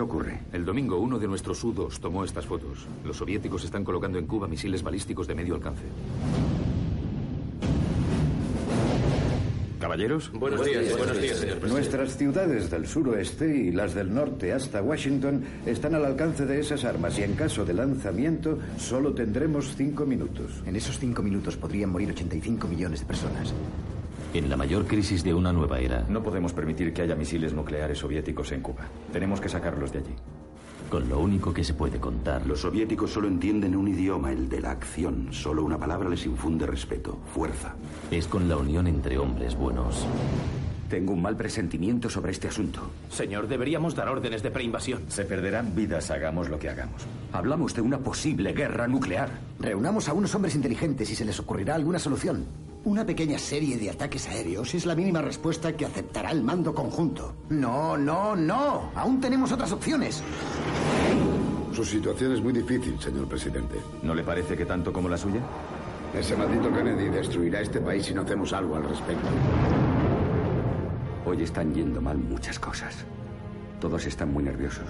¿Qué ocurre? El domingo uno de nuestros sudos tomó estas fotos. Los soviéticos están colocando en Cuba misiles balísticos de medio alcance. Caballeros. Buenos días, buenos días, señor presidente. Nuestras ciudades del suroeste y las del norte hasta Washington están al alcance de esas armas y en caso de lanzamiento solo tendremos cinco minutos. En esos cinco minutos podrían morir 85 millones de personas. En la mayor crisis de una nueva era, No podemos permitir que haya misiles nucleares soviéticos en Cuba. Tenemos que sacarlos de allí. con lo único que se puede contar, Los soviéticos solo entienden un idioma, el de la acción. Solo una palabra les infunde respeto, fuerza. es con la unión entre hombres buenos. Tengo un mal presentimiento sobre este asunto. Señor, deberíamos dar órdenes de preinvasión. Se perderán vidas, hagamos lo que hagamos. Hablamos de una posible guerra nuclear. Reunamos a unos hombres inteligentes y se les ocurrirá alguna solución. Una pequeña serie de ataques aéreos es la mínima respuesta que aceptará el mando conjunto. No, no, no. Aún tenemos otras opciones. Su situación es muy difícil, señor presidente. ¿No le parece que tanto como la suya? Ese maldito Kennedy destruirá este país si no hacemos algo al respecto. Hoy están yendo mal muchas cosas. Todos están muy nerviosos.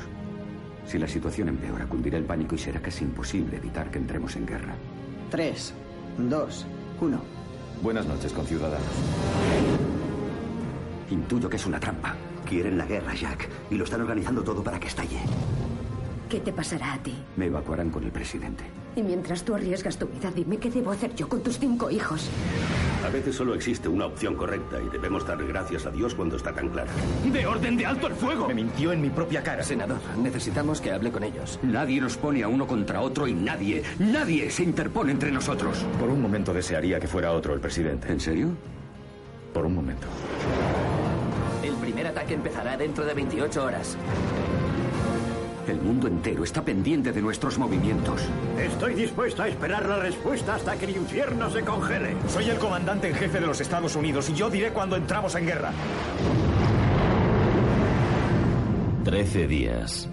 Si la situación empeora, cundirá el pánico y será casi imposible evitar que entremos en guerra. Tres, dos, uno. Buenas noches, conciudadanos. Intuyo que es una trampa. Quieren la guerra, Jack, y lo están organizando todo para que estalle. ¿Qué te pasará a ti? Me evacuarán con el presidente. Y mientras tú arriesgas tu vida, dime qué debo hacer yo con tus cinco hijos. A veces solo existe una opción correcta y debemos darle gracias a Dios cuando está tan clara. ¡De orden de alto el fuego! Me mintió en mi propia cara. Senador, necesitamos que hable con ellos. Nadie nos pone a uno contra otro y nadie, nadie se interpone entre nosotros. Por un momento desearía que fuera otro el presidente. ¿En serio? Por un momento. El primer ataque empezará dentro de 28 horas. El mundo entero está pendiente de nuestros movimientos. Estoy dispuesto a esperar la respuesta hasta que el infierno se congele. Soy el comandante en jefe de los Estados Unidos y yo diré cuando entramos en guerra. Trece días.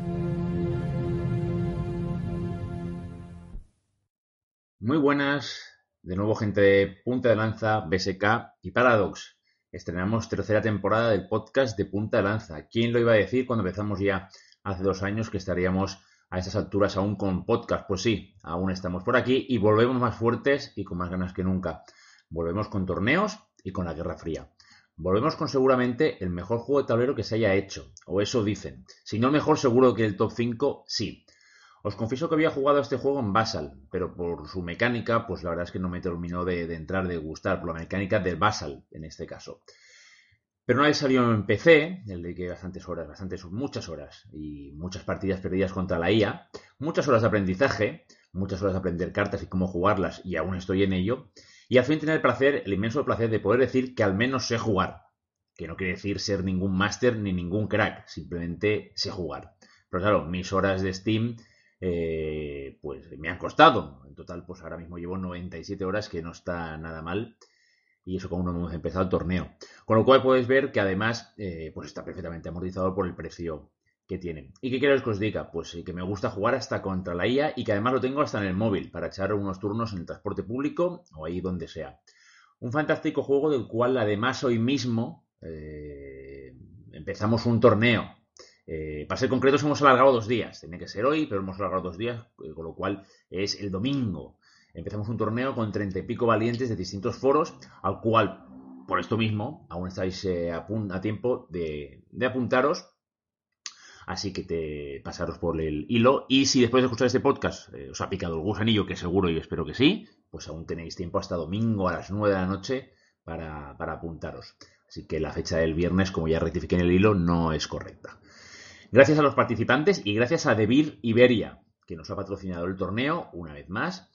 Muy buenas, de nuevo gente de Punta de Lanza, BSK y Paradox. Estrenamos tercera temporada del podcast de Punta de Lanza. ¿Quién lo iba a decir cuando empezamos ya hace dos años que estaríamos a estas alturas aún con podcast? Pues sí, aún estamos por aquí y volvemos más fuertes y con más ganas que nunca. Volvemos con torneos y con la Guerra Fría. Volvemos con seguramente el mejor juego de tablero que se haya hecho, o eso dicen. Si no el mejor, seguro que el top 5 sí. Os confieso que había jugado este juego en Basal, pero por su mecánica, pues la verdad es que no me terminó de, de entrar, de gustar, por la mecánica del Basal en este caso. Pero una vez salió en PC, el de que bastantes horas, bastantes, muchas horas y muchas partidas perdidas contra la IA, muchas horas de aprendizaje, muchas horas de aprender cartas y cómo jugarlas, y aún estoy en ello, y al fin tener el placer, el inmenso placer de poder decir que al menos sé jugar, que no quiere decir ser ningún máster ni ningún crack, simplemente sé jugar. Pero claro, mis horas de Steam, eh, pues me han costado. En total, pues ahora mismo llevo 97 horas, que no está nada mal y eso no hemos empezado el torneo. Con lo cual podéis ver que además eh, pues está perfectamente amortizado por el precio que tiene. ¿Y qué queréis que os diga? Pues eh, que me gusta jugar hasta contra la IA y que además lo tengo hasta en el móvil para echar unos turnos en el transporte público o ahí donde sea. Un fantástico juego del cual además hoy mismo eh, empezamos un torneo. Para ser concretos hemos alargado dos días. Tenía que ser hoy, pero hemos alargado dos días, con lo cual es el domingo. Empezamos un torneo con treinta y pico valientes de distintos foros, al cual, por esto mismo, aún estáis eh, a, tiempo de, apuntaros. Así que te pasaros por el hilo. Y si después de escuchar este podcast eh, os ha picado el gusanillo, que seguro y espero que sí, pues aún tenéis tiempo hasta domingo a las 9 de la noche para, para apuntaros. Así que la fecha del viernes, como ya rectifiqué en el hilo, no es correcta. Gracias a los participantes y gracias a Debir Iberia, que nos ha patrocinado el torneo una vez más.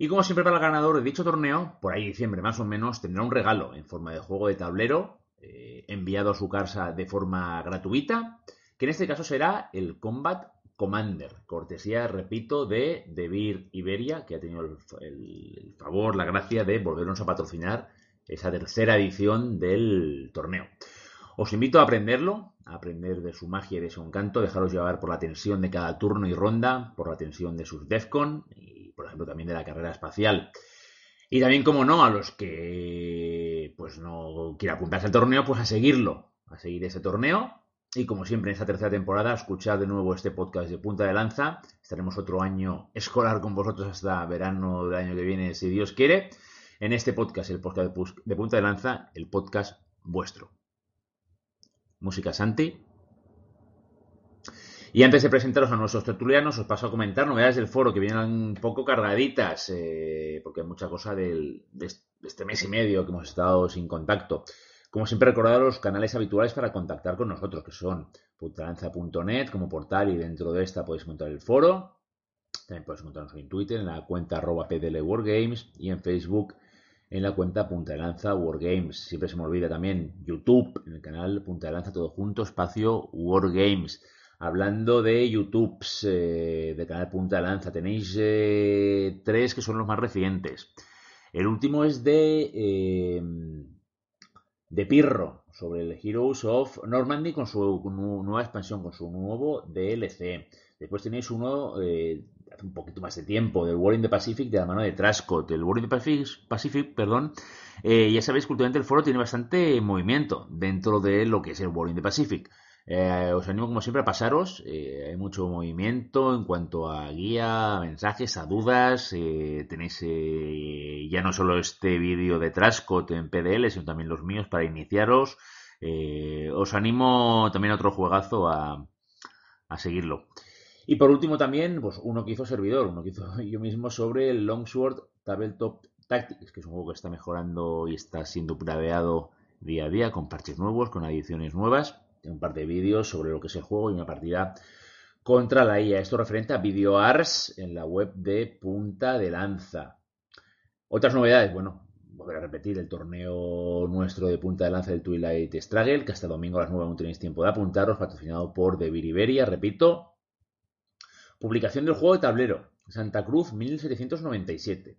Y como siempre para el ganador de dicho torneo, por ahí diciembre más o menos, tendrá un regalo en forma de juego de tablero eh, enviado a su casa de forma gratuita, que en este caso será el Combat Commander, cortesía, repito, de Debir Iberia, que ha tenido el, favor, la gracia de volvernos a patrocinar esa tercera edición del torneo. Os invito a aprenderlo, a aprender de su magia y de su encanto, dejaros llevar por la tensión de cada turno y ronda, por la tensión de sus DEFCON y, por ejemplo, también de la carrera espacial. Y también, como no, a los que pues no quieran apuntarse al torneo, pues a seguirlo, a seguir ese torneo Y como siempre en esta tercera temporada, escuchad de nuevo este podcast de Punta de Lanza. Estaremos otro año escolar con vosotros hasta verano del año que viene, si Dios quiere. En este podcast, el podcast de Punta de Lanza, el podcast vuestro. Música Santi. Y antes de presentaros a nuestros tertulianos, os paso a comentar novedades del foro que vienen un poco cargaditas, eh, porque hay mucha cosa del, de este mes y medio que hemos estado sin contacto. Como siempre, recordad los canales habituales para contactar con nosotros, que son puntalanza.net como portal y dentro de esta podéis encontrar el foro. También podéis encontrarnos en Twitter, en la cuenta arroba pdlwargames y en Facebook en la cuenta Punta de Lanza Wargames. Siempre se me olvida también YouTube, en el canal Punta de Lanza todo junto, espacio Wargames. Hablando de YouTube, eh, de canal Punta de Lanza, tenéis eh, tres que son los más recientes. El último es de... Eh, de Pirro sobre el Heroes of Normandy con su nueva expansión, con su nuevo DLC. Después tenéis uno hace un poquito más de tiempo, del War in the Pacific de la mano de Trascott. El War in the Pacific, perdón, eh, ya sabéis que últimamente el foro tiene bastante movimiento dentro de lo que es el War in the Pacific. Eh, os animo como siempre a pasaros, eh, hay mucho movimiento en cuanto a guía, mensajes, a dudas, eh, tenéis ya no solo este vídeo de Trascot en PDL, sino también los míos para iniciaros. os animo también a otro juegazo a, a, seguirlo. Y por último también, pues uno que hizo servidor, uno que hizo yo mismo sobre el Longsword Tabletop Tactics, que es un juego que está mejorando y está siendo upgradeado día a día con parches nuevos, con adiciones nuevas un par de vídeos sobre lo que es el juego y una partida contra la IA. Esto referente a VideoArs en la web de Punta de Lanza. Otras novedades, bueno, volver a repetir el torneo nuestro de Punta de Lanza del Twilight Struggle, que hasta domingo a las 9 aún tenéis tiempo de apuntaros, patrocinado por De Viriberia, repito. Publicación del juego de tablero, Santa Cruz 1797.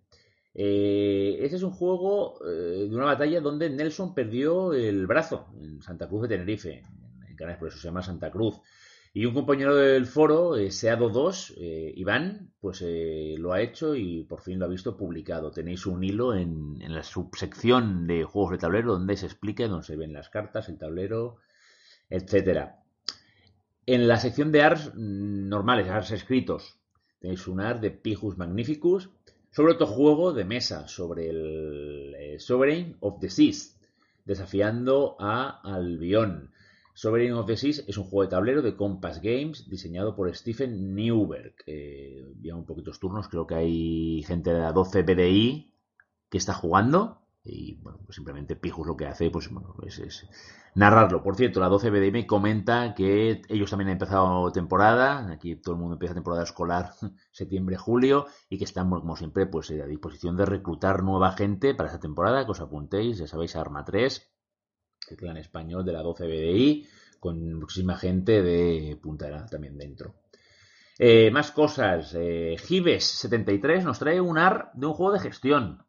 Eh, este es un juego eh, de una batalla donde Nelson perdió el brazo en Santa Cruz de Tenerife, por eso se llama Santa Cruz. Y un compañero del foro, eh, Seado2, eh, Iván, pues eh, lo ha hecho y por fin lo ha visto publicado. Tenéis un hilo en, la subsección de juegos de tablero donde se explica, donde se ven las cartas, el tablero, etcétera. En la sección de arts normales, arts escritos, tenéis un art de Pijus Magnificus sobre otro juego de mesa, sobre el Sovereign of the Seas, desafiando a Albion. Sovereign of the Seas es un juego de tablero de Compass Games diseñado por Stephen Newberg. Eh, un poquitos turnos, creo que hay gente de la 12 BDI que está jugando y bueno, pues simplemente Pijus lo que hace pues bueno, es, narrarlo. Por cierto, la 12 BDI me comenta que ellos también han empezado temporada, aquí todo el mundo empieza temporada escolar septiembre, julio y que están como siempre pues a disposición de reclutar nueva gente para esa temporada, que os apuntéis, ya sabéis, Arma 3 el clan español de la 12 BDI, con muchísima gente de Punta también dentro. Eh, más cosas. Eh, 73 nos trae un AR de un juego de gestión.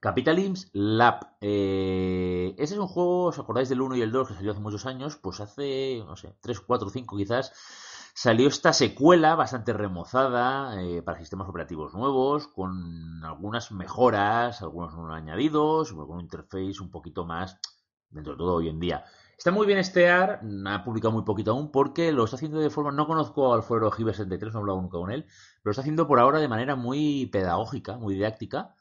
Capitalism Lab. Eh, ese es un juego, ¿os acordáis del 1 y el 2 que salió hace muchos años? Pues hace, no sé, 3, 4, 5 quizás, salió esta secuela bastante remozada para sistemas operativos nuevos, con algunas mejoras, algunos añadidos, con un interface un poquito más dentro de todo hoy en día. Está muy bien este AR, ha publicado muy poquito aún porque lo está haciendo de forma, no conozco al foro Giver 73, no he hablado nunca con él, pero lo está haciendo por ahora de manera muy pedagógica, muy didáctica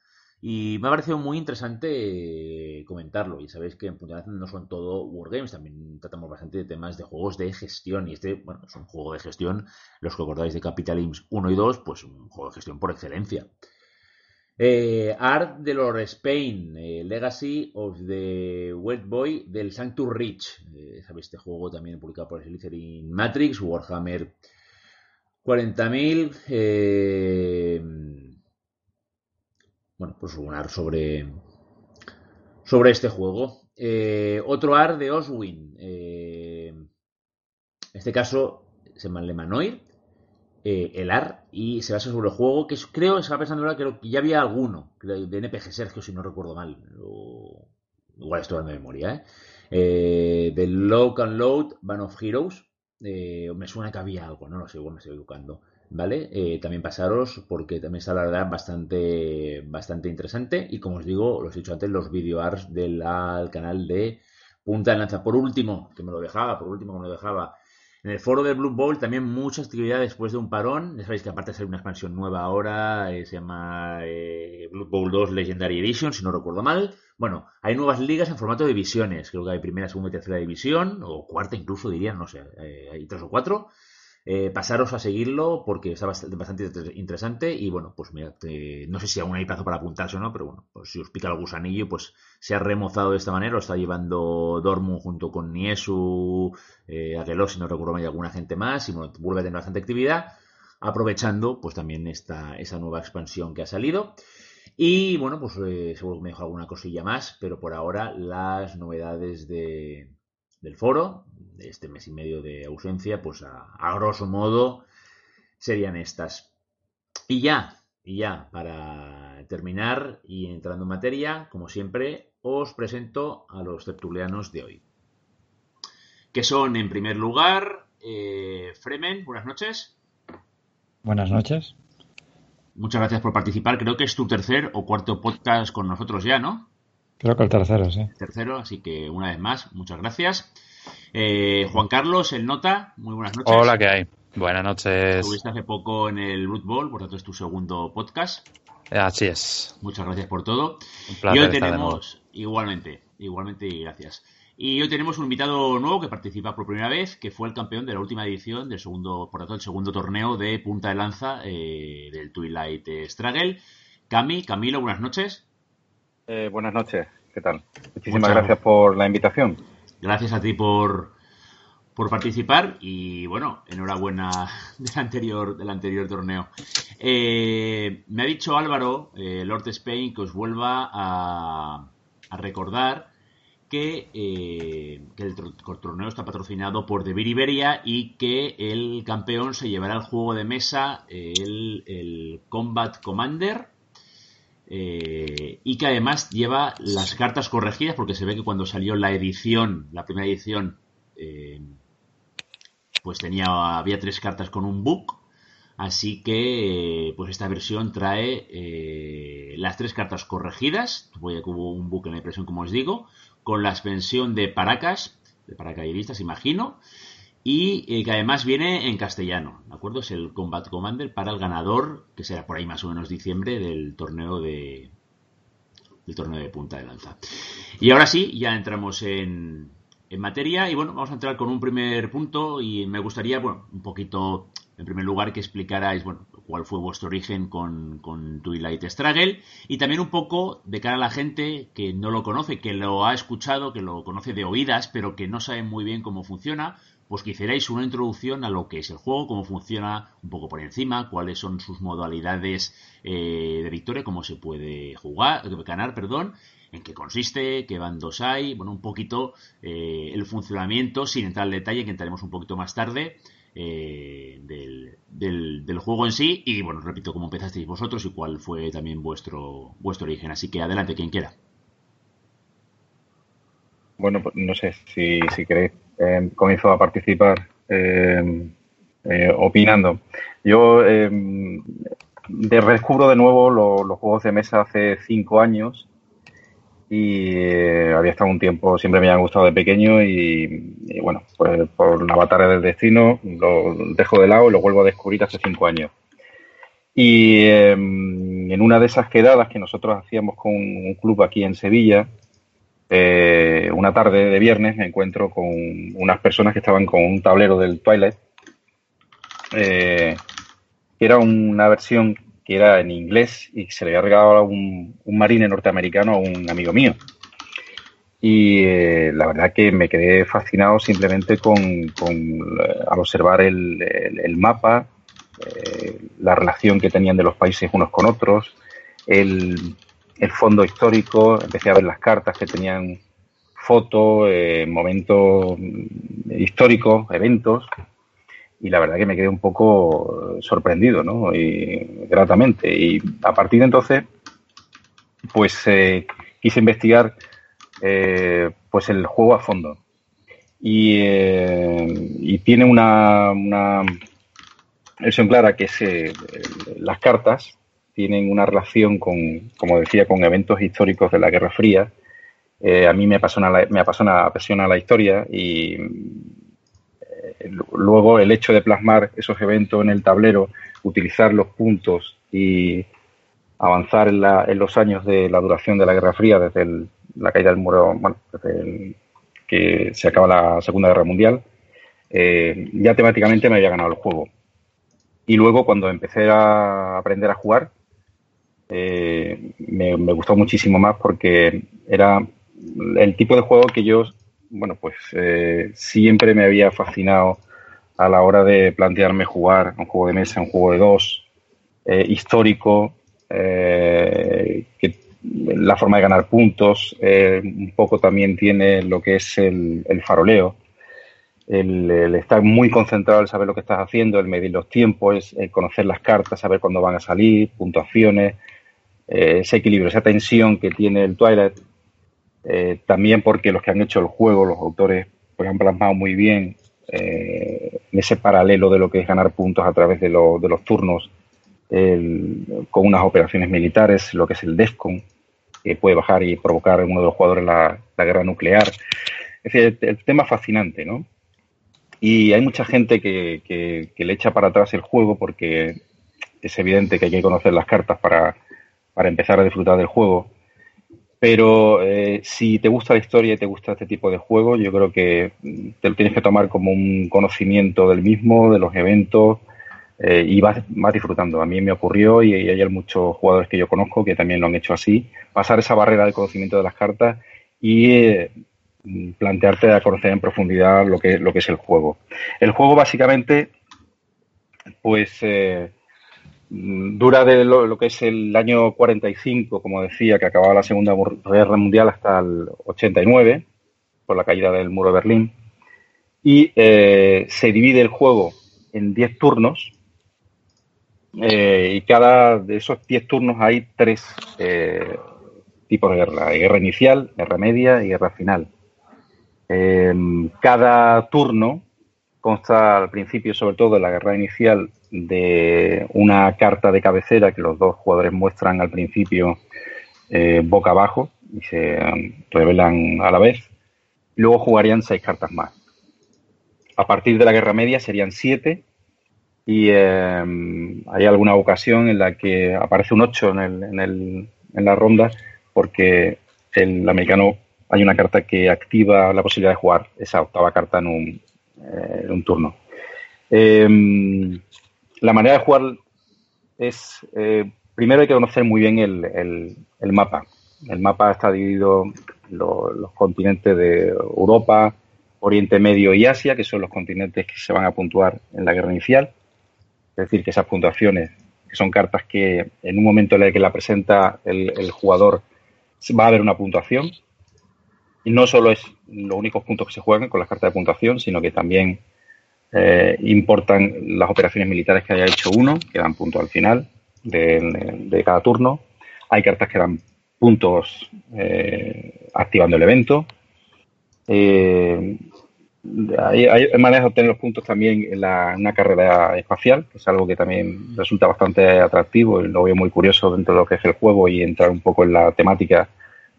y me ha parecido muy interesante comentarlo. Y sabéis que en Punta no son todo Wargames, también tratamos bastante de temas de juegos de gestión. Y este, bueno, es un juego de gestión. Los que acordáis de Capital 1 y 2, pues un juego de gestión por excelencia. Eh, Art de Lord Spain, eh, Legacy of the Wet Boy del Sanctum Reach. Eh, Sabéis, este juego también publicado por Slytherin Matrix, Warhammer 40.000. bueno, pues un sobre, sobre este juego. otro art de Oswin. en este caso, se llama Lemanoir el AR y se basa sobre el juego que creo, estaba pensando ahora que ya había alguno de NPG Sergio, si no recuerdo mal. igual estoy de memoria, ¿eh? eh The Low and Load Van of Heroes. Eh, me suena que había algo, no lo sé, igual me estoy equivocando. ¿Vale? también pasaros porque también está la verdad bastante, bastante interesante. Y como os digo, los he dicho antes, los video arts del canal de punta de lanza. Por último, que me lo dejaba, por último que me lo dejaba, en el foro del Blue Bowl también mucha actividad después de un parón. Ya sabéis que aparte ser una expansión nueva ahora, eh, se llama eh, Blue Bowl 2 Legendary Edition, si no recuerdo mal. Bueno, hay nuevas ligas en formato de divisiones. Creo que hay primera, segunda y tercera división, o cuarta incluso diría, no sé, eh, hay tres o cuatro. Eh, pasaros a seguirlo porque está bastante, interesante y bueno, pues no sé si aún hay plazo para apuntarse o no, pero bueno, pues si os pica el gusanillo, pues se ha remozado de esta manera, lo está llevando Dormu junto con Niesu, eh, si no recuerdo mal, y alguna gente más y bueno, vuelve a tener bastante actividad, aprovechando pues también esta, esa nueva expansión que ha salido. Y bueno, pues eh, seguro que me dejo alguna cosilla más, pero por ahora las novedades de, del foro, de este mes y medio de ausencia, pues a, grosso modo serían estas. Y ya, y ya, para terminar y entrando en materia, como siempre, os presento a los tertulianos de hoy. Que son, en primer lugar, eh, Fremen, buenas noches. Buenas noches. Muchas gracias por participar. Creo que es tu tercer o cuarto podcast con nosotros ya, ¿no? Creo que el tercero, sí. Tercero, así que una vez más, muchas gracias. Eh, Juan Carlos, el Nota, muy buenas noches. Hola, ¿qué hay? Buenas noches. Estuviste hace poco en el Root Ball, por tanto es tu segundo podcast. Así es. Muchas gracias por todo. Un placer y hoy tenemos, igualmente, igualmente y gracias. Y hoy tenemos un invitado nuevo que participa por primera vez, que fue el campeón de la última edición del segundo, por tanto, el segundo torneo de punta de lanza eh, del Twilight Struggle. Cami, Camilo, buenas noches. Eh, buenas noches, ¿qué tal? Muchísimas gracias por la invitación. Gracias a ti por, por participar y bueno, enhorabuena del anterior, del anterior torneo. Eh, me ha dicho Álvaro, eh, Lord Spain, que os vuelva a, recordar que, que, el torneo está patrocinado por The Iberia y que el campeón se llevará el juego de mesa, el, el Combat Commander, eh, y que además lleva las cartas corregidas porque se ve que cuando salió la edición, la primera edición, eh, pues tenía había tres cartas con un book, así que eh, pues esta versión trae las tres cartas corregidas, hubo un book en la impresión como os digo, con la expansión de Paracas, de paracaidistas imagino, y eh, que además viene en castellano, ¿de acuerdo? Es el Combat Commander para el ganador, que será por ahí más o menos diciembre, del torneo de del torneo de punta de lanza. Y ahora sí, ya entramos en, en materia y bueno, vamos a entrar con un primer punto y me gustaría, bueno, un poquito, en primer lugar, que explicarais, bueno, cuál fue vuestro origen con, con Twilight Struggle y también un poco de cara a la gente que no lo conoce, que lo ha escuchado, que lo conoce de oídas, pero que no sabe muy bien cómo funciona, pues que hicierais una introducción a lo que es el juego, cómo funciona un poco por encima, cuáles son sus modalidades eh, de victoria, cómo se puede jugar, ganar, perdón, en qué consiste, qué bandos hay, bueno, un poquito eh, el funcionamiento, sin entrar al detalle, que entraremos un poquito más tarde, eh, del, del, juego en sí, y bueno, repito, cómo empezasteis vosotros y cuál fue también vuestro, vuestro origen. Así que adelante, quien quiera. Bueno, pues no sé si, si queréis eh, comienzo a participar eh, eh, opinando. Yo redescubro de nuevo los juegos de mesa hace cinco años y había estado un tiempo, siempre me han gustado de pequeño y, bueno, pues por la batalla del destino lo dejo de lado y lo vuelvo a descubrir hace cinco años. Y en una de esas quedadas que nosotros hacíamos con un club aquí en Sevilla, eh, una tarde de viernes me encuentro con unas personas que estaban con un tablero del Twilight, eh, era una versión que era en inglés y se le había regalado a un, marine norteamericano a un amigo mío. Y eh, la verdad que me quedé fascinado simplemente con, al observar el, mapa, la relación que tenían de los países unos con otros, el, el fondo histórico, empecé a ver las cartas que tenían fotos, eh, momentos históricos, eventos, y la verdad que me quedé un poco sorprendido, ¿no? Y gratamente. Y a partir de entonces, pues eh, quise investigar eh, pues el juego a fondo. Y, y tiene una, una versión clara que es las cartas tienen una relación con, como decía, con eventos históricos de la Guerra Fría Eh, a mí me apasiona, la, me apasiona, apasiona la historia y eh, luego el hecho de plasmar esos eventos en el tablero, utilizar los puntos y avanzar en, la, en los años de la duración de la Guerra Fría, desde el, la caída del muro, bueno, desde el, que se acaba la Segunda Guerra Mundial, eh, ya temáticamente me había ganado el juego. Y luego cuando empecé a aprender a jugar, eh, me, gustó muchísimo más porque era el tipo de juego que yo, bueno, pues eh, siempre me había fascinado a la hora de plantearme jugar un juego de mesa, un juego de dos, eh, histórico, eh, que la forma de ganar puntos, un poco también tiene lo que es el, el faroleo, el, el, estar muy concentrado, el saber lo que estás haciendo, el medir los tiempos, el conocer las cartas, saber cuándo van a salir, puntuaciones, eh, ese equilibrio, esa tensión que tiene el Twilight. Eh, también porque los que han hecho el juego, los autores, pues han plasmado muy bien eh, ese paralelo de lo que es ganar puntos a través de, lo, de los turnos con unas operaciones militares, lo que es el DEFCON, que puede bajar y provocar en uno de los jugadores la, la guerra nuclear. Es decir, el, el tema fascinante, ¿no? Y hay mucha gente que, que, que, le echa para atrás el juego porque es evidente que hay que conocer las cartas para, para empezar a disfrutar del juego. Pero eh, si te gusta la historia y te gusta este tipo de juego, yo creo que te lo tienes que tomar como un conocimiento del mismo, de los eventos, eh, y vas, disfrutando. A mí me ocurrió y, hay muchos jugadores que yo conozco que también lo han hecho así, pasar esa barrera del conocimiento de las cartas y eh, plantearte a conocer en profundidad lo que, lo que es el juego. El juego básicamente, pues dura de lo, que es el año 45, como decía, que acababa la Segunda Guerra Mundial hasta el 89, por la caída del muro de Berlín, y eh, se divide el juego en 10 turnos, eh, y cada de esos 10 turnos hay tres eh, tipos de guerra, hay guerra inicial, guerra media y guerra final. Eh, cada turno consta al principio, sobre todo, de la guerra inicial de una carta de cabecera que los dos jugadores muestran al principio eh, boca abajo y se revelan a la vez. Luego jugarían seis cartas más. A partir de la guerra media serían siete y eh, hay alguna ocasión en la que aparece un 8 en, el, en, el, en la ronda porque el americano hay una carta que activa la posibilidad de jugar esa octava carta en un, eh, un turno. Eh, la manera de jugar es, eh, primero hay que conocer muy bien el, mapa. El mapa está dividido lo, los continentes de Europa, Oriente Medio y Asia, que son los continentes que se van a puntuar en la guerra inicial. Es decir, que esas puntuaciones, que son cartas que en un momento en el que la presenta el, el jugador, va a haber una puntuación. Y no solo es los únicos puntos que se juegan con las cartas de puntuación, sino que también eh, importan las operaciones militares que haya hecho uno, que dan puntos al final de, cada turno. Hay cartas que dan puntos eh, activando el evento. Eh, hay, maneras de obtener los puntos también en la, una carrera espacial, que es algo que también resulta bastante atractivo y lo veo muy curioso dentro de lo que es el juego y entrar un poco en la temática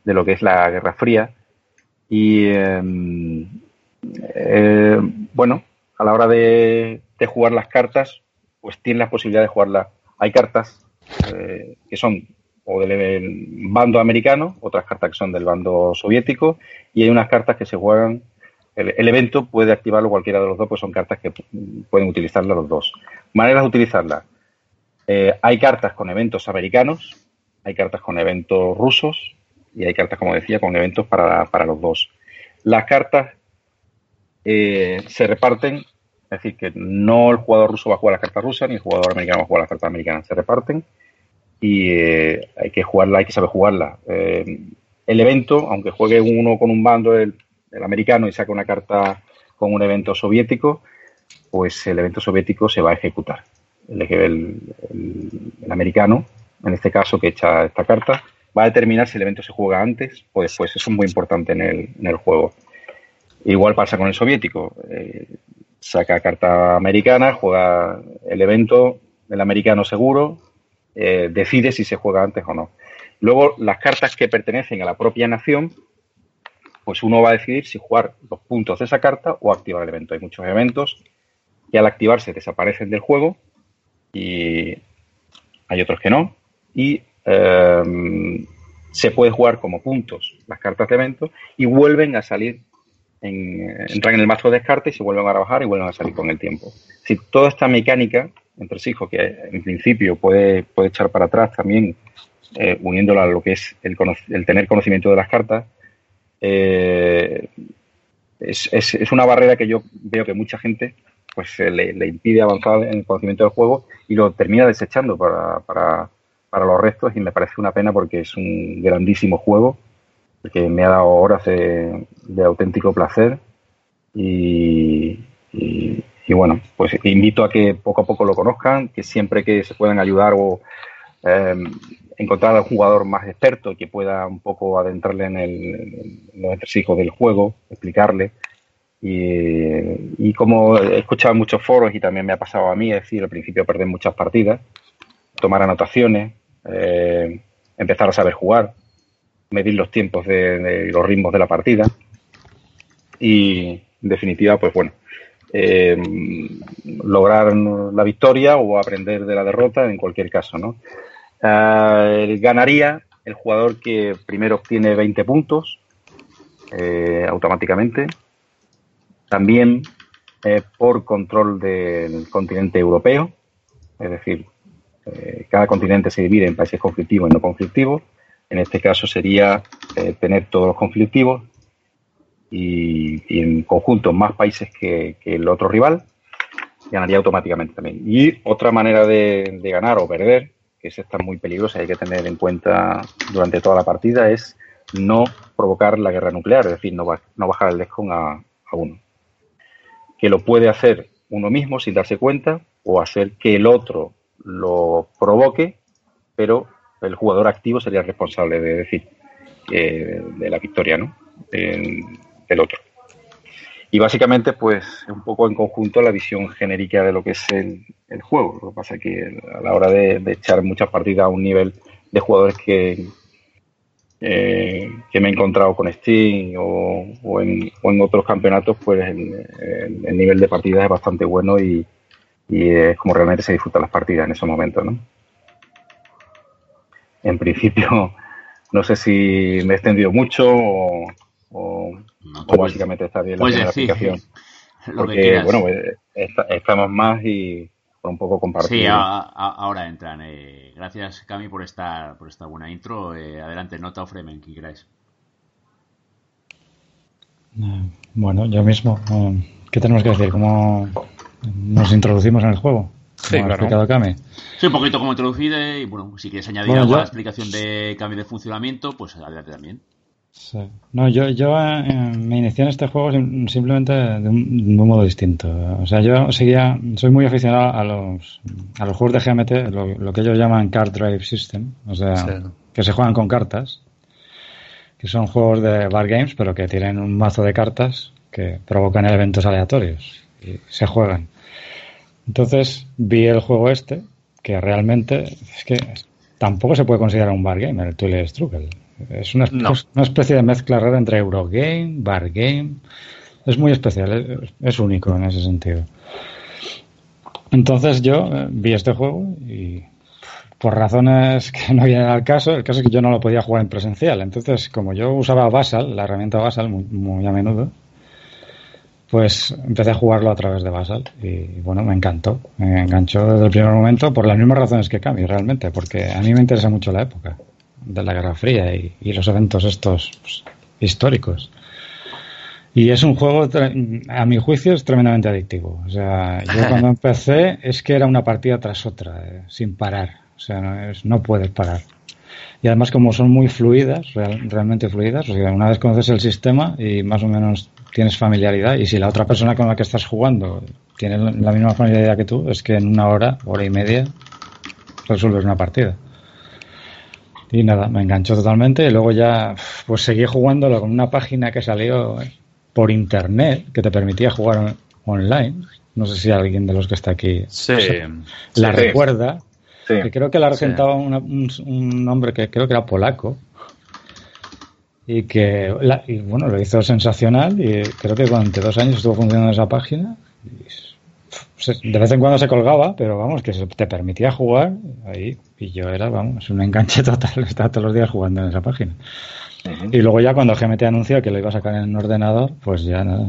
de lo que es la Guerra Fría. Y eh, eh, bueno, a la hora de, jugar las cartas, pues tienes la posibilidad de jugarlas. Hay cartas eh, que son o del bando americano, otras cartas que son del bando soviético, y hay unas cartas que se juegan. El, el evento puede activarlo cualquiera de los dos, pues son cartas que pueden utilizarlas los dos. Maneras de utilizarlas. Eh, hay cartas con eventos americanos, hay cartas con eventos rusos, y hay cartas, como decía, con eventos para, para los dos. Las cartas eh, se reparten, es decir, que no el jugador ruso va a jugar las cartas rusas, ni el jugador americano va a jugar las cartas americanas, se reparten y eh, hay que jugarla, hay que saber jugarla. Eh, el evento, aunque juegue uno con un bando, el, americano, y saque una carta con un evento soviético, pues el evento soviético se va a ejecutar. El, el, el americano, en este caso, que echa esta carta, va a determinar si el evento se juega antes o después. Eso es muy importante en el, en el juego. Igual pasa con el soviético. Eh, saca carta americana, juega el evento, el americano seguro, eh, decide si se juega antes o no. Luego, las cartas que pertenecen a la propia nación pues uno va a decidir si jugar los puntos de esa carta o activar el evento. Hay muchos eventos que al activarse desaparecen del juego y hay otros que no. Y eh, se puede jugar como puntos las cartas de evento y vuelven a salir, en, entran en el mazo de descarte y se vuelven a trabajar y vuelven a salir con el tiempo. Si toda esta mecánica entre sí, que en principio puede, puede echar para atrás también, eh, uniéndola a lo que es el, el, tener conocimiento de las cartas, eh, es, es, es, una barrera que yo veo que mucha gente pues le, le, impide avanzar en el conocimiento del juego y lo termina desechando para, para, para los restos y me parece una pena porque es un grandísimo juego que me ha dado horas de, auténtico placer y, y, bueno, pues invito a que poco a poco lo conozcan, que siempre que se puedan ayudar o eh, encontrar al jugador más experto que pueda un poco adentrarle en, el, en los entresijos del juego, explicarle. Y, y, como he escuchado en muchos foros y también me ha pasado a mí, es decir, al principio perder muchas partidas, tomar anotaciones, eh, empezar a saber jugar, medir los tiempos de, los ritmos de la partida y, en definitiva, pues bueno, eh, lograr la victoria o aprender de la derrota en cualquier caso, ¿no? Uh, ganaría el jugador que primero obtiene 20 puntos eh, automáticamente. También eh, por control del continente europeo, es decir, eh, cada continente se divide en países conflictivos y no conflictivos. En este caso sería eh, tener todos los conflictivos y, en conjunto más países que, el otro rival, ganaría automáticamente también. Y otra manera de, ganar o perder que es esta muy peligrosa y hay que tener en cuenta durante toda la partida, es no provocar la guerra nuclear, es decir, no, no bajar el DESCON a, a, uno. Que lo puede hacer uno mismo sin darse cuenta o hacer que el otro lo provoque, pero el jugador activo sería el responsable de decir eh, de la victoria ¿no? del, del otro. Y básicamente, pues, un poco en conjunto la visión genérica de lo que es el, el juego. Lo que pasa es que a la hora de, echar muchas partidas a un nivel de jugadores que, eh, que me he encontrado con Steam o, o, en, o en, otros campeonatos, pues el, el, el, nivel de partidas es bastante bueno y, y es como realmente se disfrutan las partidas en esos momentos, ¿no? En principio, no sé si me he extendido mucho o, o, no, o básicamente está bien la pues aplicación. Porque, bueno, pues, está, estamos más y por un poco compartir. Sí, a, a, ahora entran. Eh, gracias, Cami, por esta, por esta buena intro. Eh, adelante, nota o Fremen, quien queráis. Bueno, yo mismo. ¿Qué tenemos que decir? ¿Cómo nos introducimos en el juego? Sí, claro. explicado Cami. Sí, un poquito como introducir y bueno, si quieres añadir bueno, algo yo... a la explicación de cambio de funcionamiento, pues adelante también. Sí. No, yo, yo eh, me inicié en este juego simplemente de un, de un, modo distinto. O sea, yo seguía, soy muy aficionado a los, a los juegos de GMT, lo, lo que ellos llaman Card Drive System, o sea, sí. que se juegan con cartas, que son juegos de bar games, pero que tienen un mazo de cartas que provocan eventos aleatorios y se juegan. Entonces vi el juego este, que realmente es que tampoco se puede considerar un bar game, el Twilight Struggle. Es una, no. una, especie de mezcla rara entre Eurogame, Bar Game. Es muy especial, es, es, único en ese sentido. Entonces yo eh, vi este juego y por razones que no vienen al caso, el caso es que yo no lo podía jugar en presencial. Entonces, como yo usaba Basal, la herramienta Basal muy, muy a menudo, pues empecé a jugarlo a través de Basal y bueno, me encantó. Me enganchó desde el primer momento por las mismas razones que Cami, realmente, porque a mí me interesa mucho la época de la Guerra Fría y, y los eventos estos pues, históricos. Y es un juego, a mi juicio, es tremendamente adictivo. O sea, yo cuando empecé es que era una partida tras otra, eh, sin parar. O sea, no, es, no, puedes parar. Y además como son muy fluidas, real, realmente fluidas, o sea, una vez conoces el sistema y más o menos tienes familiaridad, y si la otra persona con la que estás jugando tiene la misma familiaridad que tú, es que en una hora, hora y media, resuelves una partida. Y nada, me enganchó totalmente y luego ya pues seguí jugándolo con una página que salió por internet que te permitía jugar online. No sé si alguien de los que está aquí sí, la sí, recuerda. Sí. Que creo que la regentaba una, un, un, hombre que creo que era polaco. Y que, la- y, bueno, lo hizo sensacional y creo que durante dos años estuvo funcionando esa página. Y se- de vez en cuando se colgaba, pero vamos, que se te permitía jugar ahí y yo era, vamos, un enganche total, estaba todos los días jugando en esa página. Y luego ya cuando GMT anunció que lo iba a sacar en un ordenador, pues ya nada.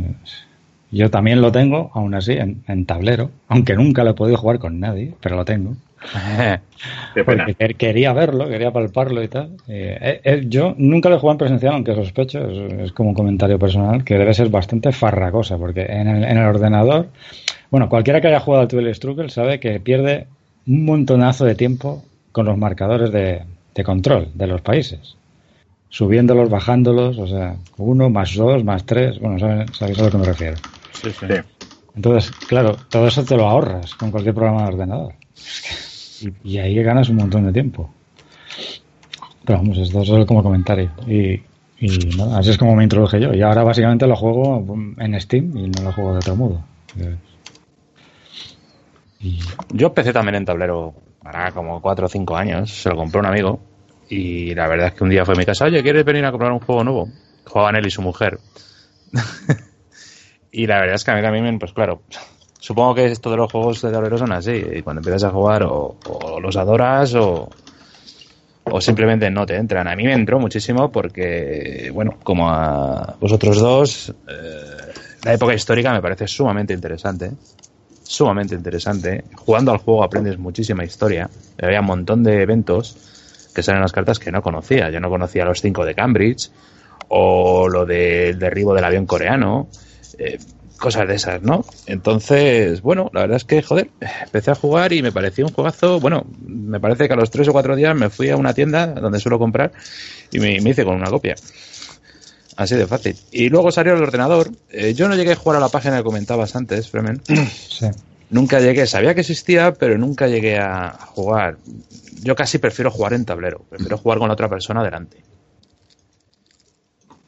Yo también lo tengo, aún así, en, en tablero, aunque nunca lo he podido jugar con nadie, pero lo tengo. Porque quería verlo, quería palparlo y tal. Eh, eh, eh, yo nunca lo he jugado en presencial, aunque sospecho, es, es como un comentario personal, que debe ser bastante farragosa, porque en el, en el ordenador, bueno, cualquiera que haya jugado al Twilight Struggle sabe que pierde un montonazo de tiempo con los marcadores de, de control de los países. Subiéndolos, bajándolos, o sea, uno más dos, más tres, bueno, sabéis a lo que me refiero. Sí, sí. Entonces, claro, todo eso te lo ahorras con cualquier programa de ordenador. Y, y ahí ganas un montón de tiempo. Pero vamos, esto es como comentario. Y, y así es como me introduje yo. Y ahora básicamente lo juego en Steam y no lo juego de otro modo. Yo empecé también en tablero hará como 4 o 5 años. Se lo compró un amigo. Y la verdad es que un día fue a mi casa, oye, ¿quieres venir a comprar un juego nuevo? Jugaban él y su mujer. y la verdad es que a mí también, pues claro, supongo que esto de los juegos de tablero son así. Y cuando empiezas a jugar o, los adoras o, o simplemente no te entran. A mí me entró muchísimo porque, bueno, como a vosotros dos, eh, la época histórica me parece sumamente interesante. Sumamente interesante. Jugando al juego aprendes muchísima historia. Había un montón de eventos que salen en las cartas que no conocía. Yo no conocía los cinco de Cambridge o lo del derribo del avión coreano. eh, cosas de esas, ¿no? Entonces, bueno, la verdad es que, joder, empecé a jugar y me pareció un juegazo. Bueno, me parece que a los tres o cuatro días me fui a una tienda donde suelo comprar y me, me hice con una copia. Así de fácil. Y luego salió el ordenador. Eh, yo no llegué a jugar a la página que comentabas antes, Fremen. Sí. Nunca llegué, sabía que existía, pero nunca llegué a jugar. Yo casi prefiero jugar en tablero, prefiero jugar con la otra persona delante.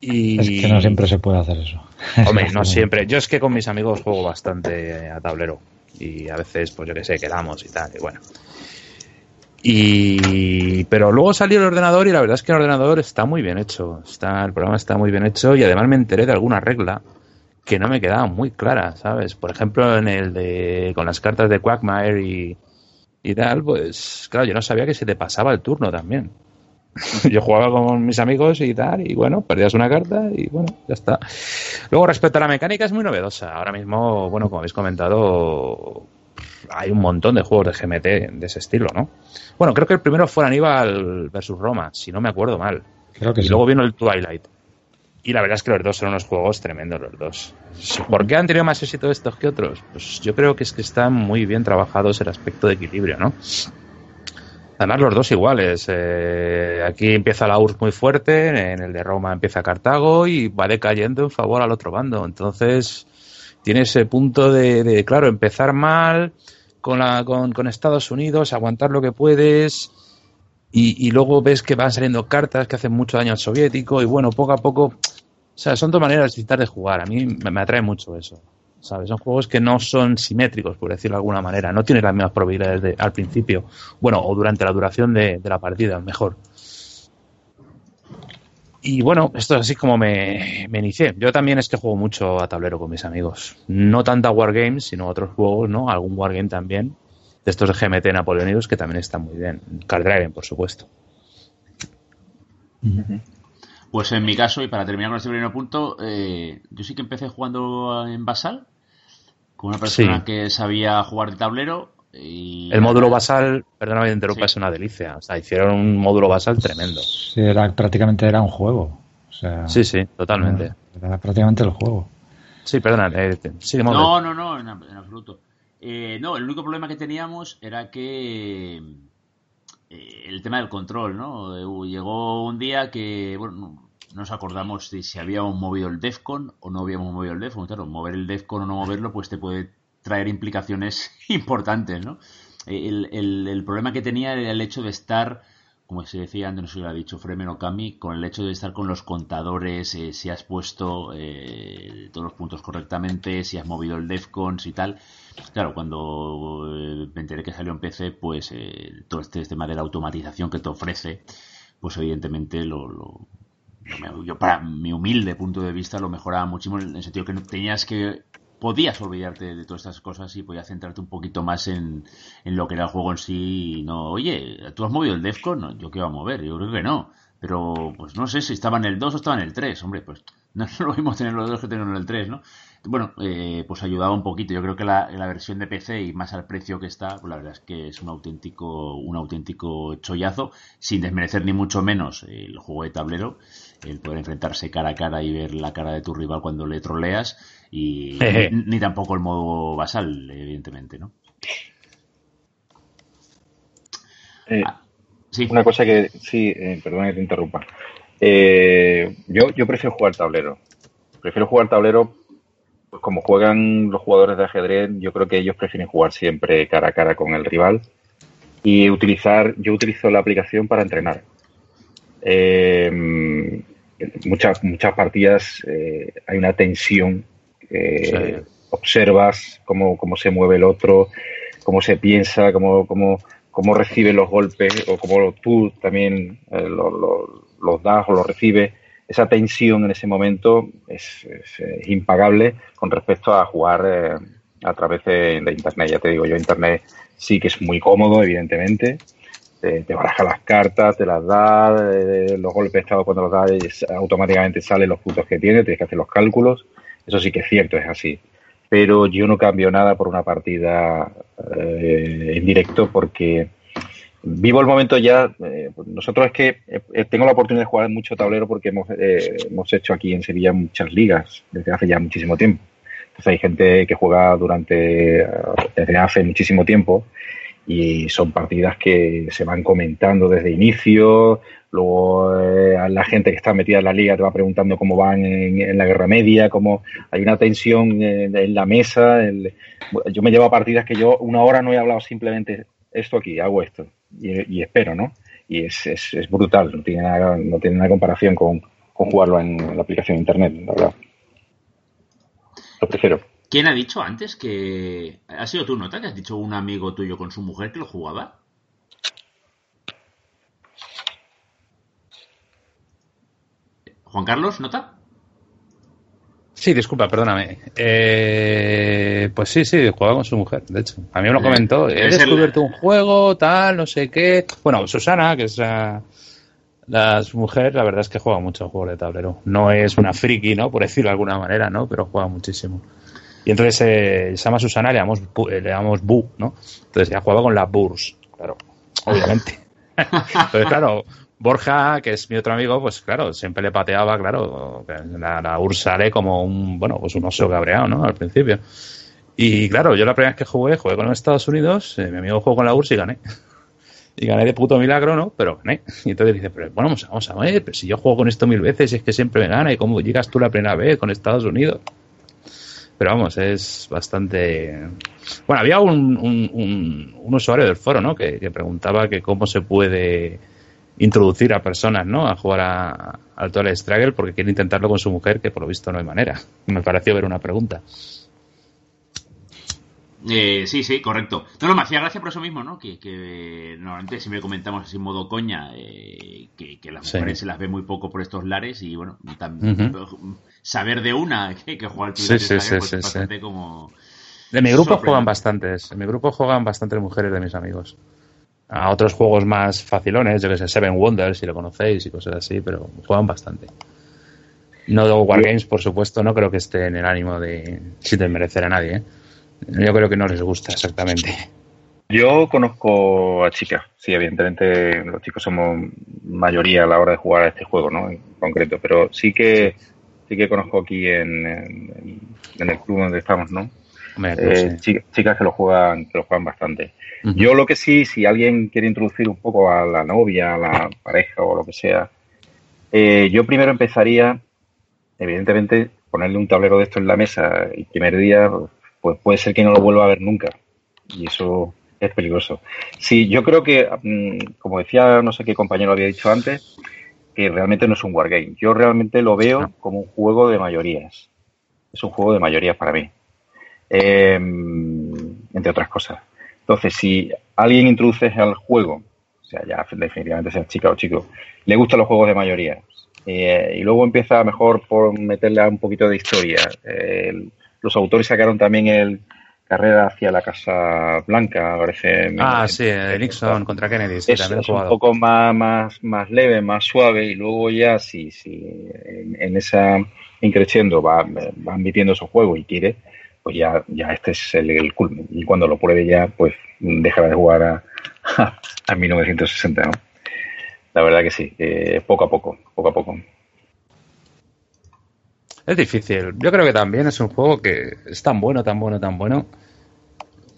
Y... Es que no siempre se puede hacer eso. Hombre, no siempre. Yo es que con mis amigos juego bastante a tablero. Y a veces, pues yo que sé, quedamos y tal. Y bueno. Y... Pero luego salió el ordenador y la verdad es que el ordenador está muy bien hecho. Está, el programa está muy bien hecho y además me enteré de alguna regla que no me quedaba muy clara, ¿sabes? Por ejemplo, en el de... con las cartas de Quagmire y, y tal, pues claro, yo no sabía que se te pasaba el turno también. Yo jugaba con mis amigos y tal, y bueno, perdías una carta y bueno, ya está. Luego, respecto a la mecánica, es muy novedosa. Ahora mismo, bueno, como habéis comentado, hay un montón de juegos de GMT de ese estilo, ¿no? Bueno, creo que el primero fue Aníbal versus Roma, si no me acuerdo mal. Creo que y sí. luego vino el Twilight. Y la verdad es que los dos son unos juegos tremendos, los dos. ¿Por qué han tenido más éxito estos que otros? Pues yo creo que es que están muy bien trabajados el aspecto de equilibrio, ¿no? Además, los dos iguales. Eh, aquí empieza la URSS muy fuerte, en el de Roma empieza Cartago y va decayendo en favor al otro bando. Entonces, tiene ese punto de, claro, empezar mal con, con, con Estados Unidos, aguantar lo que puedes. Y, y, luego ves que van saliendo cartas que hacen mucho daño al soviético. Y bueno, poco a poco. O sea, son dos maneras distintas de jugar. A mí me, me atrae mucho eso. ¿Sabes? Son juegos que no son simétricos, por decirlo de alguna manera. No tienes las mismas probabilidades de, al principio, bueno, o durante la duración de, la partida, mejor. Y bueno, esto es así como me, inicié. Yo también es que juego mucho a tablero con mis amigos. No tanto a Wargames, sino a otros juegos, ¿no? Algún Wargame también. De estos de GMT napoleónicos que también están muy bien. Card Dragon, por supuesto. Pues en mi caso, y para terminar con este primer punto, eh, yo sí que empecé jugando en Basal, con una persona sí. que sabía jugar de tablero. Y el módulo basal, perdóname, interrumpa, sí. es una delicia. O sea, hicieron un módulo basal tremendo. Sí, era, prácticamente era un juego. O sea, sí, sí, totalmente. Era, era prácticamente el juego. Sí, perdona. Eh, sí, no, no, no, en, en absoluto. Eh, no, el único problema que teníamos era que eh, el tema del control, ¿no? Llegó un día que, bueno, no nos acordamos de si habíamos movido el DEFCON o no habíamos movido el DEFCON. Claro, mover el DEFCON o no moverlo, pues te puede traer implicaciones importantes, ¿no? El, el, problema que tenía era el hecho de estar, como se decía antes, no sé si lo ha dicho Fremen o Cami, con el hecho de estar con los contadores, eh, si has puesto eh, todos los puntos correctamente, si has movido el DEFCON, y tal. Claro, cuando eh, me enteré que salió en PC, pues todo este tema de la automatización que te ofrece, pues evidentemente lo, lo yo para mi humilde punto de vista lo mejoraba muchísimo en el sentido que tenías que podías olvidarte de todas estas cosas y podías centrarte un poquito más en, en lo que era el juego en sí y no, oye, ¿tú has movido el Defcon? No, yo qué iba a mover, yo creo que no. Pero, pues no sé si estaba en el 2 o estaba en el 3, hombre, pues no lo mismo tener los dos que tener en el 3, ¿no? Bueno, eh, pues ayudaba un poquito. Yo creo que la, la, versión de PC y más al precio que está, pues la verdad es que es un auténtico, un auténtico chollazo, sin desmerecer ni mucho menos el juego de tablero, el poder enfrentarse cara a cara y ver la cara de tu rival cuando le troleas, y ni, ni, tampoco el modo basal, evidentemente, ¿no? Eh, ah, sí. Una cosa que, sí, eh, perdón que te interrumpa. Eh, yo, yo prefiero jugar tablero. Prefiero jugar tablero pues como juegan los jugadores de ajedrez, yo creo que ellos prefieren jugar siempre cara a cara con el rival y utilizar, yo utilizo la aplicación para entrenar. Eh, muchas, muchas partidas eh, hay una tensión, eh, observas cómo, cómo, se mueve el otro, cómo se piensa, cómo, cómo, cómo recibe los golpes o cómo tú también los, los, los das o los recibes esa tensión en ese momento es, impagable con respecto a jugar eh, a través de, Internet. Ya te digo, yo Internet sí que es muy cómodo, evidentemente. Te, te baraja las cartas, te las da, eh, los golpes cuando los das automáticamente salen los puntos que tiene, tienes que hacer los cálculos. Eso sí que es cierto, es así. Pero yo no cambio nada por una partida eh, en directo porque vivo el momento ya. Eh, nosotros es que eh, tengo la oportunidad de jugar mucho tablero porque hemos, eh, hemos hecho aquí en Sevilla muchas ligas desde hace ya muchísimo tiempo. Entonces hay gente que juega durante desde hace muchísimo tiempo y son partidas que se van comentando desde inicio. Luego la gente que está metida en la liga te va preguntando cómo van en, la guerra media, cómo hay una tensión en, la mesa. yo me llevo a partidas que yo una hora no he hablado simplemente esto aquí, hago esto y, espero, ¿no? Y es, es, es, brutal, no tiene nada, no tiene nada comparación con, con jugarlo en la aplicación de internet, la verdad. Lo prefiero. ¿Quién ha dicho antes que... ¿Ha sido tu nota que has dicho un amigo tuyo con su mujer que lo jugaba? Juan Carlos, ¿nota? Sí, disculpa, perdóname. Eh, pues sí, sí, jugaba con su mujer, de hecho. A mí me lo comentó. He descubierto un juego, tal, no sé qué. Bueno, Susana, que es la, la mujer, la verdad es que juega mucho juego de tablero. No es una friki, ¿no? Por decirlo de alguna manera, ¿no? Pero juega muchísimo. Y entonces eh, se llama Susana, le llamamos, le llamamos Bu, ¿no? Entonces ya jugaba con la Burs, claro, obviamente. entonces, claro, Borja, que es mi otro amigo, pues claro, siempre le pateaba, claro, la, la Ursale como un, bueno, pues un oso cabreado, ¿no? Al principio. Y claro, yo la primera vez que jugué, jugué con los Estados Unidos, eh, mi amigo jugó con la URSS y gané. Y gané de puto milagro, ¿no? Pero gané. Y entonces dice, pero bueno, vamos, a ver, pero si yo juego con esto mil veces es que siempre me gana, ¿y cómo llegas tú la primera vez con Estados Unidos? Pero vamos, es bastante... Bueno, había un, un, un, usuario del foro, ¿no? Que, que preguntaba que cómo se puede introducir a personas ¿no? a jugar a, al Toilet Struggle porque quiere intentarlo con su mujer, que por lo visto no hay manera. Me pareció ver una pregunta. Eh, sí, sí, correcto. No, no, me hacía gracia por eso mismo, ¿no? Que, que normalmente siempre comentamos así en modo coña eh, que, que, las mujeres se las ve muy poco por estos lares y bueno, también saber de una que, que juega al sí, sí, sí, pues, bastante como... De mi grupo juegan bastantes, en mi grupo juegan bastantes mujeres de mis amigos a otros juegos más facilones, yo que sé, Seven Wonders, si lo conocéis y cosas así, pero juegan bastante. No Wargames, por supuesto, no creo que esté en el ánimo de sin desmerecer a nadie. ¿eh? Yo creo que no les gusta exactamente. Yo conozco a chicas, sí, evidentemente los chicos somos mayoría a la hora de jugar a este juego, ¿no? En concreto, pero sí que sí que conozco aquí en, en, el club donde estamos, ¿no? Eh, chicas que lo juegan, que lo juegan bastante. Yo lo que sí, si alguien quiere introducir un poco a la novia, a la pareja o lo que sea, eh, yo primero empezaría, evidentemente, ponerle un tablero de esto en la mesa el primer día, pues puede ser que no lo vuelva a ver nunca. Y eso es peligroso. Sí, yo creo que, mm, como decía, no sé qué compañero había dicho antes, que realmente no es un wargame. Yo realmente lo veo como un juego de mayorías. Es un juego de mayorías para mí. Em, entre otras cosas. Entonces, si alguien introduce al juego, o sea, ya definitivamente sea chica o chico, le gustan los juegos de mayoría, Eh, y luego empieza mejor por meterle un poquito de historia. Eh, los autores sacaron también el Carrera hacia la Casa Blanca, parece. Ah, sí, de Nixon contra Kennedy. Sí, es, un poco más, más, más leve, más suave, y luego ya, si, si en, en esa increciendo va, van metiendo esos juegos y quiere, pues ya, ya este es el, el culmen. Y cuando lo pruebe ya, pues dejará de jugar a, a 1960, ¿no? La verdad que sí, eh, poco a poco, poco a poco. Es difícil. Yo creo que también es un juego que es tan bueno, tan bueno, tan bueno,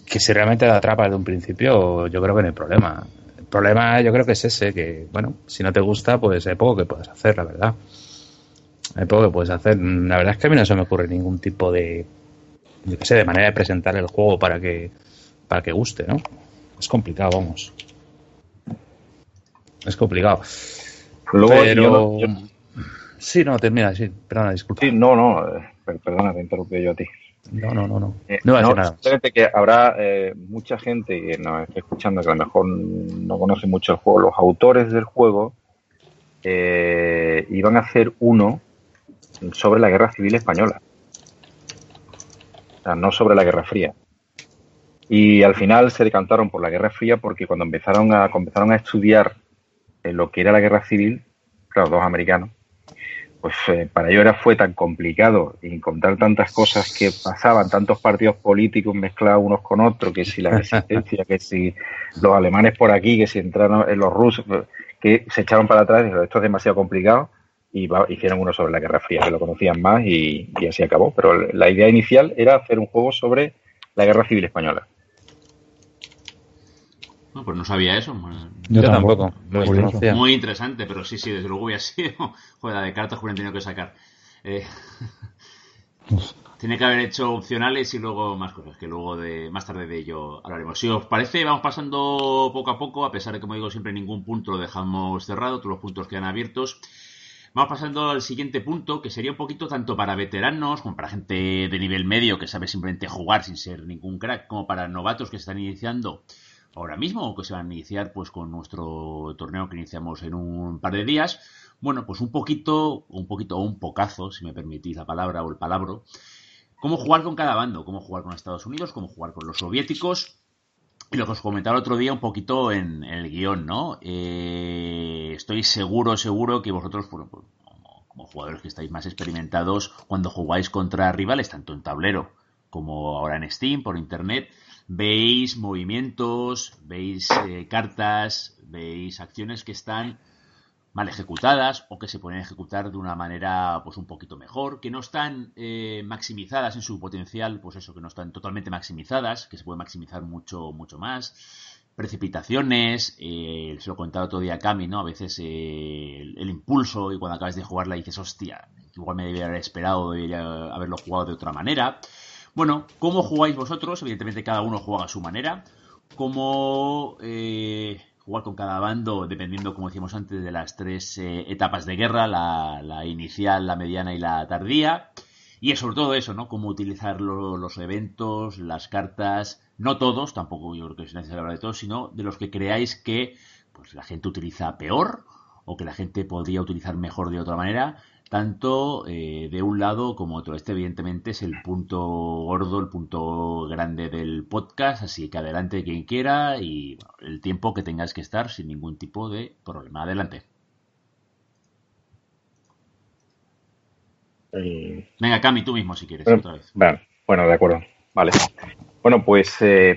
que si realmente te atrapas de un principio, yo creo que no hay problema. El problema yo creo que es ese, que, bueno, si no te gusta, pues hay poco que puedes hacer, la verdad. Hay poco que puedes hacer. La verdad es que a mí no se me ocurre ningún tipo de, yo qué sé, de manera de presentar el juego para que, para que guste, ¿no? Es complicado, vamos. Es complicado. Luego, Pero... yo- yo- Sí, no, termina, sí. Perdona, disculpa. Sí, no, no, eh, per- perdona, te interrumpí yo a ti. No, no, no, no. Eh, No no, nada. que habrá eh, mucha gente que nos está escuchando que a lo mejor no conoce mucho el juego. Los autores del juego eh, iban a hacer uno sobre la Guerra Civil Española. O sea, no sobre la Guerra Fría. Y al final se decantaron por la Guerra Fría porque cuando empezaron a, empezaron a estudiar eh, lo que era la Guerra Civil, claro, dos americanos, pues eh, para ellos era, fue tan complicado encontrar tantas cosas que pasaban, tantos partidos políticos mezclados unos con otros, que si la resistencia, que si los alemanes por aquí, que si entraron en los rusos, que se echaron para atrás dijeron, esto es demasiado complicado y va- hicieron uno sobre la Guerra Fría, que lo conocían más y, y así acabó. Pero la idea inicial era hacer un juego sobre la Guerra Civil Española. No, pues no sabía eso. Yo Yo tampoco. Muy, interesante, pero sí, sí, desde luego hubiera sido. Joder, la de cartas que hubieran tenido que sacar. Eh, tiene que haber hecho opcionales y luego más cosas, que luego de más tarde de ello hablaremos. Si os parece, vamos pasando poco a poco, a pesar de que, como digo, siempre ningún punto lo dejamos cerrado, todos los puntos quedan abiertos. Vamos pasando al siguiente punto, que sería un poquito tanto para veteranos como para gente de nivel medio que sabe simplemente jugar sin ser ningún crack, como para novatos que se están iniciando ahora mismo o que se van a iniciar pues con nuestro torneo que iniciamos en un par de días. Bueno, pues un poquito, un poquito o un pocazo, si me permitís la palabra o el palabro, cómo jugar con cada bando, cómo jugar con Estados Unidos, cómo jugar con los soviéticos. Y lo que os comentaba el otro día un poquito en, el guion, ¿no? Eh, estoy seguro, seguro que vosotros, pues, como jugadores que estáis más experimentados, cuando jugáis contra rivales, tanto en tablero como ahora en Steam, por internet, veis movimientos, veis eh, cartas, veis acciones que están mal ejecutadas o que se pueden ejecutar de una manera pues un poquito mejor, que no están eh, maximizadas en su potencial, pues eso, que no están totalmente maximizadas, que se puede maximizar mucho, mucho más. Precipitaciones, eh, se lo contado otro día a Cami, ¿no? A veces eh, el, el impulso y cuando acabas de jugarla dices, hostia, igual me debería haber esperado, debería haberlo jugado de otra manera. Bueno, ¿cómo jugáis vosotros? Evidentemente cada uno juega a su manera. ¿Cómo eh, jugar con cada bando, dependiendo, como decíamos antes, de las tres eh, etapas de guerra, la, inicial, la mediana y la tardía? Y es sobre todo eso, ¿no? Cómo utilizar lo- los eventos, las cartas, no todos, tampoco yo creo que es necesario hablar de todos, sino de los que creáis que pues, la gente utiliza peor o que la gente podría utilizar mejor de otra manera, tanto eh, de un lado como otro. Este evidentemente es el punto gordo, el punto grande del podcast, así que adelante quien quiera y bueno, el tiempo que tengáis que estar sin ningún tipo de problema. Adelante. Eh, Venga, Cami, tú mismo si quieres, Bueno, otra vez. Bueno, bueno, de acuerdo. Vale. Bueno, pues eh,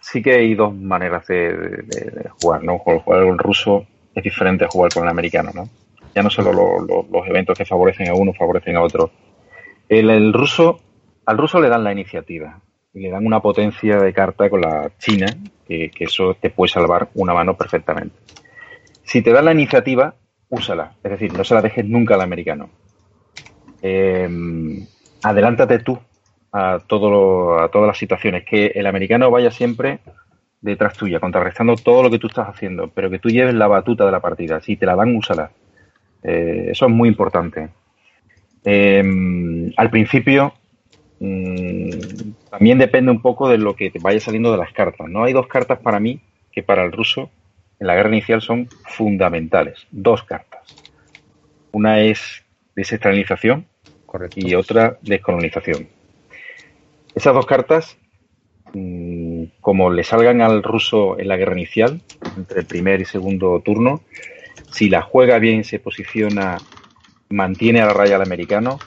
sí que hay dos maneras de, de- de jugar, ¿no? Jugar jugar con el ruso es diferente a jugar con el americano, ¿no? Ya no solo lo- lo- los eventos que favorecen a uno favorecen a otro. El, ruso, al ruso le dan la iniciativa y le dan una potencia de carta con la China que, eso te puede salvar una mano perfectamente. Si te dan la iniciativa, úsala. Es decir, no se la dejes nunca al americano eh, adelántate tú a, todo lo- a todas las situaciones. Que el americano vaya siempre detrás tuya, contrarrestando todo lo que tú estás haciendo, pero que tú lleves la batuta de la partida. Si te la dan, úsala. Eh, eso es muy importante. Eh, al principio, mm, también depende un poco de lo que te vaya saliendo de las cartas. No hay dos cartas para mí que para el ruso en la guerra inicial son fundamentales. Dos cartas. Una es desestalinalización y otra descolonización. Esas dos cartas, mm, como le salgan al ruso en la guerra inicial, entre el primer y segundo turno, si la juega bien, se posiciona, mantiene a la raya al americano,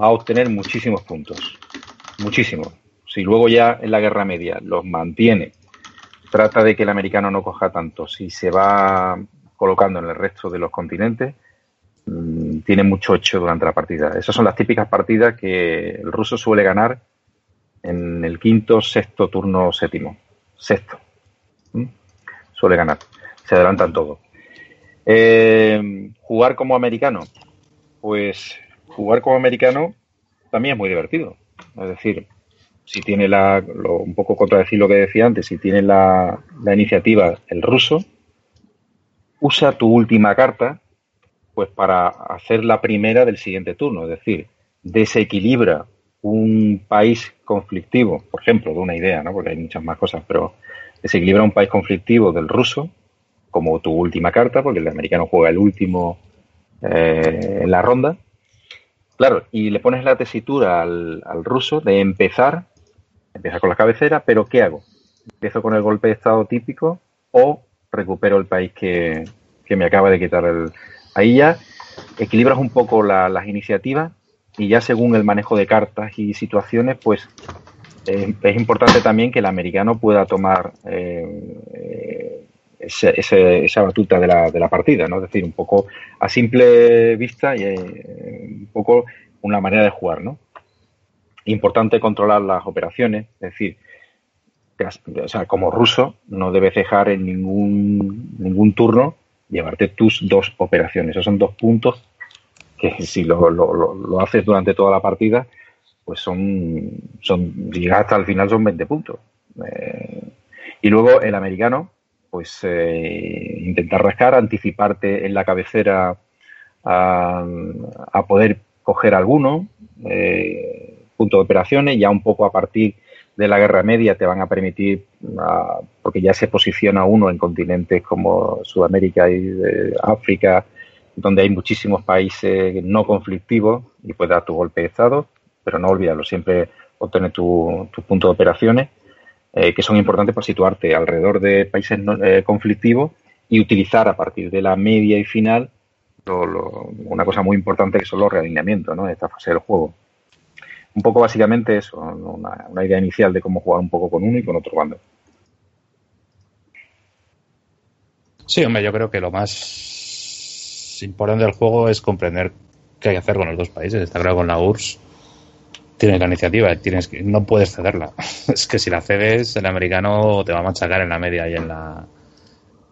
va a obtener muchísimos puntos. Muchísimos. Si luego ya en la Guerra Media los mantiene, trata de que el americano no coja tanto, si se va colocando en el resto de los continentes, mm, tiene mucho hecho durante la partida. Esas son las típicas partidas que el ruso suele ganar en el quinto, sexto turno, séptimo. Sexto. ¿Mm? Suele ganar. Se adelantan todo. Eh, jugar como americano. Pues jugar como americano también es muy divertido. Es decir, si tiene la, un poco contradecir lo que decía antes, si tiene la, la iniciativa el ruso, usa tu última carta pues para hacer la primera del siguiente turno, es decir, desequilibra un país conflictivo, por ejemplo, de una idea, ¿no? porque hay muchas más cosas, pero desequilibra un país conflictivo del ruso como tu última carta, porque el americano juega el último eh, en la ronda. Claro, y le pones la tesitura al, ruso de empezar, empieza con la cabecera, pero ¿qué hago? ¿Empiezo con el golpe de estado típico o recupero el país que, me acaba de quitar el... Ahí ya equilibras un poco las iniciativas y ya según el manejo de cartas y situaciones, pues es importante también que el americano pueda tomar eh, esa batuta de la, de la, partida, ¿no? Es decir, un poco a simple vista y eh, un poco una manera de jugar, ¿no? Importante controlar las operaciones, es decir, o sea, como ruso no debes dejar en ningún, ningún turno llevarte tus dos operaciones. Esos son dos puntos que si lo, lo, lo, haces durante toda la partida, pues son, son llegar hasta el final son 20 puntos. Eh, y luego el americano, pues eh, intentar rascar, anticiparte en la cabecera a, poder coger alguno, eh, punto de operaciones, ya un poco a partir de la Guerra Media te van a permitir, porque ya se posiciona uno en continentes como Sudamérica y África, donde hay muchísimos países no conflictivos y puedes dar tu golpe de Estado, pero no olvidarlo, siempre obtener tu, tu punto de operaciones eh, que son importantes para situarte alrededor de países eh, conflictivos y utilizar a partir de la media y final una cosa muy importante que son los realineamientos ¿no? de esta fase del juego. Un poco básicamente eso, una, una idea inicial de cómo jugar un poco con uno y con otro bando. Sí, hombre, yo creo que lo más importante del juego es comprender qué hay que hacer con los dos países. Está claro con la URSS tienes la iniciativa, tienes que, no puedes cederla. es que si la cedes, el americano te va a machacar en la media y en la,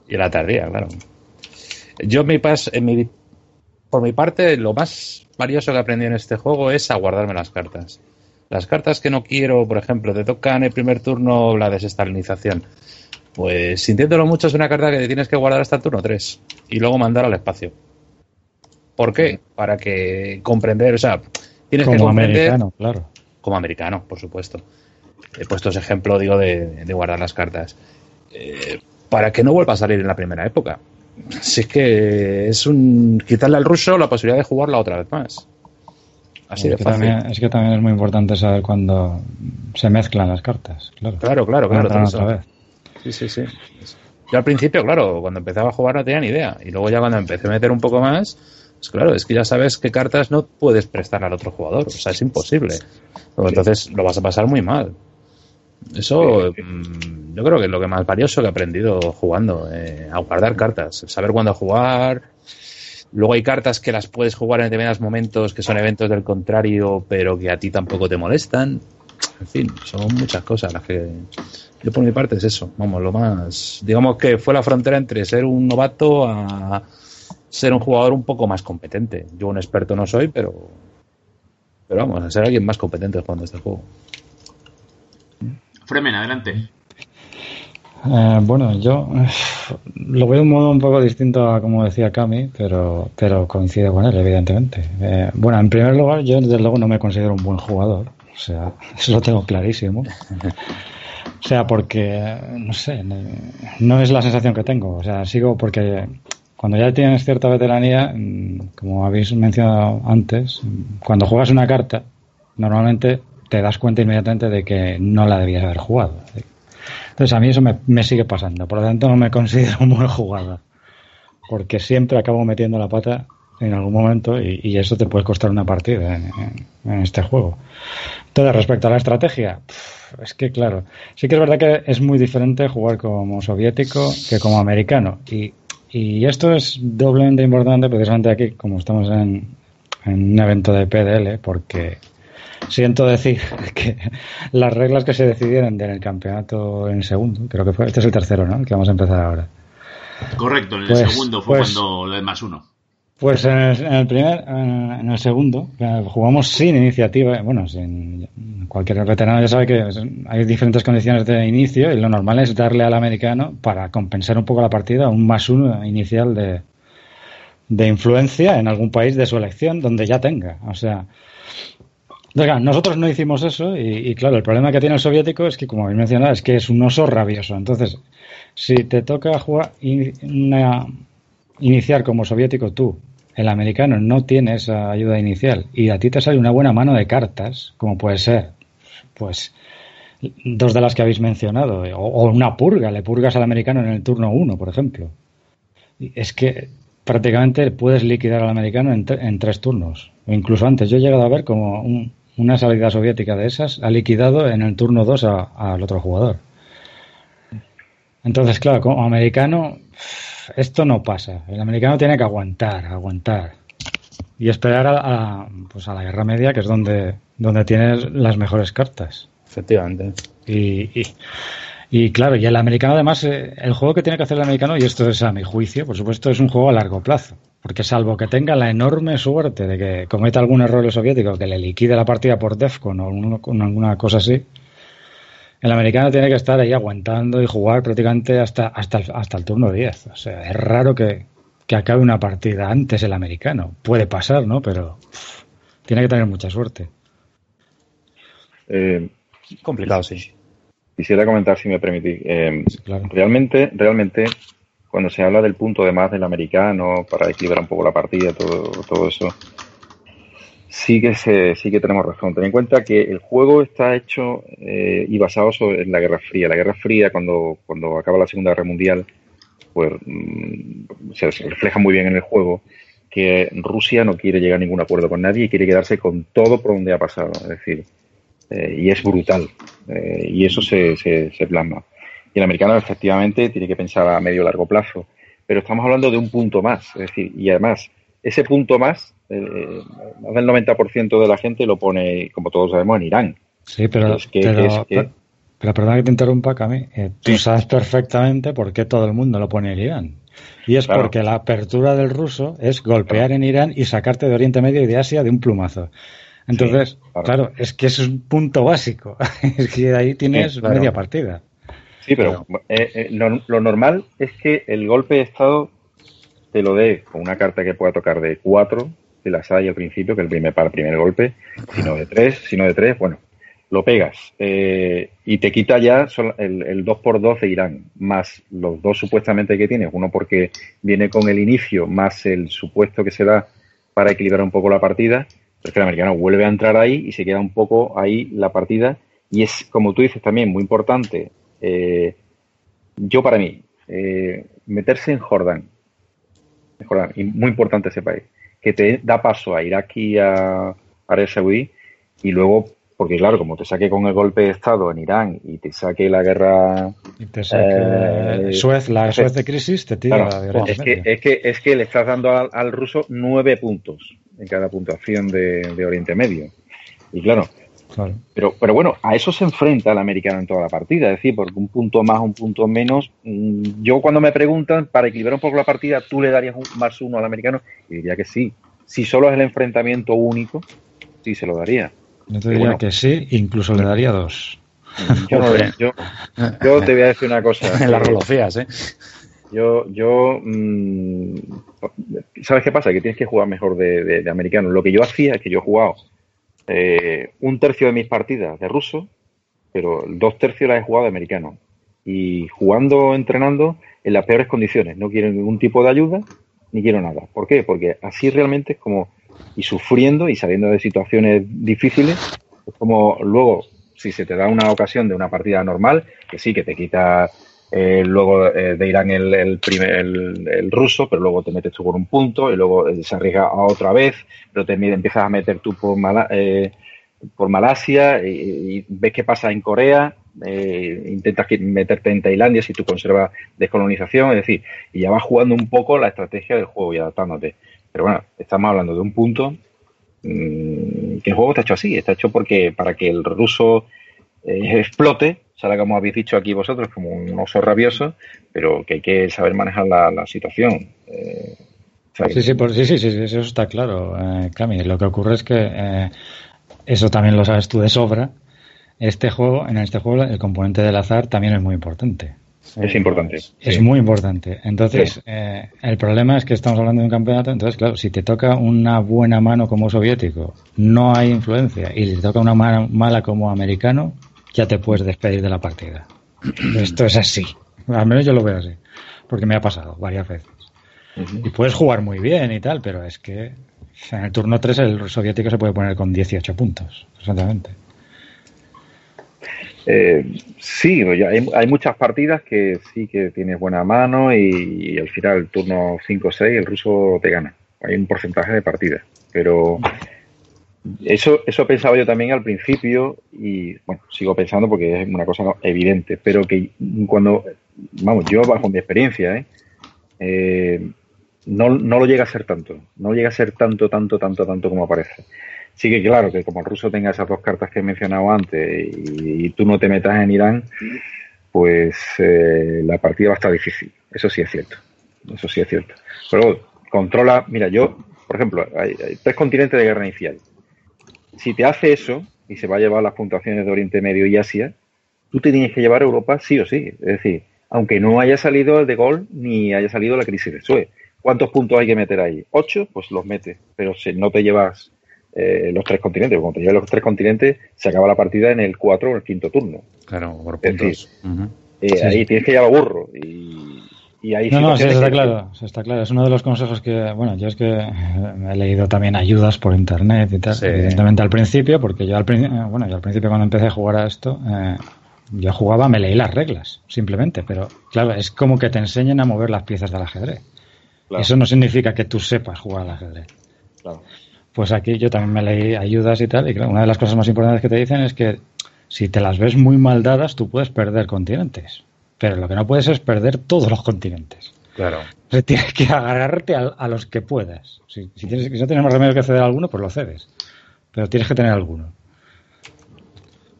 y en la tardía, claro. Yo, mi pas, en mi, por mi parte, lo más valioso que aprendí en este juego es aguardarme las cartas. Las cartas que no quiero, por ejemplo, te tocan el primer turno la desestalinización. Pues sintiéndolo mucho es una carta que te tienes que guardar hasta el turno 3 y luego mandar al espacio. ¿Por qué? Para que comprender, o sea, como americano, claro. Como americano, por supuesto. He puesto ese ejemplo, digo, de, guardar las cartas. Eh, para que no vuelva a salir en la primera época. Si es que es un quitarle al ruso la posibilidad de jugarla otra vez más. Así es, que también, es que también es muy importante saber cuando se mezclan las cartas. Claro, claro, claro. claro otra vez. Sí, sí, sí. Yo al principio, claro, cuando empezaba a jugar no tenía ni idea. Y luego ya cuando empecé a meter un poco más, pues claro, es que ya sabes qué cartas no puedes prestar al otro jugador. O sea, es imposible. Entonces lo vas a pasar muy mal. Eso mm, yo creo que es lo que más valioso que he aprendido jugando. Eh, a guardar cartas. Saber cuándo jugar. Luego hay cartas que las puedes jugar en determinados momentos que son eventos del contrario, pero que a ti tampoco te molestan. En fin, son muchas cosas las que. Yo por mi parte es eso. Vamos, lo más. Digamos que fue la frontera entre ser un novato a ser un jugador un poco más competente. Yo un experto no soy, pero, pero vamos, a ser alguien más competente jugando este juego. Fremen, adelante. Eh, bueno, yo lo veo de un modo un poco distinto a como decía Cami, pero, pero coincido con él, evidentemente. Eh, bueno, en primer lugar, yo desde luego no me considero un buen jugador, o sea, eso lo tengo clarísimo. O sea, porque, no sé, no es la sensación que tengo. O sea, sigo porque cuando ya tienes cierta veteranía, mm, como habéis mencionado antes, cuando juegas una carta, normalmente te das cuenta inmediatamente de que no la debías haber jugado. Entonces a mí eso me, sigue pasando. Por lo tanto no me considero un buen jugador. Porque siempre acabo metiendo la pata en algún momento y, eso te puede costar una partida en, este juego. Entonces respecto a la estrategia, es que claro, sí que es verdad que es muy diferente jugar como soviético que como americano. Y, y esto es doblemente importante precisamente aquí, como estamos en, en un evento de PDL, porque siento decir que las reglas que se decidieron en el campeonato en segundo, creo que fue, este es el tercero, ¿no? El que vamos a empezar ahora. Correcto, en el pues, segundo fue pues cuando lo de más uno. Pues en el, primer, en el segundo, jugamos sin iniciativa, bueno, sin cualquier veterano ya sabe que hay diferentes condiciones de inicio y lo normal es darle al americano para compensar un poco la partida un más uno inicial de, de influencia en algún país de su elección donde ya tenga. O sea, nosotros no hicimos eso y, claro, el problema que tiene el soviético es que, como habéis mencionado, es que es un oso rabioso. Entonces, si te toca jugar iniciar como soviético tú, el americano no tiene esa ayuda inicial y a ti te sale una buena mano de cartas, como puede ser, pues, dos de las que habéis mencionado, o, una purga, le purgas al americano en el turno uno, por ejemplo. Es que prácticamente puedes liquidar al americano en, en tres turnos, o incluso antes. Yo he llegado a ver como un, una salida soviética de esas ha liquidado en el turno 2 al otro jugador. Entonces, claro, como americano, esto no pasa. El americano tiene que aguantar, aguantar. Y esperar a, pues a la Guerra Media, que es donde, donde tienes las mejores cartas. Efectivamente. Y, y, y, claro, y el americano además, eh, el juego que tiene que hacer el americano, y esto es a mi juicio, por supuesto, es un juego a largo plazo. Porque salvo que tenga la enorme suerte de que cometa algún error el soviético que le liquide la partida por DEFCON o alguna cosa así, el americano tiene que estar ahí aguantando y jugar prácticamente hasta, hasta, el, hasta el turno 10. O sea, es raro que, acabe una partida antes el americano. Puede pasar, ¿no? Pero tiene que tener mucha suerte. Eh, Complicado, sí. Quisiera comentar, si me permitís. Eh, realmente, realmente cuando se habla del punto de más del americano para equilibrar un poco la partida, todo, todo eso, sí que, se, sí que tenemos razón. Ten en cuenta que el juego está hecho eh, y basado en la Guerra Fría. La Guerra Fría, cuando, cuando acaba la Segunda Guerra Mundial, pues mm, se refleja muy bien en el juego que Rusia no quiere llegar a ningún acuerdo con nadie y quiere quedarse con todo por donde ha pasado. Es decir, eh, y es brutal. Eh, y eso se, se, se plasma. Y el americano efectivamente tiene que pensar a medio largo plazo. Pero estamos hablando de un punto más. Es decir, y además, ese punto más, eh, más del 90% de la gente lo pone, como todos sabemos, en Irán. Sí, pero, pero, perdona que te interrumpa, Cami. Eh, tú sabes perfectamente por qué todo el mundo lo pone en Irán. Y es porque la apertura del ruso es golpear en Irán y sacarte de Oriente Medio y de Asia de un plumazo. Entonces, claro. es que es un punto básico. es que ahí tienes media partida. Sí, pero eh, eh, lo, normal es que el golpe de estado te lo dé con una carta que pueda tocar de cuatro, de las hay al principio, que el primer para el primer golpe, sino de tres, sino de tres, bueno, lo pegas eh, y te quita ya el, el 2x2 de Irán, más los dos supuestamente que tienes, uno porque viene con el inicio, más el supuesto que se da para equilibrar un poco la partida, pero es que el americano vuelve a entrar ahí y se queda un poco ahí la partida y es, como tú dices también, muy importante eh, yo para mí, eh, meterse en Jordán, y muy importante ese país, que te da paso a Irak y a Arabia Saudí, y luego, porque claro, como te saque con el golpe de Estado en Irán y te saque la guerra... Y te saque eh, Suez, la Suez de crisis, te tira es, que, es, que, es que le estás dando al, ruso nueve puntos en cada puntuación de Oriente Medio. Y claro, pero, pero bueno, a eso se enfrenta el americano en toda la partida. Es decir, porque un punto más, un punto menos. Mm, yo cuando me preguntan, para equilibrar un poco la partida, ¿tú le darías un más uno al americano? Y diría que sí. Si solo es el enfrentamiento único, sí se lo daría. Yo te diría que sí, incluso le daría dos. Yo, yo, te voy a decir una cosa. en las rolofías, ¿eh? Yo, yo, mm, ¿sabes qué pasa? Que tienes que jugar mejor de, de, de americano. Lo que yo hacía es que yo he jugado eh, un tercio de mis partidas de ruso, pero dos tercios las he jugado de americano. Y jugando, entrenando en las peores condiciones. No quieren ningún tipo de ayuda ni quiero nada. ¿Por qué? Porque así realmente es como, y sufriendo y saliendo de situaciones difíciles, es como luego, si se te da una ocasión de una partida normal, que sí, que te quita eh, luego eh, de Irán el, el, ruso, pero luego te metes tú por un punto y luego eh, se arriesga a otra vez, pero te empiezas a meter tú por, Mala, eh, por Malasia y, ves qué pasa en Corea, eh, intentas meterte en Tailandia si tú conservas descolonización, es decir, y ya vas jugando un poco la estrategia del juego y adaptándote. Pero bueno, estamos hablando de un punto mmm, que el juego está hecho así, está hecho porque para que el ruso explote, será como habéis dicho aquí vosotros, como un oso rabioso, pero que hay que saber manejar la, la situación. Eh, sí, sí, por, sí, sí, sí, eso está claro, eh, Cami. Lo que ocurre es que eh, eso también lo sabes tú de sobra. Este juego, en este juego, el componente del azar también es muy importante. Es importante. Es, sí. muy importante. Entonces, sí. eh, el problema es que estamos hablando de un campeonato. Entonces, claro, si te toca una buena mano como soviético, no hay influencia. Y si te toca una mala, mala como americano, ya te puedes despedir de la partida. Esto es así. Al menos yo lo veo así. Porque me ha pasado varias veces. Uh -huh. Y puedes jugar muy bien y tal, pero es que en el turno 3 el soviético se puede poner con 18 puntos. Exactamente. Eh, sí, hay, hay, muchas partidas que sí que tienes buena mano y, y al final, el turno 5 o 6, el ruso te gana. Hay un porcentaje de partidas. Pero eso, eso pensaba yo también al principio y, bueno, sigo pensando porque es una cosa evidente, pero que cuando, vamos, yo bajo mi experiencia, ¿eh? eh no, no lo llega a ser tanto. No llega a ser tanto, tanto, tanto, tanto como parece. Sí que claro, que como el ruso tenga esas dos cartas que he mencionado antes y, tú no te metas en Irán, pues eh, la partida va a estar difícil. Eso sí es cierto. Eso sí es cierto. Pero controla, mira, yo, por ejemplo, hay, hay tres continentes de guerra inicial. Si te hace eso y se va a llevar las puntuaciones de Oriente Medio y Asia, tú te tienes que llevar a Europa sí o sí. Es decir, aunque no haya salido el de Gol ni haya salido la crisis de Suez. ¿Cuántos puntos hay que meter ahí? ¿Ocho? Pues los metes. Pero si no te llevas eh, los tres continentes. Cuando te llevas los tres continentes, se acaba la partida en el cuatro o el quinto turno. Claro, por puntos. Decir, uh -huh. eh, sí, ahí sí. tienes que llevar burro. Y, y ahí no, no, sí, está claro, está claro. Es uno de los consejos que, bueno, yo es que he leído también ayudas por internet y tal. Sí. Evidentemente al principio, porque yo al, principio, bueno, yo al principio cuando empecé a jugar a esto, eh, yo jugaba, me leí las reglas, simplemente. Pero claro, es como que te enseñen a mover las piezas del ajedrez. Claro. Eso no significa que tú sepas jugar al ajedrez. Claro. Pues aquí yo también me leí ayudas y tal, y claro, una de las cosas más importantes que te dicen es que si te las ves muy mal dadas, tú puedes perder continentes. Pero lo que no puedes es perder todos los continentes. Claro. O sea, tienes que agarrarte a, a los que puedas. Si, si, tienes, si no tienes más remedio que ceder a alguno, pues lo cedes. Pero tienes que tener alguno.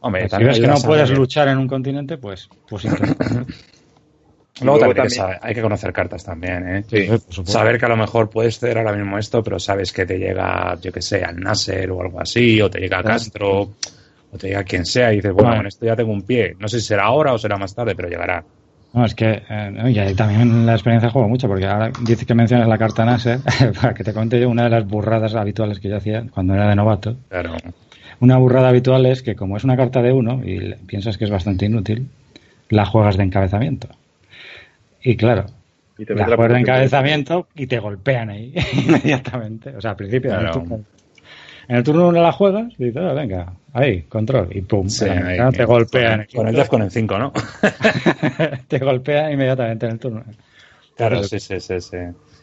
Hombre, si ves que no puedes luchar en un continente, pues, pues Luego, Luego también, también... hay que conocer cartas también, ¿eh? Sí, saber que a lo mejor puedes ceder ahora mismo esto, pero sabes que te llega, yo que sé, al Nasser o algo así, o te llega a Castro, o te llega a quien sea, y dices, bueno, bueno, con esto ya tengo un pie. No sé si será ahora o será más tarde, pero llegará. No, es que eh, y ahí también la experiencia juega mucho, porque ahora dice que mencionas la carta Nasser, para que te cuente yo una de las burradas habituales que yo hacía cuando era de novato. Claro. Una burrada habitual es que como es una carta de uno y piensas que es bastante inútil, la juegas de encabezamiento. Y claro, y te la juegas de encabezamiento y te golpean ahí inmediatamente. O sea, al principio. Claro. El turno, en el turno uno la juegas y dices, oh, venga, ahí, control, y pum, sí, ahí, te golpean. Con el 10 con el 5, ¿no? te golpean inmediatamente en el turno. Claro, sí, sí, sí, sí.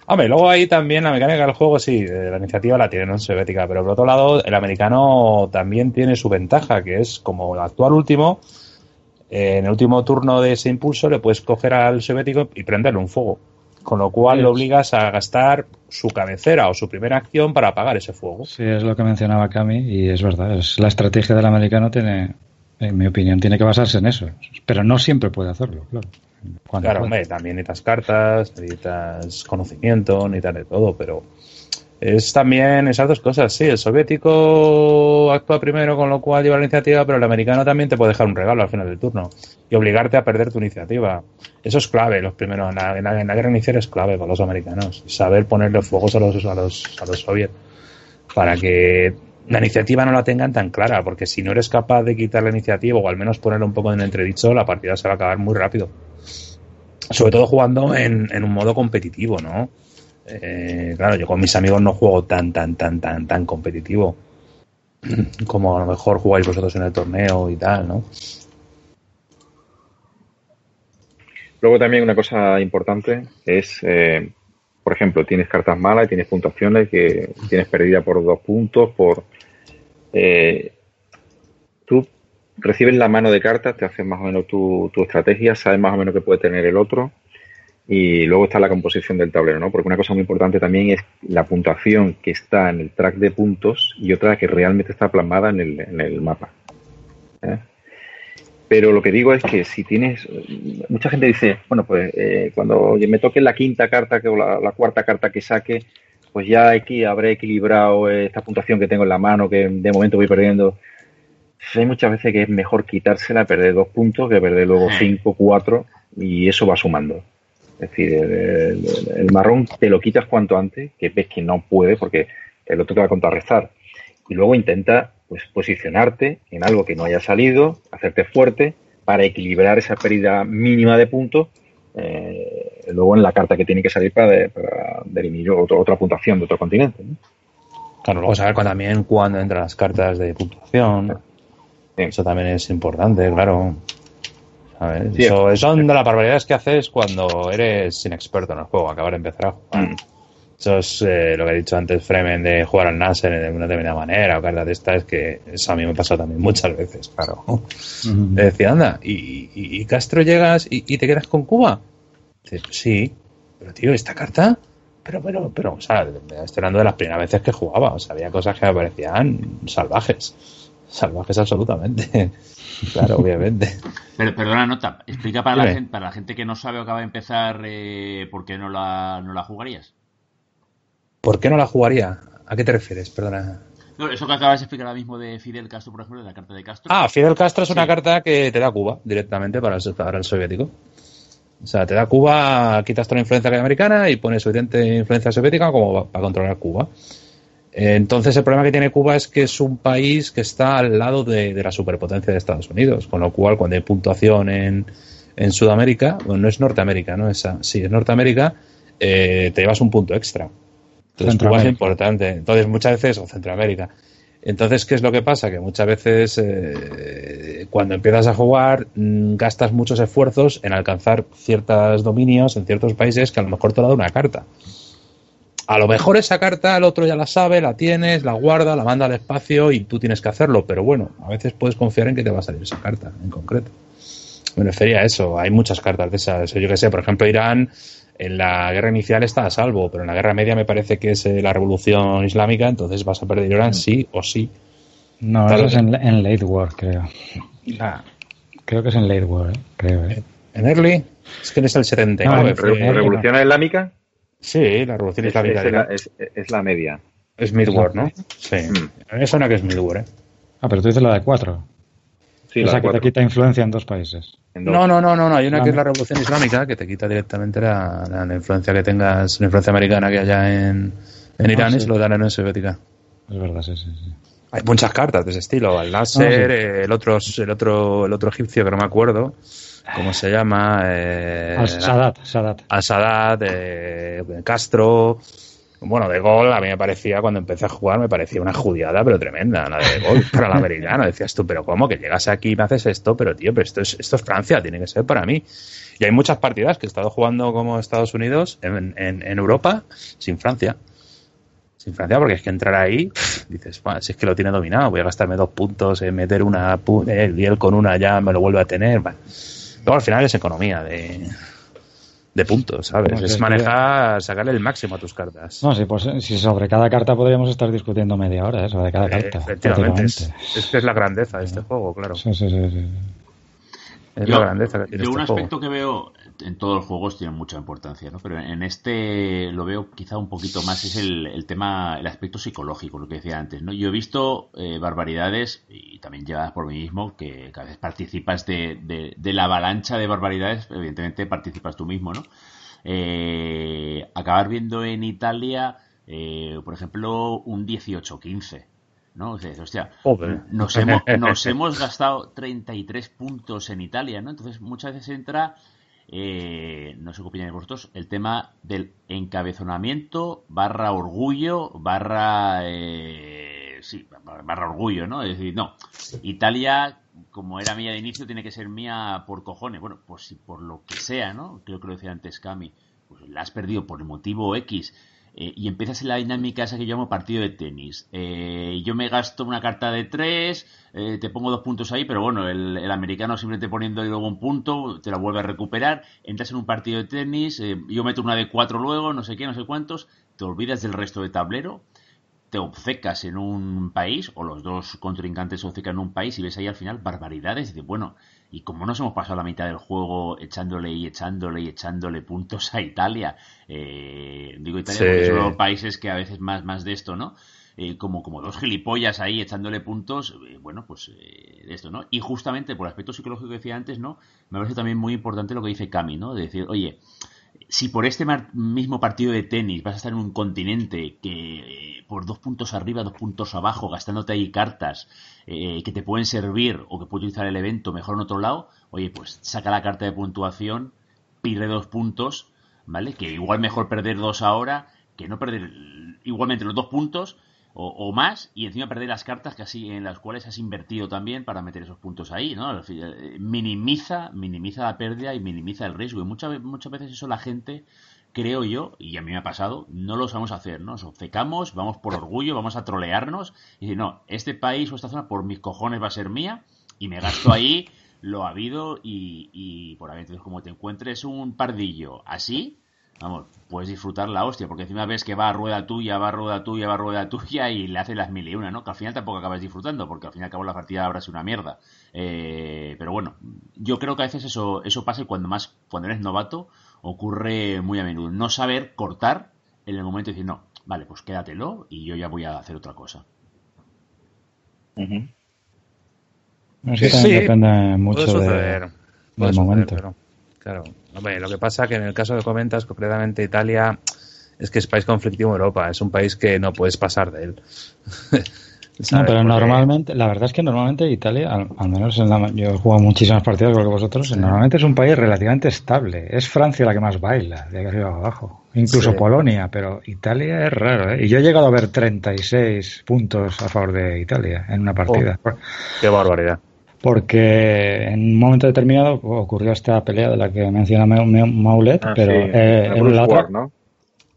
Hombre, luego ahí también la mecánica del juego, sí, la iniciativa la tiene, no es soviética, pero por otro lado, el americano también tiene su ventaja, que es como actuar último, eh, en el último turno de ese impulso le puedes coger al soviético y prenderle un fuego. Con lo cual sí, lo obligas a gastar su cabecera o su primera acción para apagar ese fuego. Sí, es lo que mencionaba Cami y es verdad. Es la estrategia del americano tiene, en mi opinión, tiene que basarse en eso. Pero no siempre puede hacerlo, claro. Cuando claro, puede. hombre, también necesitas cartas, necesitas conocimiento, necesitas de todo, pero es también esas dos cosas, sí, el soviético actúa primero, con lo cual lleva la iniciativa, pero el americano también te puede dejar un regalo al final del turno y obligarte a perder tu iniciativa. Eso es clave, los primeros, en la, en la, guerra inicial es clave para los americanos, saber ponerle fuegos a los, a los, a los soviets para que la iniciativa no la tengan tan clara, porque si no eres capaz de quitar la iniciativa o al menos ponerle un poco en entredicho, la partida se va a acabar muy rápido. Sobre todo jugando en, en un modo competitivo, ¿no? Eh, claro, yo con mis amigos no juego tan, tan, tan, tan, tan competitivo como a lo mejor jugáis vosotros en el torneo y tal, ¿no? Luego también una cosa importante es, eh, por ejemplo, tienes cartas malas tienes puntuaciones que tienes perdida por dos puntos, por... Eh, tú recibes la mano de cartas, te haces más o menos tu, tu estrategia, sabes más o menos qué puede tener el otro y luego está la composición del tablero, ¿no? Porque una cosa muy importante también es la puntuación que está en el track de puntos y otra que realmente está plasmada en el, en el mapa. ¿eh? Pero lo que digo es que si tienes, mucha gente dice, bueno, pues eh, cuando me toque la quinta carta que, o la, la, cuarta carta que saque, pues ya aquí habré equilibrado esta puntuación que tengo en la mano, que de momento voy perdiendo. Hay muchas veces que es mejor quitársela, perder dos puntos, que perder luego cinco, cuatro, y eso va sumando. Es decir, el, el, el, marrón te lo quitas cuanto antes, que ves que no puede, porque el otro te va a contrarrestar. Y luego intenta pues, posicionarte en algo que no haya salido, hacerte fuerte, para equilibrar esa pérdida mínima de puntos, eh, luego en la carta que tiene que salir para, de, para otro, otra puntuación de otro continente. ¿no? Claro, luego saber también cuándo entran las cartas de puntuación. Sí. Eso también es importante, claro. Sí, Eso, son de las barbaridades que haces cuando eres inexperto en el juego, acabar de empezar a jugar. Mm. Eso es eh, lo que he dicho antes, Fremen, de jugar al Nasser de una determinada manera o cartas de estas, que eso a mí me pasa también muchas veces, claro. Uh -huh. Decía, anda, ¿y, y, y Castro llegas y, y, te quedas con Cuba? Dices, sí, pero tío, esta carta, pero, pero, pero, o sea, estoy hablando de las primeras veces que jugaba, o sea, había cosas que me parecían salvajes, salvajes absolutamente. Claro, obviamente. Pero, perdona, nota. Explica para la, gente, para la gente que no sabe o acaba de empezar eh, por qué no la, no la jugarías. ¿Por qué no la jugaría? ¿A qué te refieres? Perdona. No, eso que acabas de explicar ahora mismo de Fidel Castro, por ejemplo, de la carta de Castro. Ah, Fidel Castro es una carta que te da Cuba directamente para el, para el soviético. O sea, te da Cuba, quitas toda la influencia americana y pones suficiente influencia soviética como para controlar Cuba. Entonces el problema que tiene Cuba es que es un país que está al lado de, de la superpotencia de Estados Unidos, con lo cual cuando hay puntuación en, en Sudamérica, bueno, no es Norteamérica, ¿no? Esa, sí, es Norteamérica, eh, te llevas un punto extra. Entonces Cuba es importante. Entonces muchas veces, o Centroamérica. Entonces, ¿qué es lo que pasa? Que muchas veces eh, cuando empiezas a jugar mmm, gastas muchos esfuerzos en alcanzar ciertos dominios en ciertos países que a lo mejor te ha dado una carta. A lo mejor esa carta el otro ya la sabe, la tienes, la guarda, la manda al espacio y tú tienes que hacerlo, pero bueno, a veces puedes confiar en que te va a salir esa carta en concreto. Me refería a eso, hay muchas cartas de esas. Yo que sé, por ejemplo, Irán en la guerra inicial está a salvo, pero en la guerra media me parece que es la revolución islámica, entonces vas a perder Irán sí o sí. No, Tal eso es en, en, Late War, creo. Creo que es en Late War, ¿eh? creo. ¿eh? ¿En Early? Es que es el 79. No, ¿Re ¿Revolución islámica? Sí, la revolución es, islámica. Es, la, es, es, la media. Es Midwar, ¿no? Sí. Mm. A mí me suena que es Midwar, ¿eh? Ah, pero tú dices la de 4. Sí, Esa que te quita influencia en dos países. En dos. No, no, no, no, no. Hay una ah, que es la revolución islámica, que te quita directamente la, la, la, influencia que tengas, la influencia americana que haya en, en Irán ah, sí. y se lo en la Unión Soviética. Es verdad, sí, sí, sí. Hay muchas cartas de ese estilo. El Nasser, no, sí. el, otro, el, otro, el otro egipcio que no me acuerdo. ¿Cómo se llama? Eh, Al-Sadat. Sadat. Eh, Castro. Bueno, de gol a mí me parecía, cuando empecé a jugar, me parecía una judiada, pero tremenda, la de gol para la americana. Decías tú, pero ¿cómo? Que llegas aquí y me haces esto, pero tío, pero esto es, esto es Francia, tiene que ser para mí. Y hay muchas partidas que he estado jugando como Estados Unidos en, en, en Europa sin Francia. Sin Francia, porque es que entrar ahí, dices, si es que lo tiene dominado, voy a gastarme dos puntos en meter una, el y él con una ya me lo vuelve a tener. Bueno. Luego al final es economía de, de puntos, ¿sabes? Es manejar, sacarle el máximo a tus cartas. No, sí, pues si sobre cada carta podríamos estar discutiendo media hora, ¿eh? sobre cada carta. Eh, efectivamente. Es, es, que es la grandeza de este juego, claro. Sí, sí, sí. sí. Es yo, la grandeza que tiene yo este un aspecto juego. que veo en todos los juegos tiene mucha importancia, ¿no? Pero en este lo veo quizá un poquito más es el, el tema, el aspecto psicológico, lo que decía antes, ¿no? Yo he visto eh, barbaridades y también llevadas por mí mismo que cada vez participas de, de, de, la avalancha de barbaridades, evidentemente participas tú mismo, ¿no? Eh, acabar viendo en Italia, eh, por ejemplo, un 18-15. ¿No? O sea, hostia, nos, hemos, nos hemos gastado 33 puntos en Italia, ¿no? Entonces muchas veces entra eh, no sé qué opináis vosotros, el tema del encabezonamiento barra orgullo barra... Eh, sí, barra orgullo, ¿no? Es decir, no, Italia, como era mía de inicio, tiene que ser mía por cojones. Bueno, pues si por lo que sea, ¿no? Creo que lo decía antes Cami, pues la has perdido por el motivo X eh, y empiezas en la dinámica esa que llamo partido de tenis. Eh, yo me gasto una carta de tres, eh, te pongo dos puntos ahí, pero bueno, el, el americano simplemente poniendo luego un punto, te la vuelve a recuperar, entras en un partido de tenis, yo meto una de cuatro luego, no sé qué, no sé cuántos, te olvidas del resto de tablero, te obcecas en un país, o los dos contrincantes se obcecan en un país y ves ahí al final barbaridades, de bueno, y como nos hemos pasado la mitad del juego echándole y echándole y echándole puntos a Italia, eh, digo Italia porque son los países que a veces más, más de esto, ¿no? Eh, como, como dos gilipollas ahí echándole puntos, eh, bueno, pues de esto, ¿no? Y justamente por el aspecto psicológico que decía antes, ¿no? Me parece también muy importante lo que dice Cami, ¿no? De decir, oye, si por este mismo partido de tenis vas a estar en un continente que eh, por dos puntos arriba, dos puntos abajo, gastándote ahí cartas eh, que te pueden servir o que puedes utilizar el evento mejor en otro lado, oye, pues saca la carta de puntuación, pide dos puntos, ¿vale? Que igual mejor perder dos ahora que no perder igualmente los dos puntos o, más y encima perder las cartas que así, en las cuales has invertido también para meter esos puntos ahí, ¿no? Eh, minimiza, minimiza la pérdida y minimiza el riesgo y muchas, muchas veces eso la gente creo yo, y a mí me ha pasado, no lo sabemos hacer, ¿no? Nos obcecamos, vamos por orgullo, vamos a trolearnos y no, este país o esta zona por mis cojones va a ser mía y me gasto ahí lo habido y, y por ahí. Entonces, como te encuentres un pardillo así, vamos, puedes disfrutar la hostia, porque encima ves que va a rueda tuya, va a rueda tuya, va a rueda tuya y le hace las mil y una, ¿no? Que al final tampoco acabas disfrutando, porque al fin y al cabo la partida habrá sido una mierda. Eh, pero bueno, yo creo que a veces eso, eso pasa y cuando más, cuando eres novato, ocurre muy a menudo. No saber cortar en el momento de decir, no, vale, pues quédatelo y yo ya voy a hacer otra cosa. sí, depende mucho de, del momento. Claro, hombre, lo que pasa que en el caso que comentas, concretamente Italia, es que es país conflictivo en Europa, es un país que no puedes pasar de él. no, pero normalmente, la verdad es que normalmente Italia, al, menos en la, yo he jugado muchísimas partidas con vosotros, normalmente es un país relativamente estable. Es Francia la que más baila, de arriba abajo. Incluso Polonia, pero Italia es raro, ¿eh? Y yo he llegado a ver 36 puntos a favor de Italia en una partida. Oh, qué barbaridad porque en un momento determinado ocurrió esta pelea de la que menciona Maulet, ah, pero eh, la otra,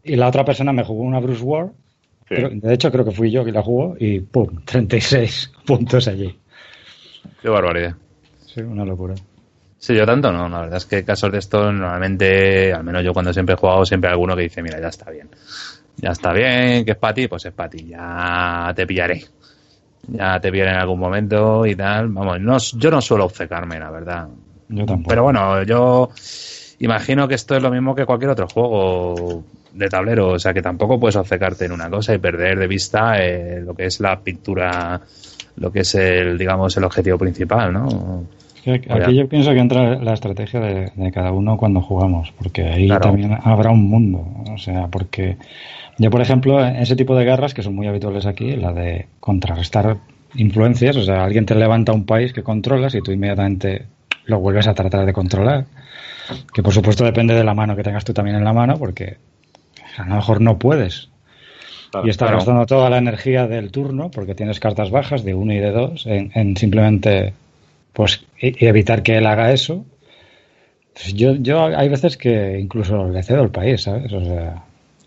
y la otra persona me jugó una Bruce War, de hecho creo que fui yo que la jugó y ¡pum! 36 puntos allí. Qué barbaridad. Sí, una locura. Sí, yo tanto no, la verdad es que casos de esto normalmente, al menos yo cuando siempre he jugado, siempre hay alguno que dice, mira, ya está bien. Ya está bien, que es para ti, pues es para ti, ya te pillaré ya te viene en algún momento y tal. Vamos, no, yo no suelo obcecarme, la verdad. Yo tampoco. Pero bueno, yo imagino que esto es lo mismo que cualquier otro juego de tablero, o sea que tampoco puedes obcecarte en una cosa y perder de vista eh, lo que es la pintura, lo que es el, digamos, el objetivo principal, ¿no? Aquí yo pienso que entra la estrategia de, cada uno cuando jugamos, porque ahí también habrá un mundo, o sea, porque yo, por ejemplo, en ese tipo de guerras que son muy habituales aquí, la de contrarrestar influencias, o sea, alguien te levanta un país que controlas y tú inmediatamente lo vuelves a tratar de controlar, que por supuesto depende de la mano que tengas tú también en la mano, porque a lo mejor no puedes. y estás gastando toda la energía del turno, porque tienes cartas bajas de uno y de dos, en, simplemente pues evitar que él haga eso. Pues yo, yo hay veces que incluso le cedo el país, ¿sabes? O sea,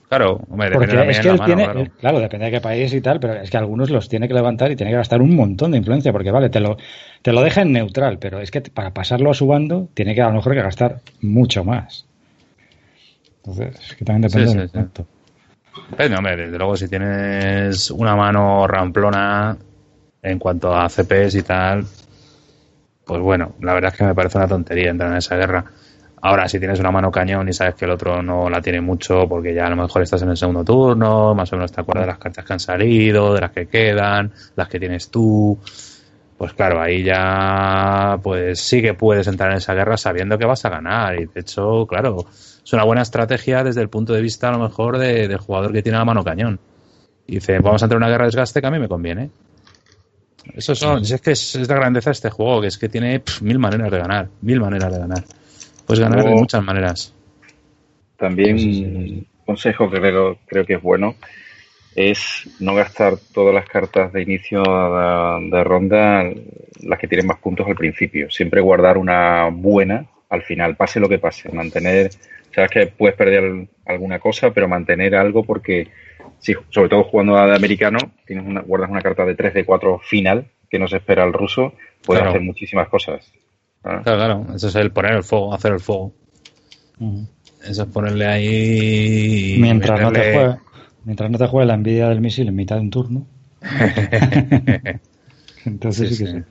Claro, hombre, Porque es que él tiene, claro. depende de qué país y tal, pero es que algunos los tiene que levantar y tiene que gastar un montón de influencia, porque vale, te lo, te lo deja en neutral, pero es que para pasarlo a su bando tiene que a lo mejor que gastar mucho más. Entonces, es que también depende del momento. hombre, desde luego si tienes una mano ramplona en cuanto a CPs y tal, pues bueno, la verdad es que me parece una tontería entrar en esa guerra. Ahora, si tienes una mano cañón y sabes que el otro no la tiene mucho porque ya a lo mejor estás en el segundo turno, más o menos te acuerdas de las cartas que han salido, de las que quedan, las que tienes tú, pues claro, ahí ya pues sí que puedes entrar en esa guerra sabiendo que vas a ganar. Y de hecho, claro, es una buena estrategia desde el punto de vista a lo mejor del jugador que tiene la mano cañón. Y dice, vamos a entrar en una guerra de desgaste que a mí me conviene. Eso son, es que es, la grandeza de este juego, que es que tiene mil maneras de ganar, mil maneras de ganar. Puedes ganar de muchas maneras. También un consejo que creo, creo que es bueno es no gastar todas las cartas de inicio de, de ronda, las que tienen más puntos al principio. Siempre guardar una buena al final, pase lo que pase. Mantener, sabes que puedes perder alguna cosa, pero mantener algo porque, si, sobre todo jugando a de americano, tienes una, guardas una carta de 3 de 4 final que no se espera al ruso, puedes Claro. hacer muchísimas cosas. Claro, claro. Eso es el poner el fuego, hacer el fuego. Eso es ponerle ahí. Mientras no te juegue, mientras no te juegue la envidia del misil en mitad de un turno. Entonces Sí, sí, que sí. sí.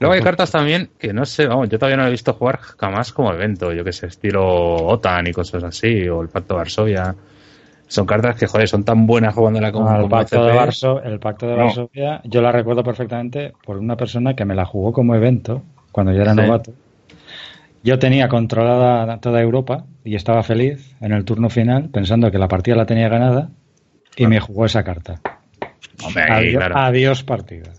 Luego hay cartas también que no sé, vamos, yo todavía no he visto jugar jamás como evento, yo que sé, estilo OTAN y cosas así, o el Pacto de Varsovia. Son cartas que, joder, son tan buenas jugándola como, No, el, como pacto de el pacto de No. Varsovia, yo la recuerdo perfectamente por una persona que me la jugó como evento cuando yo era Sí. novato. Yo tenía controlada toda Europa y estaba feliz en el turno final pensando que la partida la tenía ganada y me jugó esa carta. Hombre, Adiós, claro. adiós partida.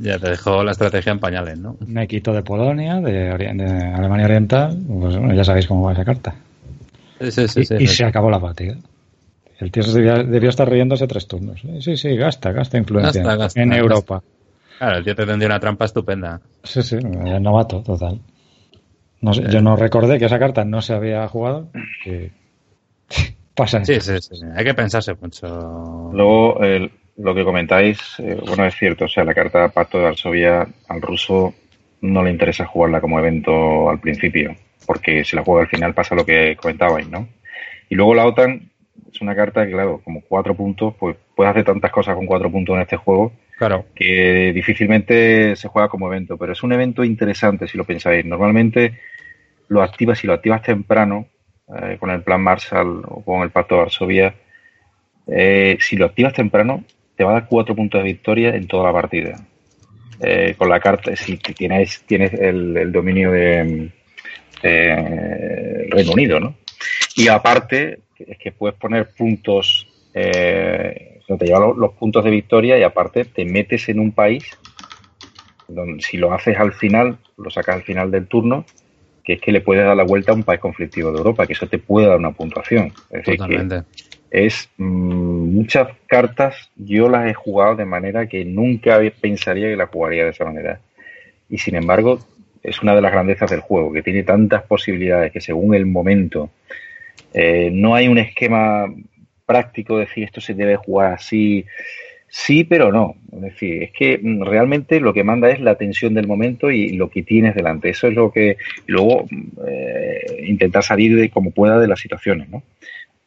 Ya te dejó la estrategia en pañales, ¿no? Me quitó de Polonia, de, Ori- de Alemania Oriental, pues bueno, ya sabéis cómo va esa carta. Sí, sí, sí, y se acabó la partida. El tío se debió, debió estar riéndose tres turnos. Sí, sí, gasta, gasta influencia Gasta, gasta, en gasta. Europa. Claro, el tío te tendió una trampa estupenda. Sí, sí, es novato, total. No sé, yo no recordé que esa carta no se había jugado. que pasa. Sí, sí, sí, sí. Hay que pensarse mucho. Luego, el- lo que comentáis, eh, bueno, es cierto, o sea, la carta Pacto de Varsovia al ruso no le interesa jugarla como evento al principio, porque si la juega al final pasa lo que comentabais, ¿no? Y luego la OTAN es una carta que, claro, como cuatro puntos, pues puedes hacer tantas cosas con cuatro puntos en este juego Claro. que difícilmente se juega como evento, pero es un evento interesante si lo pensáis. Normalmente lo activas, si lo activas temprano, eh, con el plan Marshall o con el Pacto de Varsovia, eh, si lo activas temprano, te va a dar cuatro puntos de victoria en toda la partida. Eh, con la carta, si tienes, tienes el, el dominio de Reino Unido, ¿no? Y aparte, es que puedes poner puntos, eh, te lleva los, los puntos de victoria y aparte te metes en un país donde si lo haces al final, lo sacas al final del turno, que es que le puedes dar la vuelta a un país conflictivo de Europa, que eso te puede dar una puntuación. Es decir, que es mm, muchas cartas yo las he jugado de manera que nunca pensaría que las jugaría de esa manera y sin embargo es una de las grandezas del juego que tiene tantas posibilidades que según el momento eh, no hay un esquema práctico de decir esto se debe jugar así sí pero no es decir es que mm, realmente lo que manda es la tensión del momento y lo que tienes delante eso es lo que luego eh, intentar salir de como pueda de las situaciones no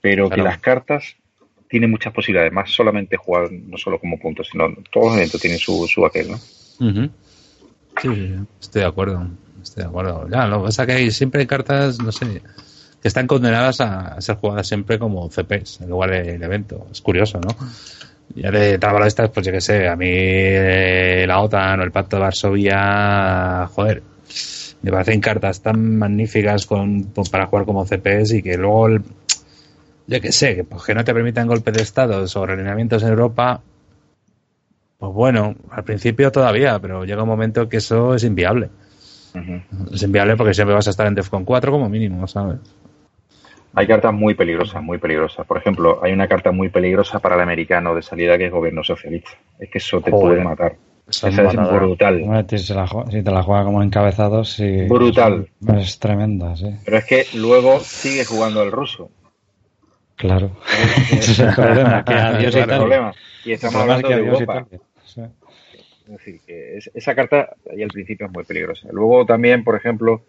pero que las cartas tienen muchas posibilidades, más solamente jugar no solo como puntos, sino todos los eventos tienen su, su aquel, ¿no? Sí, sí, sí. estoy de acuerdo. Estoy de acuerdo. Ya, lo que pasa que hay siempre hay cartas, no sé, que están condenadas a ser jugadas siempre como CPs en lugar del evento. Es curioso, ¿no? Ya de estas, pues yo qué sé, a mí eh, la OTAN o el Pacto de Varsovia, joder, me parecen cartas tan magníficas con, con- para jugar como CPs y que luego, el- yo qué sé, que, pues, que no te permitan golpes de estados o realineamientos en Europa, pues bueno, al principio todavía, pero llega un momento que eso es inviable. Es inviable porque siempre vas a estar en DEFCON 4 como mínimo, ¿sabes? Hay cartas muy peligrosas, muy peligrosas. Por ejemplo, hay una carta muy peligrosa para el americano de salida que es gobierno socialista. Es que eso te Joder. puede matar. Esa es brutal. Si, la te la juega como encabezado, sí. Brutal. Es tremenda, sí. Pero es que luego sigue jugando el ruso. Claro. Ese es el problema. Que adiós problema. Y estamos hablando de Europa. Sí. Es decir, que es- esa carta ahí al principio es muy peligrosa. Luego también, por ejemplo,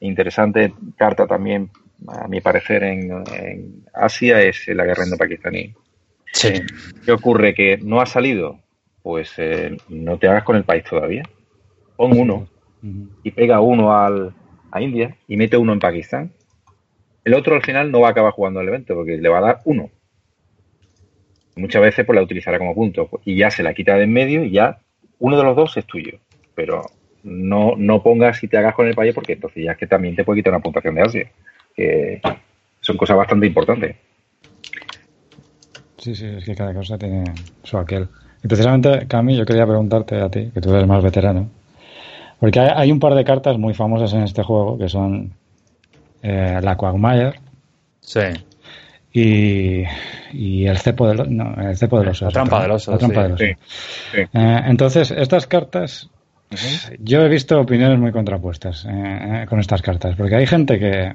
interesante carta también, a mi parecer, en, en Asia es la guerra indo-pakistaní. Sí. ¿Qué ocurre? Que no ha salido. Pues eh, no te hagas con el país todavía. Pon uno y pega uno al, a India y mete uno en Pakistán. El otro al final no va a acabar jugando el evento porque le va a dar uno. Muchas veces pues la utilizará como punto y ya se la quita de en medio y ya uno de los dos es tuyo. Pero no, no pongas y te hagas con el país porque entonces ya es que también te puede quitar una puntuación de Asia. Que son cosas bastante importantes. Sí, sí, es que cada cosa tiene su aquel. Y precisamente, Cami, yo quería preguntarte a ti, que tú eres más veterano, porque hay, hay un par de cartas muy famosas en este juego que son eh, la Quagmire. Sí. Y, y el cepo del, no, el cepo del oso. La trampa del oso. La trampa sí. del oso. Sí, sí. Eh, entonces, estas cartas, yo he visto opiniones muy contrapuestas eh, con estas cartas, porque hay gente que,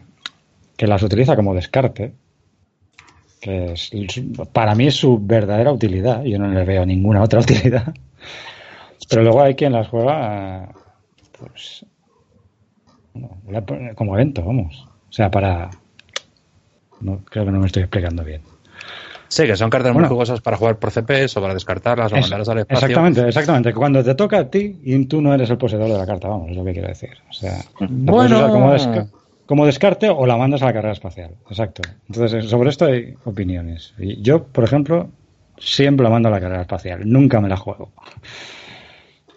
que las utiliza como descarte, que es, para mí es su verdadera utilidad, yo no le veo ninguna otra utilidad, pero luego hay quien las juega pues, como evento, vamos, o sea, para... No, creo que no me estoy explicando bien. Sí, que son cartas Bueno. muy jugosas para jugar por CPs o para descartarlas o mandarlas al espacio. Exactamente, exactamente. Cuando te toca a ti y tú no eres el poseedor de la carta, vamos, es lo que quiero decir. O sea, Bueno. como, desca- como descarte o la mandas a la carrera espacial. Exacto. Entonces, eh, sobre esto hay opiniones. Y yo, por ejemplo, siempre la mando a la carrera espacial. Nunca me la juego.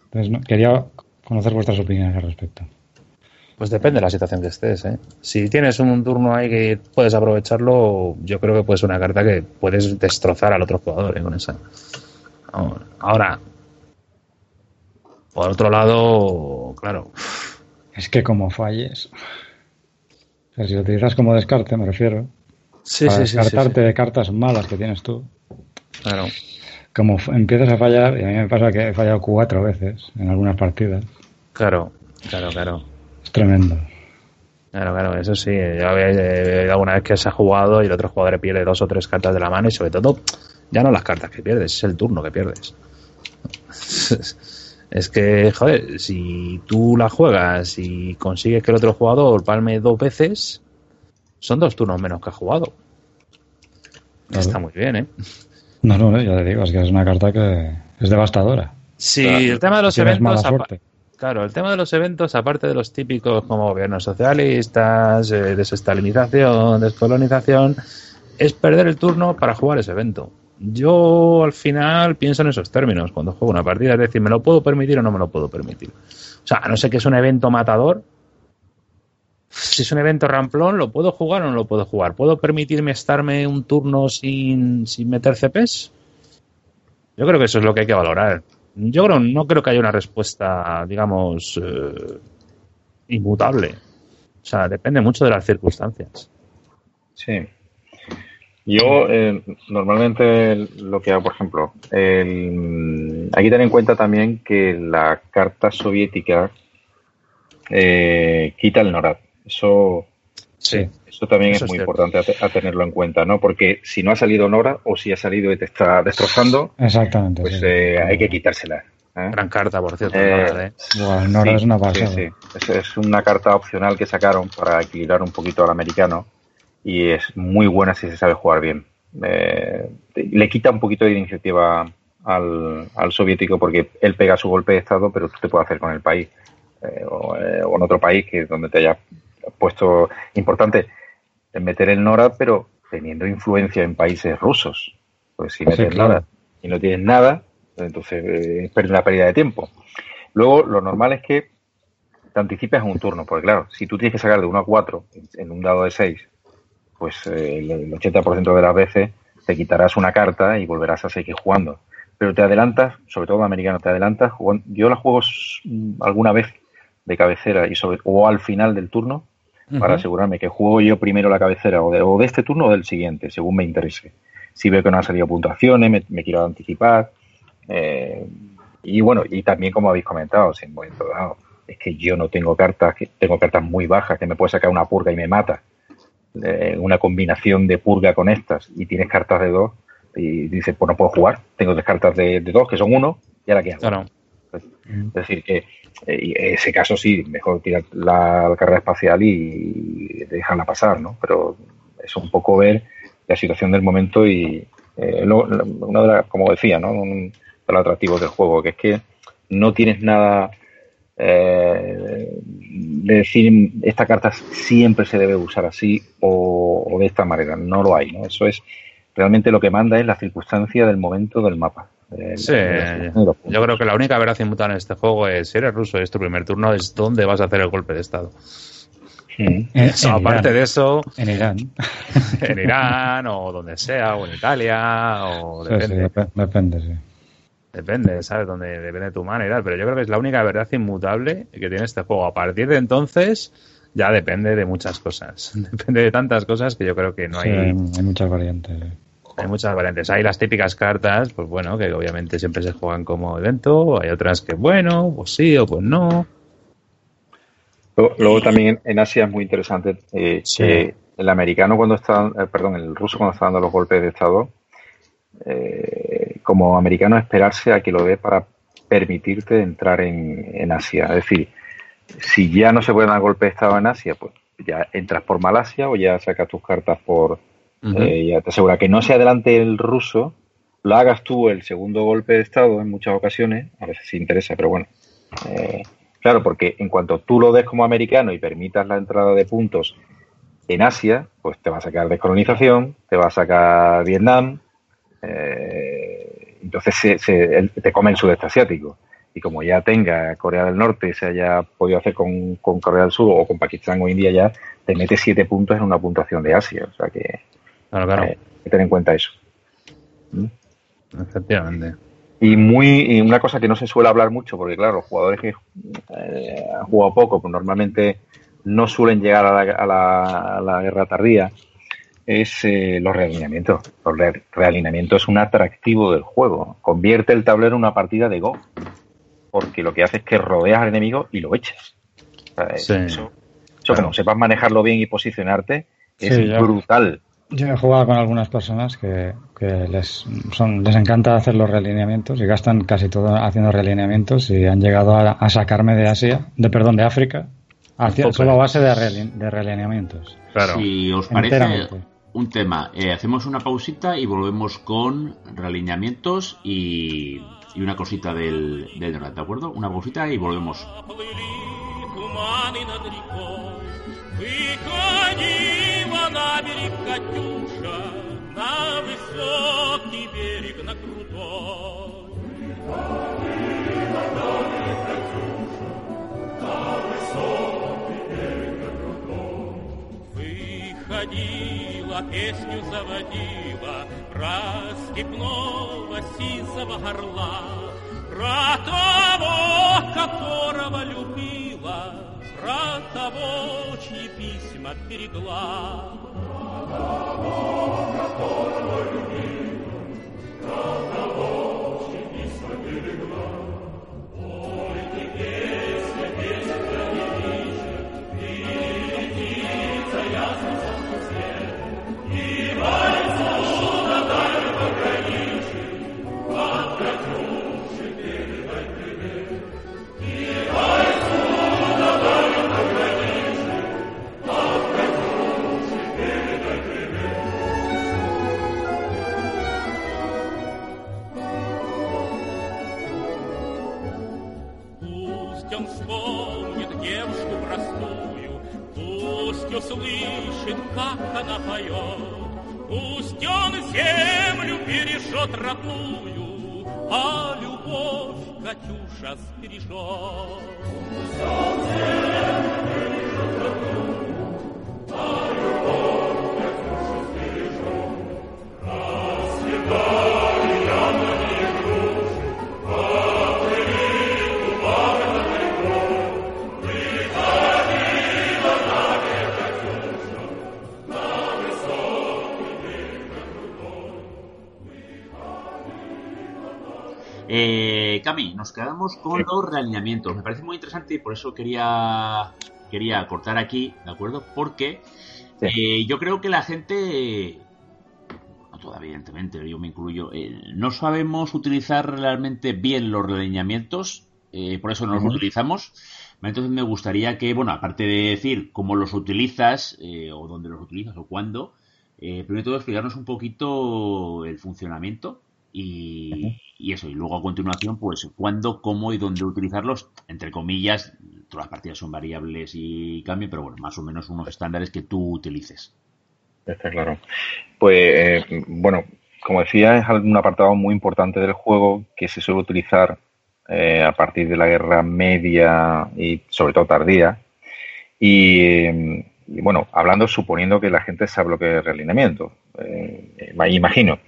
Entonces, no- quería conocer vuestras opiniones al respecto. Pues depende de la situación que estés, ¿eh? Si tienes un turno ahí que puedes aprovecharlo, yo creo que puede ser una carta que puedes destrozar al otro jugador ¿eh? con esa. Ahora, por otro lado, claro, Es que como falles. O sea, si lo utilizas como descarte, me refiero. Sí, para sí, descartarte sí. de cartas malas que tienes tú. claro. Como empiezas a fallar, y a mí me pasa que he fallado cuatro veces en algunas partidas. Claro, claro, claro. Es tremendo. Claro, claro, eso sí. Yo había eh, alguna vez que se ha jugado y el otro jugador pierde dos o tres cartas de la mano y sobre todo, ya no las cartas que pierdes, es el turno que pierdes. Es que, joder, si tú la juegas y consigues que el otro jugador palme dos veces, son dos turnos menos que ha jugado. Claro. Está muy bien, ¿eh? No, no, ya te digo, es que es una carta que es devastadora. Sí, el tema de los eventos, claro, el tema de los eventos, aparte de los típicos como gobiernos socialistas, eh, desestalinización, descolonización, es perder el turno para jugar ese evento. Yo al final pienso en esos términos cuando juego una partida, es decir, ¿me lo puedo permitir o no me lo puedo permitir? O sea, a no sé que es un evento matador. Si es un evento ramplón, ¿lo puedo jugar o no lo puedo jugar? ¿Puedo permitirme estarme un turno sin, sin meter CPs? Yo creo que eso es lo que hay que valorar. Yo creo, no creo que haya una respuesta, digamos, eh, inmutable. O sea, depende mucho de las circunstancias. Sí. Yo eh, normalmente lo que hago, por ejemplo, el- hay que tener en cuenta también que la carta soviética eh, quita el NORAD. Eso, Sí. eso también Eso es es muy importante a, te- a tenerlo en cuenta, ¿no? Porque si no ha salido NORAD o si ha salido y te está destrozando, Exactamente. pues sí. eh, hay que quitársela. ¿eh? Gran carta, por cierto. Eh, Nora, ¿eh? Nora Sí, es una sí, pasada. sí. Es, es una carta opcional que sacaron para equilibrar un poquito al americano y es muy buena si se sabe jugar bien. Eh, le quita un poquito de iniciativa al, al soviético porque él pega su golpe de estado, pero tú te puedes hacer con el país eh, o, eh, o en otro país que donde te haya puesto importante meter el NORAD, pero teniendo influencia en países rusos. Pues si metes claro. NORAD y no tienes nada, entonces es una pérdida de tiempo. Luego, lo normal es que te anticipes a un turno, porque claro, si tú tienes que sacar de 1 a 4 en un dado de 6, pues eh, el el 80% de las veces te quitarás una carta y volverás a seguir jugando. Pero te adelantas, sobre todo americano, te adelantas jugando. Yo la juego mm, alguna vez de cabecera y sobre, o al final del turno para asegurarme que juego yo primero la cabecera o de, o de este turno o del siguiente, según me interese. Si veo que no han salido puntuaciones, me, me quiero anticipar. eh, y bueno, y también como habéis comentado, si en momento dado, es que yo no tengo cartas, que tengo cartas muy bajas, que me puede sacar una purga y me mata. Eh, una combinación de purga con estas y tienes cartas de dos y dices, pues no puedo jugar, tengo tres cartas de, de dos que son uno y ahora qué hago. Claro. Es decir, que eh, en ese caso sí, mejor tirar la, la carrera espacial y, dejarla pasar, ¿no? Pero es un poco ver la situación del momento y eh, lo- lo- una de las, como decía, ¿no? Un de los atractivos del juego, que es que no tienes nada eh, de decir esta carta siempre se debe usar así o, o de esta manera. No lo hay, ¿no? Eso es realmente lo que manda es la circunstancia del momento del mapa. Sí, yo creo que la única verdad inmutable en este juego es si eres ruso y es tu primer turno, es dónde vas a hacer el golpe de estado. En- Eso, en aparte Irán. de eso, En Irán. en Irán o donde sea, o en Italia, o Sí, sí, depende. dep- depende, sí. Depende, ¿sabes? Donde depende de tu mano y tal. Pero yo creo que es la única verdad inmutable que tiene este juego. A partir de entonces, ya depende de muchas cosas. Depende de tantas cosas que yo creo que no Sí, hay, hay, hay muchas variantes. hay muchas variantes. Hay las típicas cartas, pues bueno, que obviamente siempre se juegan como evento. Hay otras que, bueno, pues sí o pues no. Luego, luego también en Asia es muy interesante eh, Sí. que el americano cuando está, eh, perdón, el ruso cuando está dando los golpes de estado, eh, como americano esperarse a que lo dé para permitirte entrar en, en Asia. Es decir, si ya no se puede dar golpe de estado en Asia, pues ya entras por Malasia o ya sacas tus cartas por, eh, ya te asegura que no se adelante el ruso, lo hagas tú el segundo golpe de estado en muchas ocasiones, a veces sí interesa, pero bueno. Eh, claro, porque en cuanto tú lo des como americano y permitas la entrada de puntos en Asia, pues te va a sacar descolonización, te va a sacar Vietnam, eh, entonces se, se- te come el sudeste asiático. Y como ya tenga Corea del Norte, se haya podido hacer con, con Corea del Sur o con Pakistán o India ya, te mete siete puntos en una puntuación de Asia. O sea que Claro, claro. eh, hay que tener en cuenta eso. Efectivamente. Y muy y una cosa que no se suele hablar mucho, porque claro, los jugadores que eh, han jugado poco, pues normalmente no suelen llegar a la, a la- a la guerra tardía, es eh, los realineamientos. Los re- realineamientos es un atractivo del juego. Convierte el tablero en una partida de Go. Porque lo que hace es que rodeas al enemigo y lo echas. O sea, Sí. Eso, eso como sepas manejarlo bien y posicionarte, es Sí, brutal. Yo he jugado con algunas personas que, que les, son, les encanta hacer los realineamientos y gastan casi todo haciendo realineamientos y han llegado a, a sacarme de Asia, de perdón, de África, hacia- solo a base de, reali- de realineamientos. Si os parece un tema, eh, hacemos una pausita y volvemos con realineamientos y, y una cosita del, del Donald, ¿de acuerdo? Una pausita y volvemos. туманы водила, песню заводила Про степного сизого горла, Про того, которого любила, Про того, чьи письма берегла. Про того, которого любила, Про того, услышит, как она поет, Пусть он землю бережет родную, А любовь Катюша сбережет. Пусть он землю бережет родную, А любовь Катюша сбережет. Расцветает. Eh, Cami, nos quedamos con los realineamientos. Me parece muy interesante y por eso quería, quería cortar aquí, ¿de acuerdo? Porque eh, yo creo que la gente, no toda evidentemente, yo me incluyo, eh, no sabemos utilizar realmente bien los realineamientos, eh, por eso no los utilizamos. Entonces me gustaría que, bueno, aparte de decir cómo los utilizas, eh, o dónde los utilizas, o cuándo, primero de todo explicarnos un poquito el funcionamiento y, y eso, y luego a continuación, pues cuándo, cómo y dónde utilizarlos, entre comillas, todas las partidas son variables y cambian, pero bueno, más o menos unos estándares que tú utilices. Está claro. Pues, eh, bueno, como decía, es un apartado muy importante del juego que se suele utilizar eh, a partir de la Guerra Media y sobre todo tardía. Y, y, bueno, hablando, suponiendo que la gente sabe lo que es realineamiento, eh, imagino.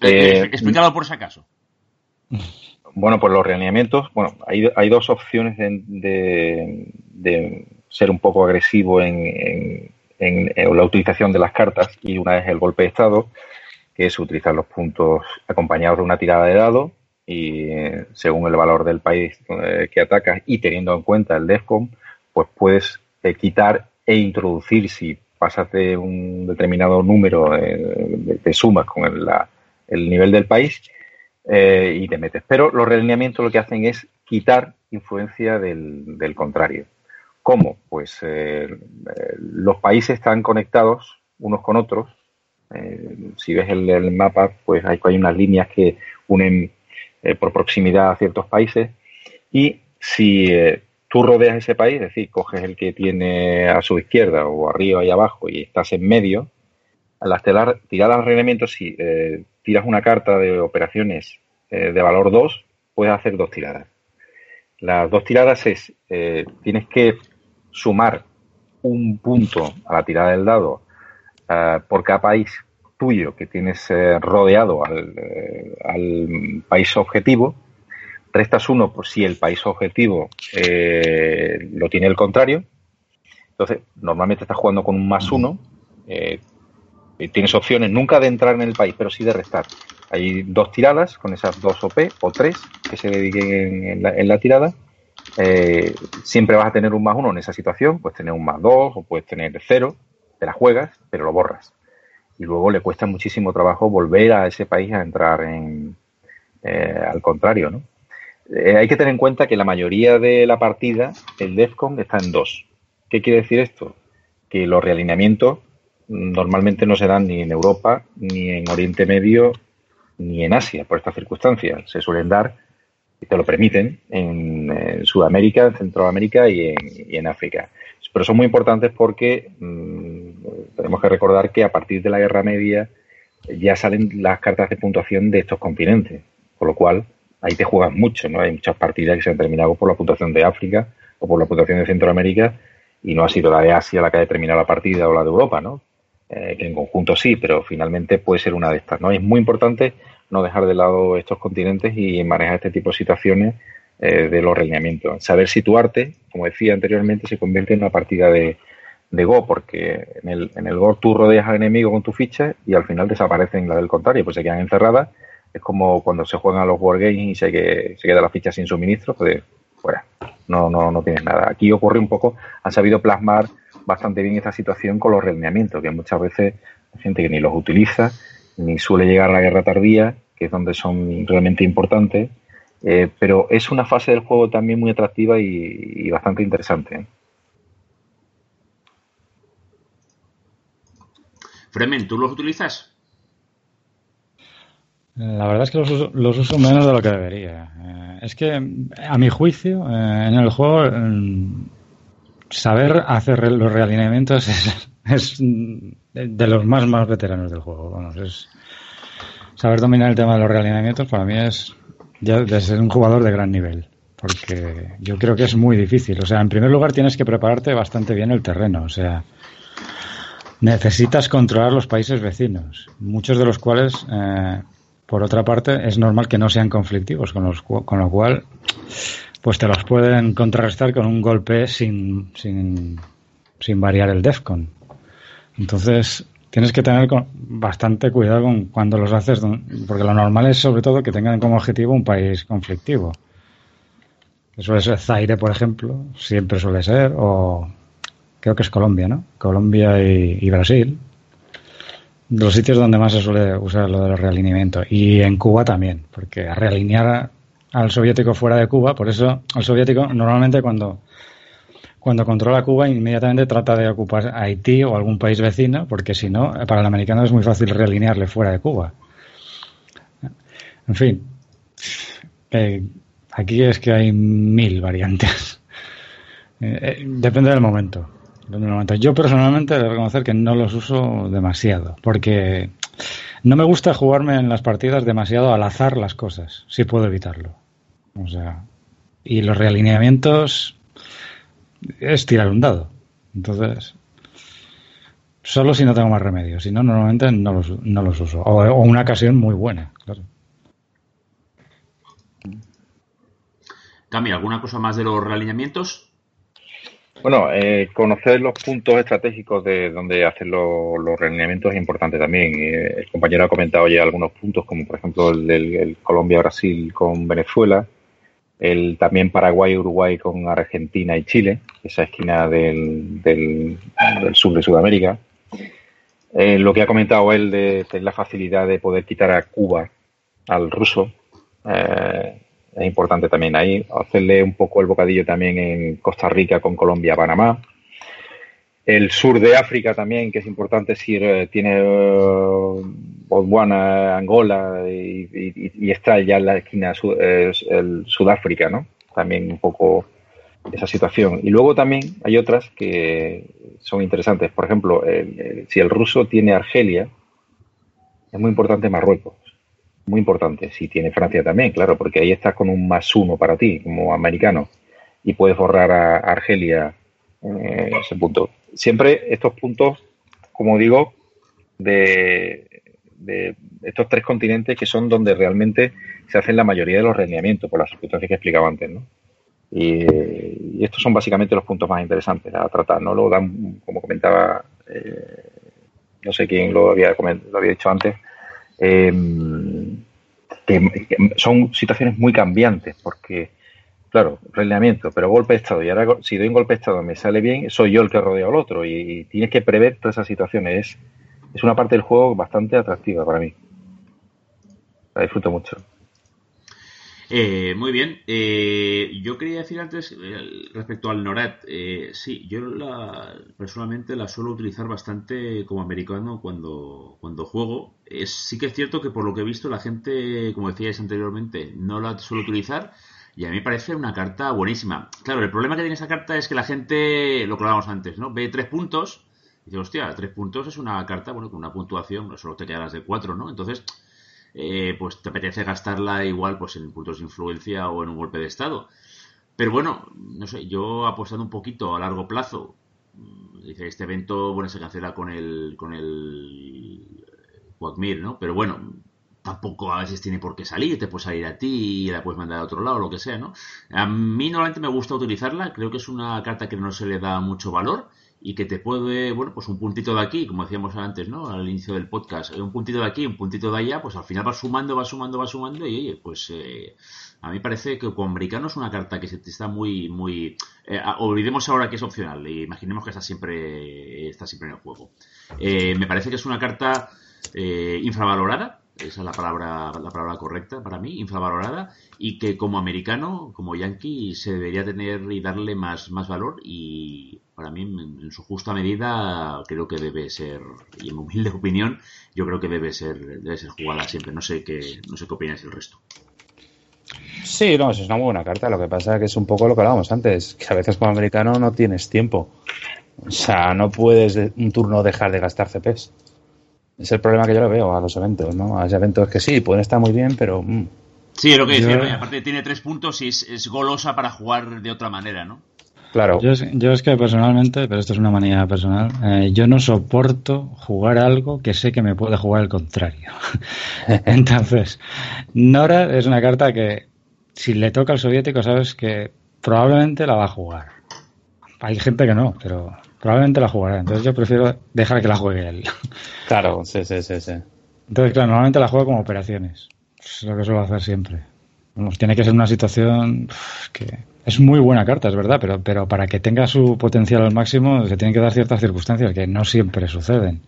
Eh, Eh, explícalo por si acaso. bueno, pues los realineamientos, bueno, hay, hay dos opciones de, de- de ser un poco agresivo en, en- en- en la utilización de las cartas y una es el golpe de estado, que es utilizar los puntos acompañados de una tirada de dado y según el valor del país que atacas y teniendo en cuenta el DEFCON, pues puedes quitar e introducir si pasas de un determinado número eh, de, de sumas con el, la- el nivel del país eh, y te metes. Pero los realineamientos lo que hacen es quitar influencia del, del contrario. ¿Cómo? Pues eh, los países están conectados unos con otros. Si ves el, mapa, pues hay, hay unas líneas que unen por proximidad a ciertos países. Y si tú rodeas ese país, es decir, coges el que tiene a su izquierda o arriba y abajo y estás en medio, estelar, tiradas al reglamento, si eh, tiras una carta de operaciones eh, de valor 2, puedes hacer dos tiradas. Las dos tiradas es, eh, tienes que sumar un punto a la tirada del dado por cada país tuyo que tienes rodeado al, al país objetivo. Restas uno por si el país objetivo eh, lo tiene el contrario. Entonces, normalmente estás jugando con un más uno. eh, tienes opciones nunca de entrar en el país, pero sí de restar. Hay dos tiradas con esas dos OP o tres que se dediquen en, en la, en la tirada. Eh, siempre vas a tener un más uno en esa situación, puedes tener un más dos o puedes tener cero, te la juegas, pero lo borras. Y luego le cuesta muchísimo trabajo volver a ese país a entrar en, eh, al contrario, ¿no? Eh, hay que tener en cuenta que la mayoría de la partida, el DEFCON está en dos. ¿Qué quiere decir esto? Que los realineamientos normalmente no se dan ni en Europa, ni en Oriente Medio, ni en Asia, por estas circunstancias. Se suelen dar, y te lo permiten, en, Sudamérica, en Centroamérica y en, y en África. Pero son muy importantes porque mm, tenemos que recordar que a partir de la Guerra Media ya salen las cartas de puntuación de estos continentes, con lo cual ahí te juegas mucho, ¿no? Hay muchas partidas que se han terminado por la puntuación de África o por la puntuación de Centroamérica y no ha sido la de Asia la que ha determinado la partida o la de Europa, ¿no? Eh, que en conjunto sí, pero finalmente puede ser una de estas, ¿no? Es muy importante no dejar de lado estos continentes y manejar este tipo de situaciones eh, de los realineamientos. Saber situarte, como decía anteriormente, se convierte en una partida de, de Go, porque en el, en el Go tú rodeas al enemigo con tu ficha y al final desaparecen las del contrario, pues se quedan encerradas. Es como cuando se juegan los Wargames y se, que, se queda la ficha sin suministro, pues fuera, no, no, no tienes nada. Aquí ocurre un poco, han sabido plasmar bastante bien esta situación con los realineamientos, que muchas veces hay gente que ni los utiliza, ni suele llegar a la guerra tardía, que es donde son realmente importantes, eh, pero es una fase del juego también muy atractiva y, y bastante interesante. ¿eh? Fremen, ¿tú los utilizas? La verdad es que los uso, los uso menos de lo que debería. Eh, es que, a mi juicio, eh, en el juego, eh, saber hacer los realineamientos es, es de los más más veteranos del juego. Vamos, es saber dominar el tema de los realineamientos para mí es ya ser un jugador de gran nivel. Porque yo creo que es muy difícil. O sea, en primer lugar tienes que prepararte bastante bien el terreno. O sea, necesitas controlar los países vecinos, muchos de los cuales, eh, por otra parte, es normal que no sean conflictivos, con, los, con lo cual, pues te los pueden contrarrestar con un golpe sin, sin, sin variar el DEFCON. Entonces, tienes que tener bastante cuidado con cuando los haces, porque lo normal es sobre todo que tengan como objetivo un país conflictivo. Suele ser Zaire, por ejemplo, siempre suele ser, o creo que es Colombia, ¿no? Colombia y Brasil. Los sitios donde más se suele usar lo de los realineamientos. Y en Cuba también, porque realinear al soviético fuera de Cuba, por eso el soviético normalmente cuando, cuando controla Cuba inmediatamente trata de ocupar Haití o algún país vecino, porque si no, para el americano es muy fácil realinearle fuera de Cuba. En fin, eh, aquí es que hay mil variantes. Eh, eh, depende del momento. Yo personalmente he de reconocer que no los uso demasiado, porque no me gusta jugarme en las partidas demasiado al azar las cosas, si puedo evitarlo. O sea, y los realineamientos es tirar un dado. Entonces, solo si no tengo más remedio, si no, normalmente no los, no los uso. O, o una ocasión muy buena, claro. Cami, ¿alguna cosa más de los realineamientos? Bueno, eh, conocer los puntos estratégicos de donde hacer lo- los realineamientos es importante también. Eh, el compañero ha comentado ya algunos puntos, como por ejemplo el, del- el Colombia-Brasil con Venezuela, el también Paraguay-Uruguay con Argentina y Chile, esa esquina del, del- sur de Sudamérica. Eh, lo que ha comentado él de, de la facilidad de poder quitar a Cuba al ruso, eh, es importante también ahí. Hacerle un poco el bocadillo también en Costa Rica con Colombia, Panamá. El sur de África también, que es importante, si eh, tiene eh, Botswana, Angola y, y- y está ya en la esquina su- eh, el Sudáfrica, ¿no? También un poco esa situación. Y luego también hay otras que son interesantes. Por ejemplo, el- si el ruso tiene Argelia, es muy importante Marruecos. Muy importante. Si tiene Francia también, claro, porque ahí estás con un más uno para ti, como americano, y puedes borrar a Argelia eh, ese punto. Siempre estos puntos, como digo, de, de estos tres continentes que son donde realmente se hacen la mayoría de los realineamientos, por las circunstancias que explicaba antes, ¿no? Y, estos son básicamente los puntos más interesantes a tratar, ¿no? Luego dan, como comentaba, eh, no sé quién lo había, lo había dicho antes, eh, que, son situaciones muy cambiantes, porque, claro, realineamiento, pero golpe de estado, y ahora si doy un golpe de estado me sale bien, soy yo el que rodeo al otro, y, y tienes que prever todas esas situaciones. Es, es una parte del juego bastante atractiva para mí. La disfruto mucho. Eh, muy bien. Eh, yo quería decir antes eh, respecto al NORAD. eh, sí, yo la, personalmente la suelo utilizar bastante como americano cuando, cuando juego. Es, sí que es cierto que por lo que he visto la gente, como decíais anteriormente, no la suele utilizar. Y a mí me parece una carta buenísima. Claro, el problema que tiene esa carta es que la gente, lo que hablábamos antes, ¿no? Ve tres puntos y dice, hostia, tres puntos es una carta, bueno, con una puntuación, solo te quedas de cuatro, ¿no? Entonces, eh, pues te apetece gastarla igual pues en puntos de influencia o en un golpe de estado. Pero bueno, no sé, yo apostando un poquito a largo plazo, mm, dice este evento, bueno, se cancela con el con el ¿no? Pero bueno, tampoco a veces tiene por qué salir, te puede salir a ti y la puedes mandar a otro lado, lo que sea, ¿no? A mí normalmente me gusta utilizarla, creo que es una carta que no se le da mucho valor y que te puede, bueno, pues un puntito de aquí, como decíamos antes, ¿no? Al inicio del podcast, un puntito de aquí, un puntito de allá, pues al final va sumando, va sumando, va sumando y oye, pues eh, a mí parece que con americano es una carta que se te está muy, muy... eh, olvidemos ahora que es opcional e imaginemos que está siempre, está siempre en el juego. Eh, me parece que es una carta eh, infravalorada, esa es la palabra, la palabra correcta para mí, infravalorada, y que como americano, como yankee, se debería tener y darle más, más valor y para mí, en, su justa medida, creo que debe ser, y en mi humilde opinión, yo creo que debe ser, debe ser jugada siempre. No sé qué, no sé qué opináis el resto. Sí, no, es una muy buena carta. Lo que pasa es que es un poco lo que hablábamos antes, que a veces como americano no tienes tiempo. O sea, no puedes de- un turno dejar de gastar CPs. Es el problema que yo le veo a los eventos, ¿no? A los eventos que sí, pueden estar muy bien, pero... mm, Sí, es lo que Yo- decía, aparte tiene tres puntos y es, es golosa para jugar de otra manera, ¿no? Claro. Yo es, yo es que personalmente, pero esto es una manía personal, eh, yo no soporto jugar algo que sé que me puede jugar el contrario. Entonces, Nora es una carta que si le toca al soviético sabes que probablemente la va a jugar. Hay gente que no, pero probablemente la jugará. Entonces yo prefiero dejar que la juegue él. Claro, sí, sí, sí, sí. Entonces, claro, normalmente la juego como operaciones. Es lo que suelo hacer siempre. Vamos, tiene que ser una situación que es muy buena carta, es verdad, pero, pero para que tenga su potencial al máximo se tienen que dar ciertas circunstancias que no siempre suceden.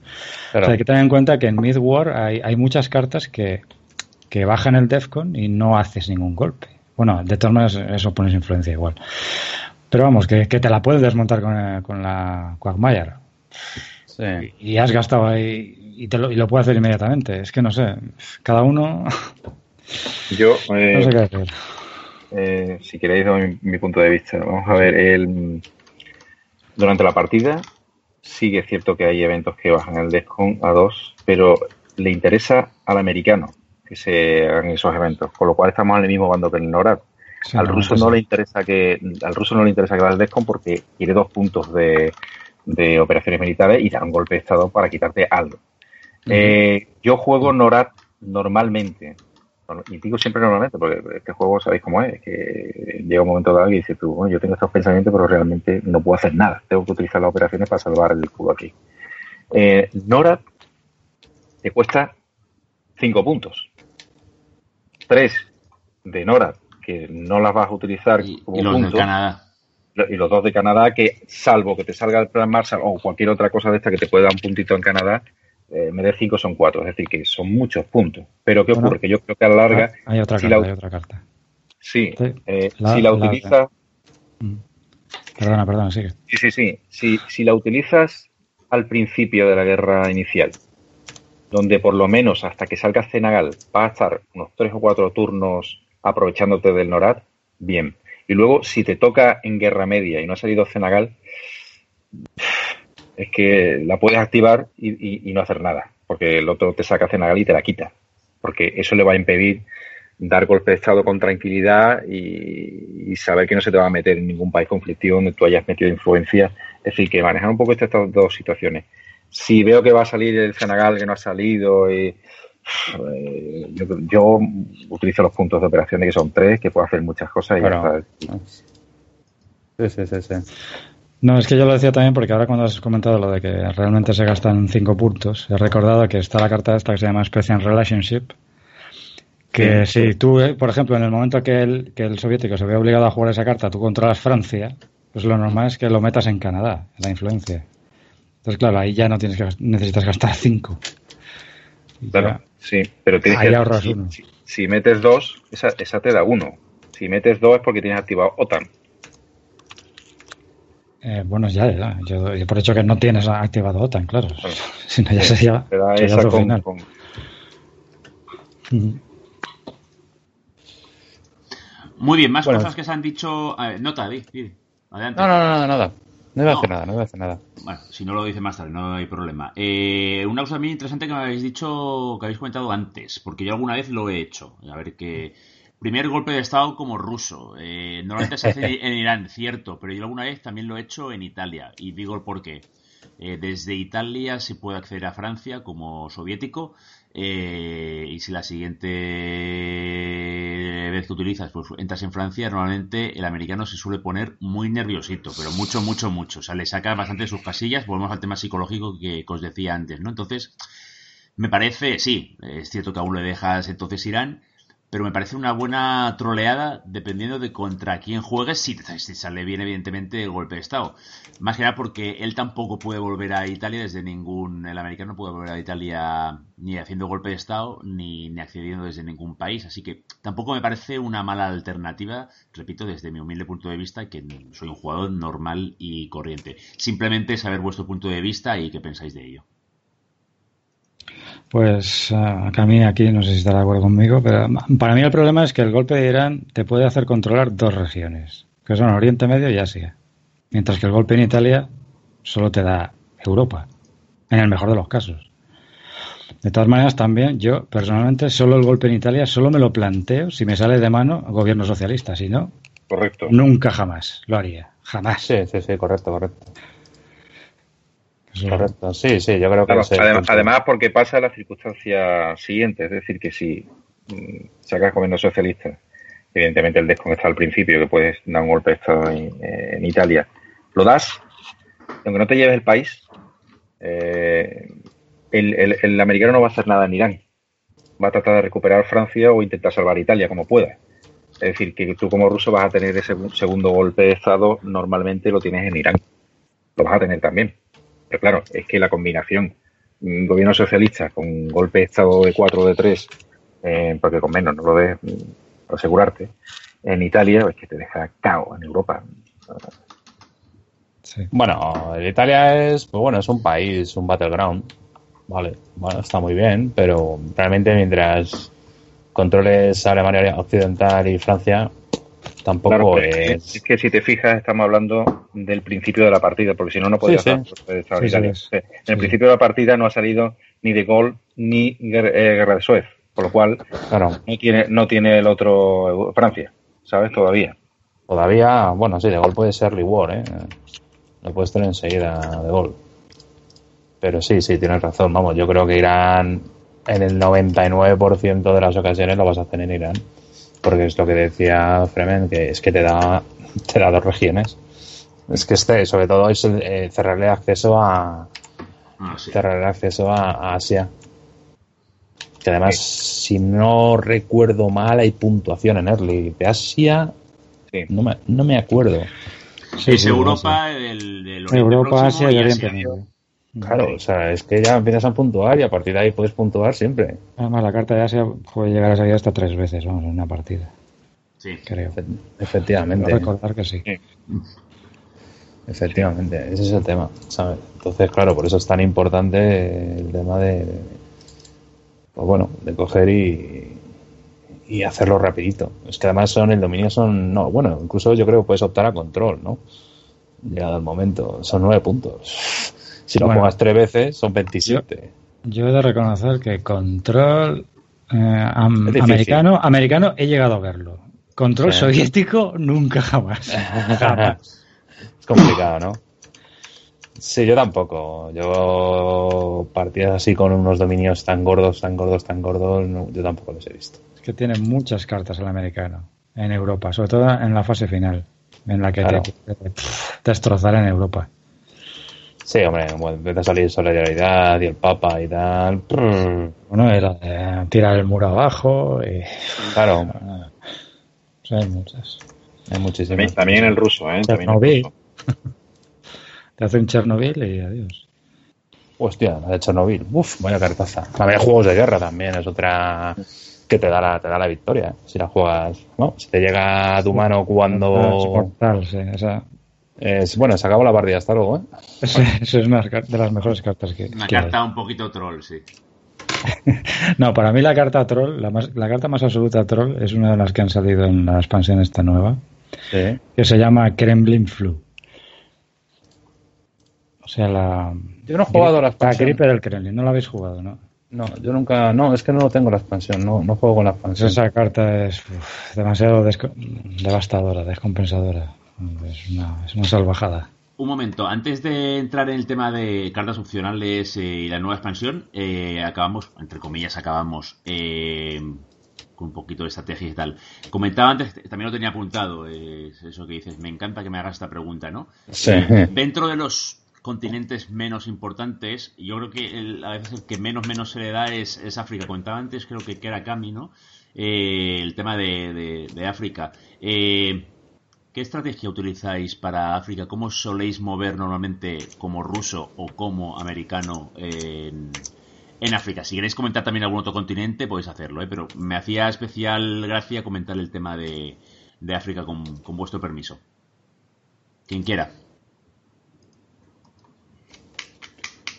O sea, hay que tener en cuenta que en Midwar hay, hay muchas cartas que, que bajan el Defcon y no haces ningún golpe. Bueno, de todas maneras, eso pones influencia igual. Pero vamos, que, que te la puedes desmontar con, eh, con la Quagmire. Sí. Y has gastado ahí y, te lo, y lo puede hacer inmediatamente. Es que no sé, cada uno. Yo, eh, no sé qué hacer. eh, si queréis, doy mi, mi punto de vista. Vamos a ver, el, durante la partida sí que es cierto que hay eventos que bajan el Descon a 2, pero le interesa al americano que se hagan esos eventos, con lo cual estamos en el mismo bando que el NORAD. Al ruso pues no le interesa que al ruso no le interesa que Descon porque quiere dos puntos de, de operaciones militares y dar un golpe de estado para quitarte algo. Eh, yo juego NORAD normalmente y digo siempre normalmente, porque este juego sabéis cómo es, que llega un momento dado y dices tú, bueno, yo tengo estos pensamientos, pero realmente no puedo hacer nada. Tengo que utilizar las operaciones para salvar el cubo aquí. Eh, Nora te cuesta 5 puntos. 3 de Nora, que no las vas a utilizar como y los puntos. de Canadá. Y los dos de Canadá, que salvo que te salga el plan Marshall o cualquier otra cosa de esta que te pueda dar un puntito en Canadá, eh, de 5 son 4. Es decir, que son muchos puntos. Pero ¿qué Bueno. ocurre? Que yo creo que a la larga. Ah, hay otra si carta, la- hay otra carta. Sí, Sí. eh, La- si la la- utilizas. Perdona, perdona, sigue. Sí, sí, sí. Si, si la utilizas al principio de la guerra inicial, donde por lo menos hasta que salga Senegal vas a estar unos tres o cuatro turnos aprovechándote del NORAD, bien. Y luego, si te toca en guerra media y no ha salido Senegal, es que la puedes activar y, no hacer nada, porque el otro te saca Senegal y te la quita, porque eso le va a impedir dar golpe de Estado con tranquilidad y, y saber que no se te va a meter en ningún país conflictivo donde tú hayas metido influencia. Es decir, que manejar un poco estas dos situaciones. Si veo que va a salir el Senegal que no ha salido, y, yo, yo utilizo los puntos de operaciones que son tres, que puedo hacer muchas cosas y ya Claro. está. Sí, sí, sí, sí. No, es que yo lo decía también porque ahora cuando has comentado lo de que realmente se gastan 5 puntos, he recordado que está la carta esta que se llama Special Relationship, que si tú, eh, por ejemplo, en el momento que el, que el soviético se ve obligado a jugar esa carta, tú controlas Francia, pues lo normal es que lo metas en Canadá, en la influencia. Entonces, claro, ahí ya no tienes que necesitas gastar 5. Claro, sí, pero tienes Ahí que. ahorras si, uno. si- si metes dos, esa, esa te da uno. Si metes dos es porque tienes activado OTAN. Eh, bueno, ya, ya. Yo, yo por hecho que no tienes activado OTAN, claro. Si no, ya sería, Te da sería esa otro con- final. con- Ujú. Muy bien, más Bueno. cosas que se han dicho. A ver, nota, di, di. Adelante. No, no, no, no, nada. No iba a hacer nada, no iba a hacer nada. Bueno, si no lo dice más tarde, no hay problema. Eh, una cosa muy interesante que me habéis dicho, que habéis comentado antes, porque yo alguna vez lo he hecho. A ver que. Primer golpe de Estado como ruso. Eh, normalmente se hace en Irán, cierto, pero yo alguna vez también lo he hecho en Italia. Y digo el porqué. Eh, desde Italia se puede acceder a Francia como soviético. Eh, y si la siguiente vez que utilizas, pues entras en Francia, normalmente el americano se suele poner muy nerviosito, pero mucho, mucho, mucho. O sea, le saca bastante de sus casillas. Volvemos al tema psicológico que, que os decía antes, ¿no? Entonces, me parece, sí, es cierto que aún le dejas entonces Irán, pero me parece una buena troleada dependiendo de contra quién juegues, si, si sale bien evidentemente el golpe de Estado. Más que nada porque él tampoco puede volver a Italia desde ningún, el americano no puede volver a Italia ni haciendo golpe de Estado ni, ni accediendo desde ningún país, así que tampoco me parece una mala alternativa, repito, desde mi humilde punto de vista, que soy un jugador normal y corriente. Simplemente saber vuestro punto de vista y qué pensáis de ello. Pues a a mí aquí no sé si estará de acuerdo conmigo, pero para mí el problema es que el golpe de Irán te puede hacer controlar dos regiones, que son Oriente Medio y Asia, mientras que el golpe en Italia solo te da Europa, en el mejor de los casos. De todas maneras, también yo personalmente solo el golpe en Italia solo me lo planteo si me sale de mano gobierno socialista, si no, Correcto. nunca jamás lo haría, jamás. Sí, sí, sí, correcto, correcto. Correcto, sí, sí, yo creo que Claro, es además, porque pasa la circunstancia siguiente, es decir, que si mm, sacas gobierno socialista, evidentemente el desconecta al principio, que puedes dar un golpe de Estado en, en Italia, lo das, aunque no te lleves el país, eh, el, el- el americano no va a hacer nada en Irán. Va a tratar de recuperar Francia o intentar salvar Italia como pueda. Es decir, que tú como ruso vas a tener ese segundo golpe de Estado, normalmente lo tienes en Irán. Lo vas a tener también. Pero claro, es que la combinación mm, gobierno socialista con golpe de Estado de 4 o de 3, eh, porque con menos no lo ves, mm, asegurarte, en Italia es que te deja cao en Europa. Bueno, Italia es, pues bueno, es un país, un battleground. Vale, bueno, está muy bien, pero realmente mientras controles Alemania Occidental y Francia, tampoco Claro, es, que, es... que si te fijas, estamos hablando del principio de la partida, porque si no, no podías Sí, en el principio de la partida no ha salido ni de gol ni guerra, eh, guerra de Suez, por lo cual Claro. no tiene no tiene el otro Francia, ¿sabes? Todavía. Todavía, bueno, sí, de gol puede ser war, ¿eh? Lo puedes tener enseguida de gol. Pero sí, sí, tienes razón. Vamos, yo creo que Irán en el 99% de las ocasiones lo vas a hacer en Irán. Porque es lo que decía Fremen, que es que te da, te da dos regiones. Es que este, sobre todo, es eh, cerrarle acceso a, Ah, sí. cerrarle acceso a, a Asia. Que además, si no recuerdo mal, hay puntuación en early de Asia. No, me, no me acuerdo. es Europa, del, del Oriente Europa, Próximo Asia y Oriente. Medio. Claro, o sea, es que ya empiezas a puntuar y a partir de ahí puedes puntuar siempre. Además, la carta de Asia puede llegar a salir hasta tres veces, vamos, en una partida. Sí. Creo. Efectivamente. Quiero recordar que sí. Efectivamente, ese es el tema, ¿sabes? Entonces, claro, por eso es tan importante el tema de, pues bueno, de coger y, y hacerlo rapidito. Es que además son, el dominio son, no, bueno, incluso yo creo que puedes optar a control, ¿no? Llegado el momento, son nueve puntos. Si lo Bueno. tres veces, son 27. Yo he de reconocer que Control eh, am- americano, americano he llegado a verlo. Control Sí. soviético nunca jamás. Jamás. es complicado, ¿no? Sí, yo tampoco. Yo partidas así con unos dominios tan gordos, tan gordos, tan gordos, no, yo tampoco los he visto. Es que tiene muchas cartas el americano en Europa, sobre todo en la fase final, en la que Claro. te pff, destrozar en Europa. Sí, hombre, bueno, empieza a salir solidaridad y el Papa y tal. Bueno, era de tirar el muro abajo y... Claro. O sea, hay muchas. Hay muchísimas. También, también el ruso, ¿eh? Chernobyl. Te hace un Chernobyl y adiós. Hostia, la de Chernobyl. Uf, vaya cartaza. También hay juegos de guerra también, es otra que te da la, te da la victoria. Si la juegas, ¿no? Si te llega a tu mano Es cuando... mortal, sí. Esa, Es, bueno, se acabó la partida, hasta luego, ¿eh? esa- esa es una de las mejores cartas que, Una que hay. carta un poquito troll, sí. No, para mí la carta troll, la, más- la carta más absoluta troll es una de las que han salido en la expansión esta nueva, Sí. que se llama Kremlin Flu. O sea, la... Yo no he jugado la La expansión. gripe del Kremlin, no la habéis jugado, ¿no? No, yo nunca... No, es que no lo tengo la expansión, no, no juego con la expansión. esa carta es uf, demasiado desco- devastadora, descompensadora. Es una, es una salvajada. Un momento, antes de entrar en el tema de cartas opcionales eh, y la nueva expansión, eh, acabamos, entre comillas, acabamos eh, con un poquito de estrategia y tal. Comentaba antes, también lo tenía apuntado, es eso que dices, me encanta que me hagas esta pregunta, ¿no? Sí. Eh, dentro de los continentes menos importantes, yo creo que el- a veces el que menos menos se le da es, es África. Comentaba antes, creo que, era Cami, ¿no? El tema de, de- de África. Eh, ¿Qué estrategia utilizáis para África? ¿Cómo soléis mover normalmente como ruso o como americano en, África? Si queréis comentar también algún otro continente, podéis hacerlo, ¿eh? pero me hacía especial gracia comentar el tema de, de África con, con vuestro permiso. Quien quiera.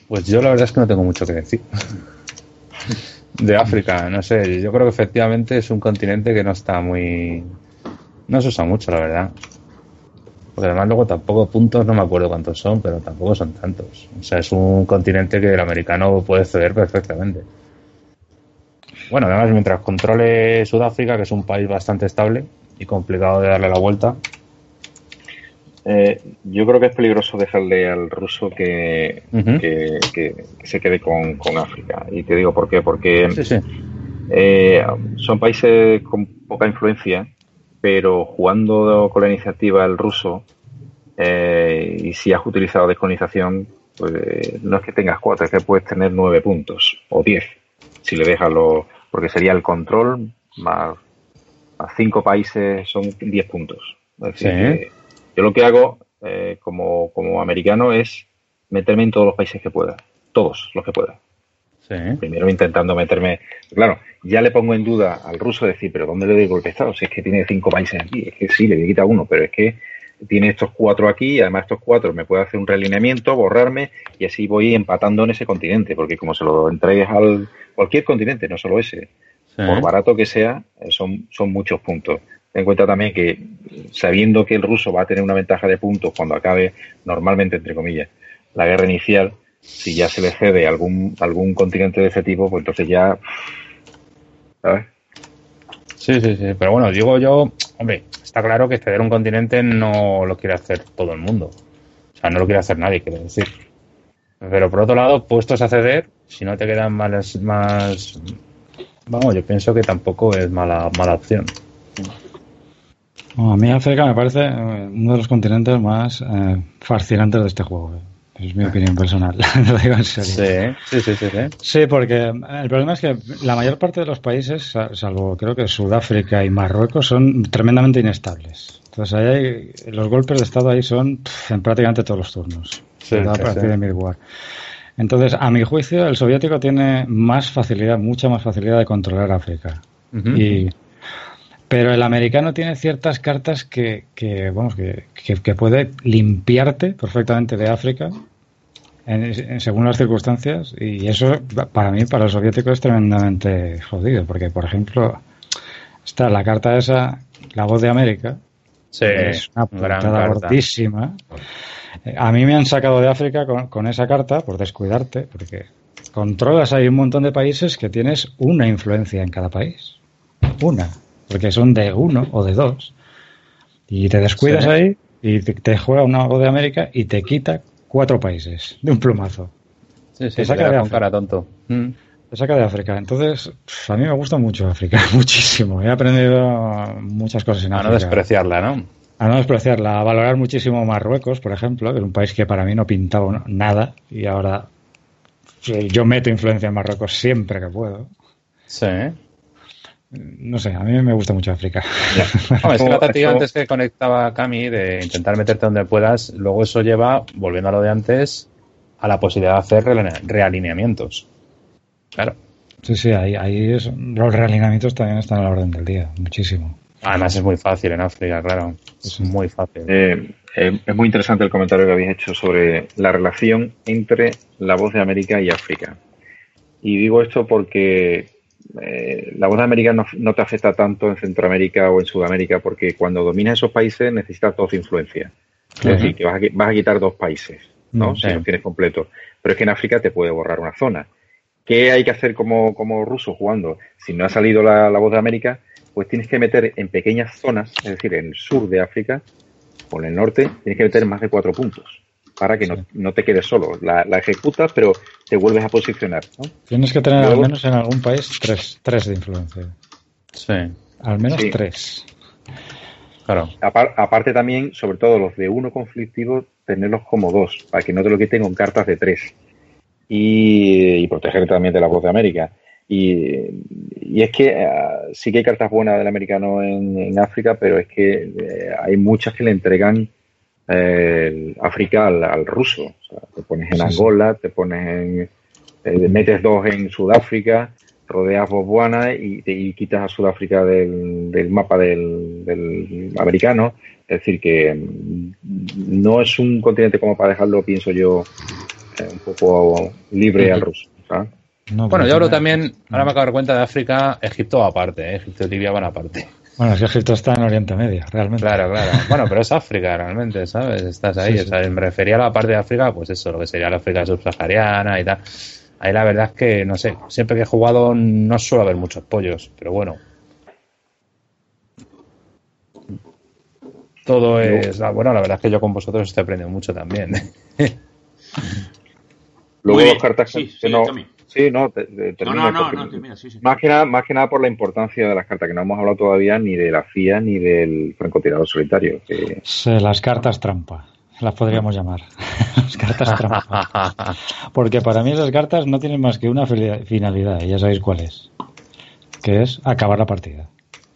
Pues yo la verdad es que no tengo mucho que decir. De África, no sé, yo creo que efectivamente es un continente que no está muy... No se usa mucho, la verdad. Porque además luego tampoco puntos, no me acuerdo cuántos son, pero tampoco son tantos. O sea, es un continente que el americano puede ceder perfectamente. Bueno, además mientras controle Sudáfrica, que es un país bastante estable y complicado de darle la vuelta, Eh, yo creo que es peligroso dejarle al ruso que, que, que- que se quede con, con África. Y te digo por qué. Porque Sí, sí. eh, son países con poca influencia, pero jugando con la iniciativa el ruso, eh, y si has utilizado descolonización, pues eh, no es que tengas cuatro, es que puedes tener nueve puntos o diez, si le dejas los. Porque sería el control más, más cinco países son diez puntos. Es decir, Sí. que yo lo que hago eh, como, como americano es meterme en todos los países que pueda, todos los que pueda. Sí. Primero intentando meterme, claro, ya le pongo en duda al ruso decir, pero ¿dónde le doy golpe de estado? Si es que tiene cinco países aquí, es que sí, le voy a quitar uno, pero es que tiene estos cuatro aquí y además estos cuatro me puede hacer un realineamiento, borrarme y así voy empatando en ese continente, porque como se lo entregues al cualquier continente, no solo ese, Sí. por barato que sea, son, son muchos puntos. Ten en cuenta también que sabiendo que el ruso va a tener una ventaja de puntos cuando acabe normalmente, entre comillas, la guerra inicial, si ya se le cede algún, algún continente de ese tipo, pues entonces ya... ¿Sabes? Sí, sí, sí. Pero bueno, digo yo, hombre, está claro que ceder un continente no lo quiere hacer todo el mundo. O sea, no lo quiere hacer nadie, quiero decir. Pero por otro lado, puestos a ceder, si no te quedan más, más... Vamos, yo pienso que tampoco es mala, mala opción. A mí África me parece eh, uno de los continentes más eh, fascinantes de este juego. eh. Es mi opinión personal, lo digo en serio. Sí, sí, sí, sí. Sí, porque el problema es que la mayor parte de los países, sa- salvo creo que Sudáfrica y Marruecos, son tremendamente inestables. Entonces ahí hay- los golpes de Estado ahí son pff, en prácticamente todos los turnos. Sí, a sí, partir sí. de Midwar. Entonces, a mi juicio, el soviético tiene más facilidad, mucha más facilidad de controlar África. Y, pero el americano tiene ciertas cartas que, que, vamos, que, que- que puede limpiarte perfectamente de África en- en- según las circunstancias y eso para mí, para el soviético es tremendamente jodido porque, por ejemplo, está la carta esa, la voz de América, Sí, es una putada gordísima. Eh, A mí me han sacado de África con, con esa carta por descuidarte, porque controlas ahí un montón de países que tienes una influencia en cada país. Una. Porque son de uno o de dos. Y te descuidas Sí. ahí y te, te juega una voz de América y te quita cuatro países de un plumazo. Sí, sí, Te saca de África. cara tonto. Mm. Te saca de África. Entonces, a mí me gusta mucho África, muchísimo. He aprendido muchas cosas en A África. no despreciarla, ¿no? A no despreciarla, a valorar muchísimo Marruecos, por ejemplo, que era un país que para mí no pintaba nada y ahora yo meto influencia en Marruecos siempre que puedo. Sí. No sé, a mí me gusta mucho África. Es que la táctica eso- antes que conectaba Cami de intentar meterte donde puedas, luego eso lleva, volviendo a lo de antes, a la posibilidad de hacer realine- realineamientos. Claro. Sí, sí, ahí, ahí es- los realineamientos también están a la orden del día, muchísimo. Además es muy fácil en África, claro. Es muy fácil. Eh, eh, es muy interesante el comentario que habéis hecho sobre la relación entre la voz de América y África. Y digo esto porque eh, la voz de América no, no te afecta tanto en Centroamérica o en Sudamérica, porque cuando dominas esos países necesitas dos influencias. Es decir, que vas a, vas a quitar dos países, ¿no? Mm, si los tienes completos. Pero es que en África te puede borrar una zona. ¿Qué hay que hacer como, como ruso jugando? Si no ha salido la, la voz de América, pues tienes que meter en pequeñas zonas, es decir, en el sur de África o en el norte, tienes que meter más de cuatro puntos para que no, no te quedes solo. La, la ejecutas, pero te vuelves a posicionar. ¿no? Tienes que tener al menos en algún país tres, tres de influencia. Sí. Al menos Sí. tres. Claro. Apar- aparte también, sobre todo los de uno conflictivo, tenerlos como dos, para que no te lo quiten con cartas de tres. Y, y proteger también de la voz de América. Y, y es que ah, sí que hay cartas buenas del americano en, en África, pero es que eh, hay muchas que le entregan eh, África al, al ruso. O sea, te pones en Sí, sí. Angola, te pones en. eh, metes dos en Sudáfrica, rodeas Botswana y, te- y quitas a Sudáfrica del, del mapa del, del americano. Es decir, que mm, no es un continente como para dejarlo, pienso yo, eh, un poco libre al ruso. ¿sabes? No, Bueno, yo hablo también, ahora me acabo de dar cuenta de África, Egipto aparte, ¿eh? Egipto y Libia van aparte. Bueno, es que Egipto está en Oriente Medio, realmente. Claro, claro. Bueno, pero es África realmente, ¿sabes? Estás ahí. Sí, o sea, me refería a la parte de África, pues eso, lo que sería la África subsahariana y tal. Ahí la verdad es que, no sé, siempre que he jugado no suele haber muchos pollos, pero bueno. Todo es. ah, Bueno, la verdad es que yo con vosotros estoy aprendiendo mucho también. Luego dos cartas que, Sí, que no. Tommy. Sí, no, te- te- No, termino no, no, porque- no, termina, sí, sí. Más que, nada, más que nada por la importancia de las cartas, que no hemos hablado todavía ni de la FIA ni del francotirador solitario. Que, Sí, las cartas trampa, las podríamos llamar. las cartas trampa. Porque para mí esas cartas no tienen más que una finalidad, y ya sabéis cuál es. Que es acabar la partida.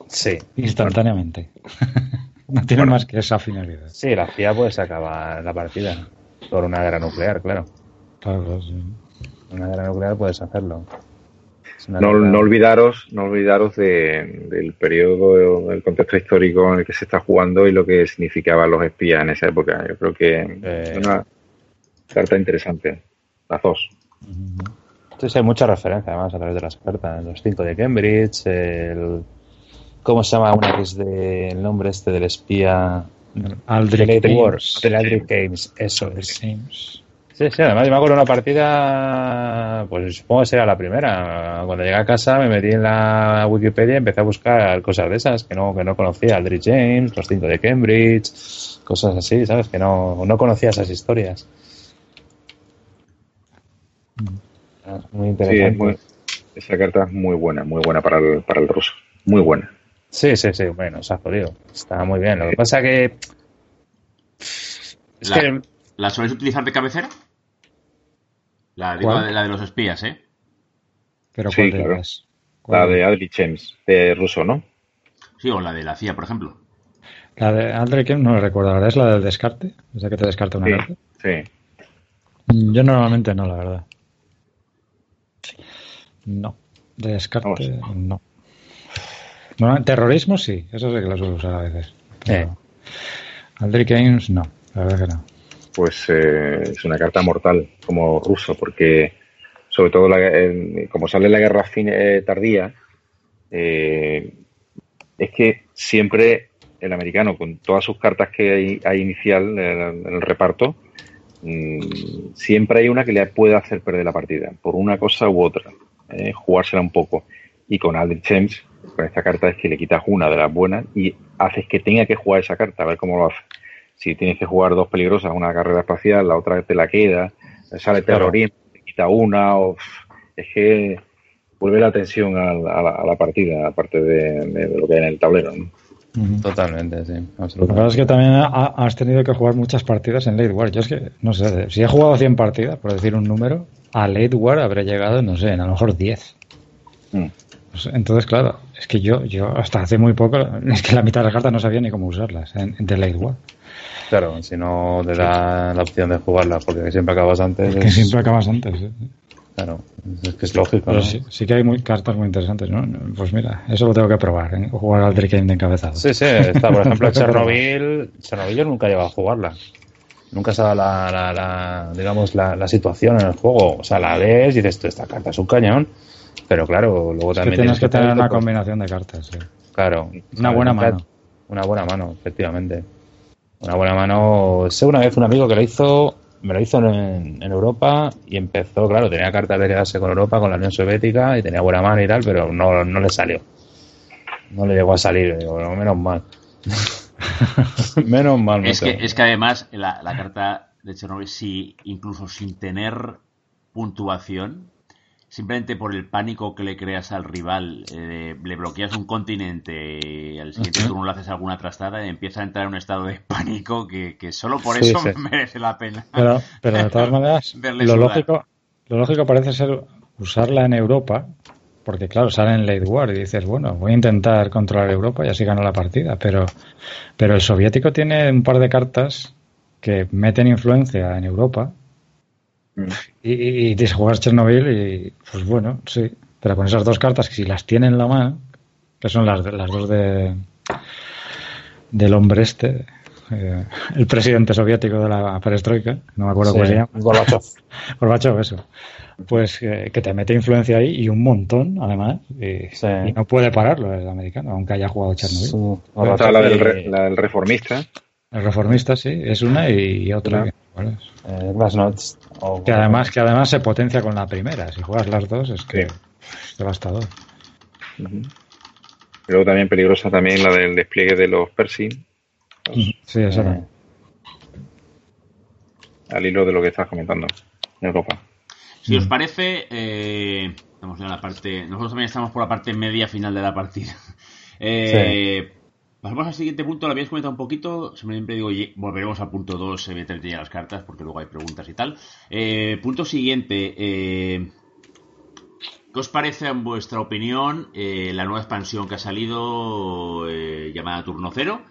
Sí. Instantáneamente. no tienen más que esa finalidad. Sí, la FIA puedes acabar la partida. Por una guerra nuclear, claro. Claro, sí. Una guerra nuclear puedes hacerlo. No, guerra- no olvidaros, no olvidaros de- del periodo, del contexto histórico en el que se está jugando y lo que significaban los espías en esa época. Yo creo que Eh. es una carta interesante. Las dos. Entonces hay mucha referencia además a través de las cartas. Los cinco de Cambridge, el... ¿Cómo se llama una que es de el nombre este del espía? Aldrich. Wars, del Aldrich Games, eso es. Sí, sí, además yo me acuerdo de una partida, pues supongo que será la primera. Cuando llegué a casa me metí en la Wikipedia y empecé a buscar cosas de esas que no, que no conocía. Aldrich James, los cinco de Cambridge, cosas así, ¿sabes? Que no, no conocía esas historias. Muy Sí, interesante. es muy- esa carta es muy buena, muy buena para el, para el ruso. Muy buena. Sí, sí, sí, bueno, se ha jodido. Está muy bien. Lo que pasa que. Es la, que. ¿La soléis utilizar de cabecera? La, la de, la de los espías, ¿eh? Pero Sí. La ¿Cuál de Adri Chems, de ruso, ¿no? Sí, o la de la CIA, por ejemplo. La de Andre Kim no la recuerdo, la verdad es la del descarte, esa que te descarta una Sí, carta. sí. Mm, Yo normalmente no, la verdad. No. De descarte, no. No, terrorismo sí, eso sí que lo suelo usar a veces. Pero Aldrich Games no, la verdad que no. Pues eh, es una carta mortal como ruso, porque sobre todo la- como sale la guerra fin- eh, tardía, eh, es que siempre el americano, con todas sus cartas que hay, hay inicial eh, en el reparto, mm, siempre hay una que le puede hacer perder la partida, por una cosa u otra, eh, jugársela un poco. Y con Aldrich James, con esta carta es que le quitas una de las buenas y haces que tenga que jugar esa carta, a ver cómo lo hace. Si tienes que jugar dos peligrosas, una carrera espacial, la otra te la queda, sale Claro. terrorismo, te quita una, o, es que vuelve la tensión a, la, a la- a la partida, aparte de, de lo que hay en el tablero. ¿no? Totalmente, sí. Lo que pasa es que también ha- has tenido que jugar muchas partidas en Late War. Yo es que, no sé, si he jugado 100 partidas, por decir un número, a Late War habré llegado, no sé, en a lo mejor 10. Mm. Pues, Entonces, claro, es que yo, yo hasta hace muy poco, es que la mitad de las cartas no sabía ni cómo usarlas en, en The Late War. Claro, si no te da la opción de jugarla porque siempre acabas antes. Que es- siempre acabas antes. ¿eh? Claro, es que es lógico. Sí, sí que hay muy, cartas muy interesantes, ¿no? Pues mira, eso lo tengo que probar, ¿eh? jugar al Drake de encabezado. Sí, sí, está, por ejemplo, que. Chernobyl. Chernobyl yo nunca he llegado a jugarla. Nunca se ha dado la, la, la- digamos, la, la situación en el juego. O sea, la ves y dices, esta carta es un cañón. Pero claro, luego Es que también tienes que tener una combinación de cartas, sí. Claro. Una buena mano. Una buena mano, efectivamente. Una buena mano. Sé una vez un amigo que lo hizo, me lo hizo en, en Europa y empezó, claro, tenía cartas de quedarse con Europa, con la Unión Soviética y tenía buena mano y tal, pero no, no le salió. No le llegó a salir, digo, "No, menos mal. menos mal, Es que, es que además la, la carta de Chernobyl, si incluso sin tener puntuación, simplemente por el pánico que le creas al rival, eh, le bloqueas un continente, y al siguiente turno le haces alguna trastada y empieza a entrar en un estado de pánico que, que solo por Sí, eso sí. merece la pena. Pero, pero de todas maneras, lo lógico, lo lógico parece ser usarla en Europa, porque claro, sale en Late War y dices, bueno, voy a intentar controlar Europa y así gano la partida, pero, pero el soviético tiene un par de cartas que meten influencia en Europa y, y, y te juegas Chernobyl y pues bueno, sí, pero con esas dos cartas que si las tiene en la mano, que son las, las dos de del hombre este, eh, el presidente soviético de la perestroika, no me acuerdo Sí, cómo se llama. Gorbachev. Gorbachev, eso. Pues eh, que te mete influencia ahí y un montón, además, y, y no puede pararlo el americano, aunque haya jugado Chernobyl. Está la del, re- la del reformista. El reformista, sí, es una y, otra. ¿cuál es? Eh, o- Que además, que además se potencia con la primera. Si juegas las dos, es que es devastador. Y luego también peligrosa también la del despliegue de los Percy, Sí, Eh, no. al hilo de lo que estás comentando en Europa. Si os parece, eh, estamos en la parte. Nosotros también estamos por la parte media final de la partida. Eh, Pasamos al siguiente punto, lo habíais comentado un poquito. Siempre digo, volveremos al punto 2, evidentemente ya las cartas, porque luego hay preguntas y tal. Eh, punto siguiente. eh, ¿Qué os parece, en vuestra opinión, eh, la nueva expansión que ha salido llamada Turno Cero?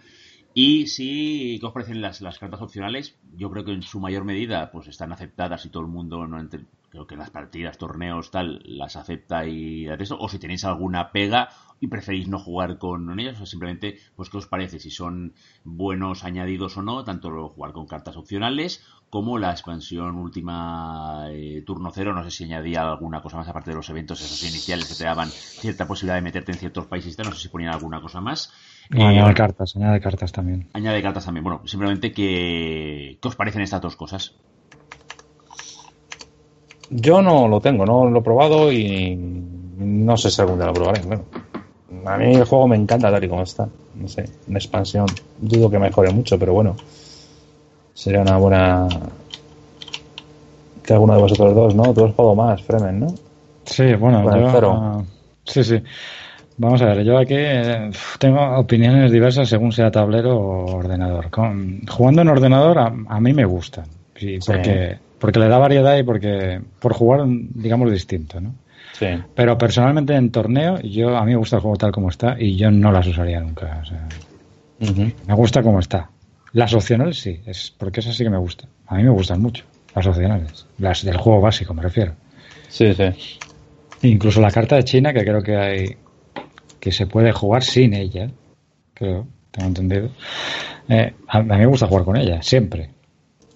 Y si, ¿qué os parecen las, cartas opcionales? Yo creo que en su mayor medida pues están aceptadas y todo el mundo, no ente- creo que las partidas, torneos, tal, las acepta y eso. O si tenéis alguna pega y preferís no jugar con ellas, o simplemente, pues qué os parece, si son buenos añadidos o no, tanto lo- jugar con cartas opcionales como la expansión última eh, turno cero, no sé si añadía alguna cosa más aparte de los eventos esos iniciales que te daban cierta posibilidad de meterte en ciertos países, no sé si ponían alguna cosa más. No, Eh, añade cartas, añade cartas también. Añade cartas también. Bueno, simplemente que. ¿Qué os parecen estas dos cosas? Yo no lo tengo, no lo he probado y no sé si algún día lo probaré. Bueno, a mí el juego me encanta tal y como está. No sé, una expansión dudo que mejore mucho, pero bueno, sería una buena que alguno de vosotros dos, ¿no? Tú has jugado más, Fremen, ¿no? Sí, bueno, Con el yo, cero. sí, sí. Vamos a ver, yo aquí eh, tengo opiniones diversas según sea tablero o ordenador. Con- jugando en ordenador a, a mí me gusta, sí, Sí. porque, porque le da variedad y porque por jugar, digamos, distinto, ¿no? Sí. Pero personalmente en torneo, yo a mí me gusta el juego tal como está y yo no las usaría nunca. o sea, me gusta como está. Las opcionales sí, es porque esas sí que me gustan. A mí me gustan mucho las opcionales, las del juego básico me refiero. Sí, sí. Incluso la carta de China, que creo que hay que se puede jugar sin ella, creo, tengo entendido. Eh, a, a mí me gusta jugar con ella, siempre.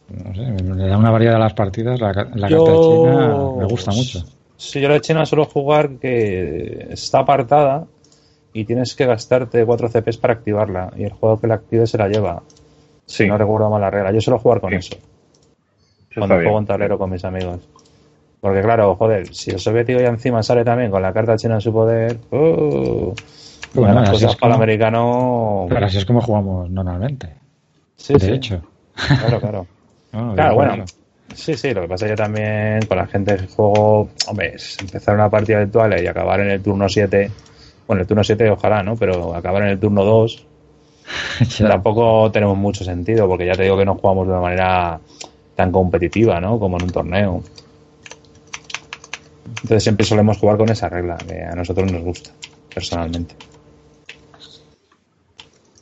No sé, le da una variedad a las partidas. La, la Yo- carta de China me gusta mucho. Sí, yo la de China suelo jugar que está apartada y tienes que gastarte 4 CPs para activarla. Y el juego que la active se la lleva. Si no recuerdo mal la regla. Yo suelo jugar con eso. Cuando juego en tablero con mis amigos. Porque claro, joder, si el soviético ya encima sale también con la carta china en su poder, ¡uh! Bueno, las así cosas es para el americano. Pero así es como jugamos normalmente. Sí, de sí. hecho. Claro, claro. No, Claro, bueno. juego. Sí, sí, lo que pasa es que también con la gente que juego, hombre, es empezar una partida virtual y acabar en el turno 7, bueno, el turno 7 ojalá, ¿no? Pero acabar en el turno 2 tampoco tenemos mucho sentido, porque ya te digo que no jugamos de una manera tan competitiva, ¿no? Como en un torneo. Entonces siempre solemos jugar con esa regla, que a nosotros nos gusta, personalmente.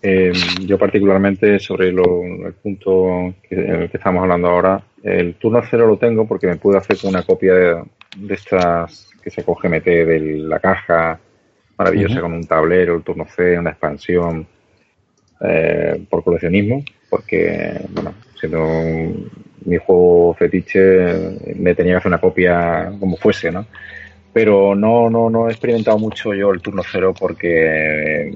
Eh, yo particularmente sobre lo- el punto que, en el que estamos hablando ahora, el turno cero lo tengo porque me pude hacer con una copia de, de estas que se coge MT de la caja maravillosa con un tablero, el turno C, una expansión eh, por coleccionismo, porque bueno, siendo un- mi juego fetiche me tenía que hacer una copia como fuese, ¿no? Pero no, no, no he experimentado mucho yo el turno cero porque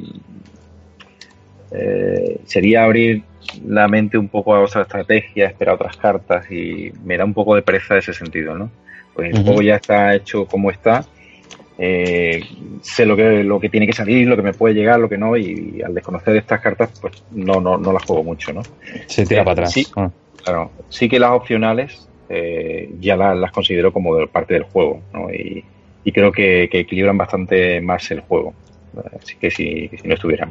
eh, sería abrir la mente un poco a otra estrategia, esperar otras cartas y me da un poco de pereza ese sentido, ¿no? Pues el juego ya está hecho como está, eh, sé lo que, lo que tiene que salir, lo que me puede llegar, lo que no, y, al desconocer estas cartas, pues no, no, no las juego mucho, ¿no? Se tira Eh, para atrás. Sí, Ah. claro, sí que las opcionales eh, ya la- las, considero como de parte del juego, ¿no? Y, y creo que, que equilibran bastante más el juego, así que si, que si no estuvieran.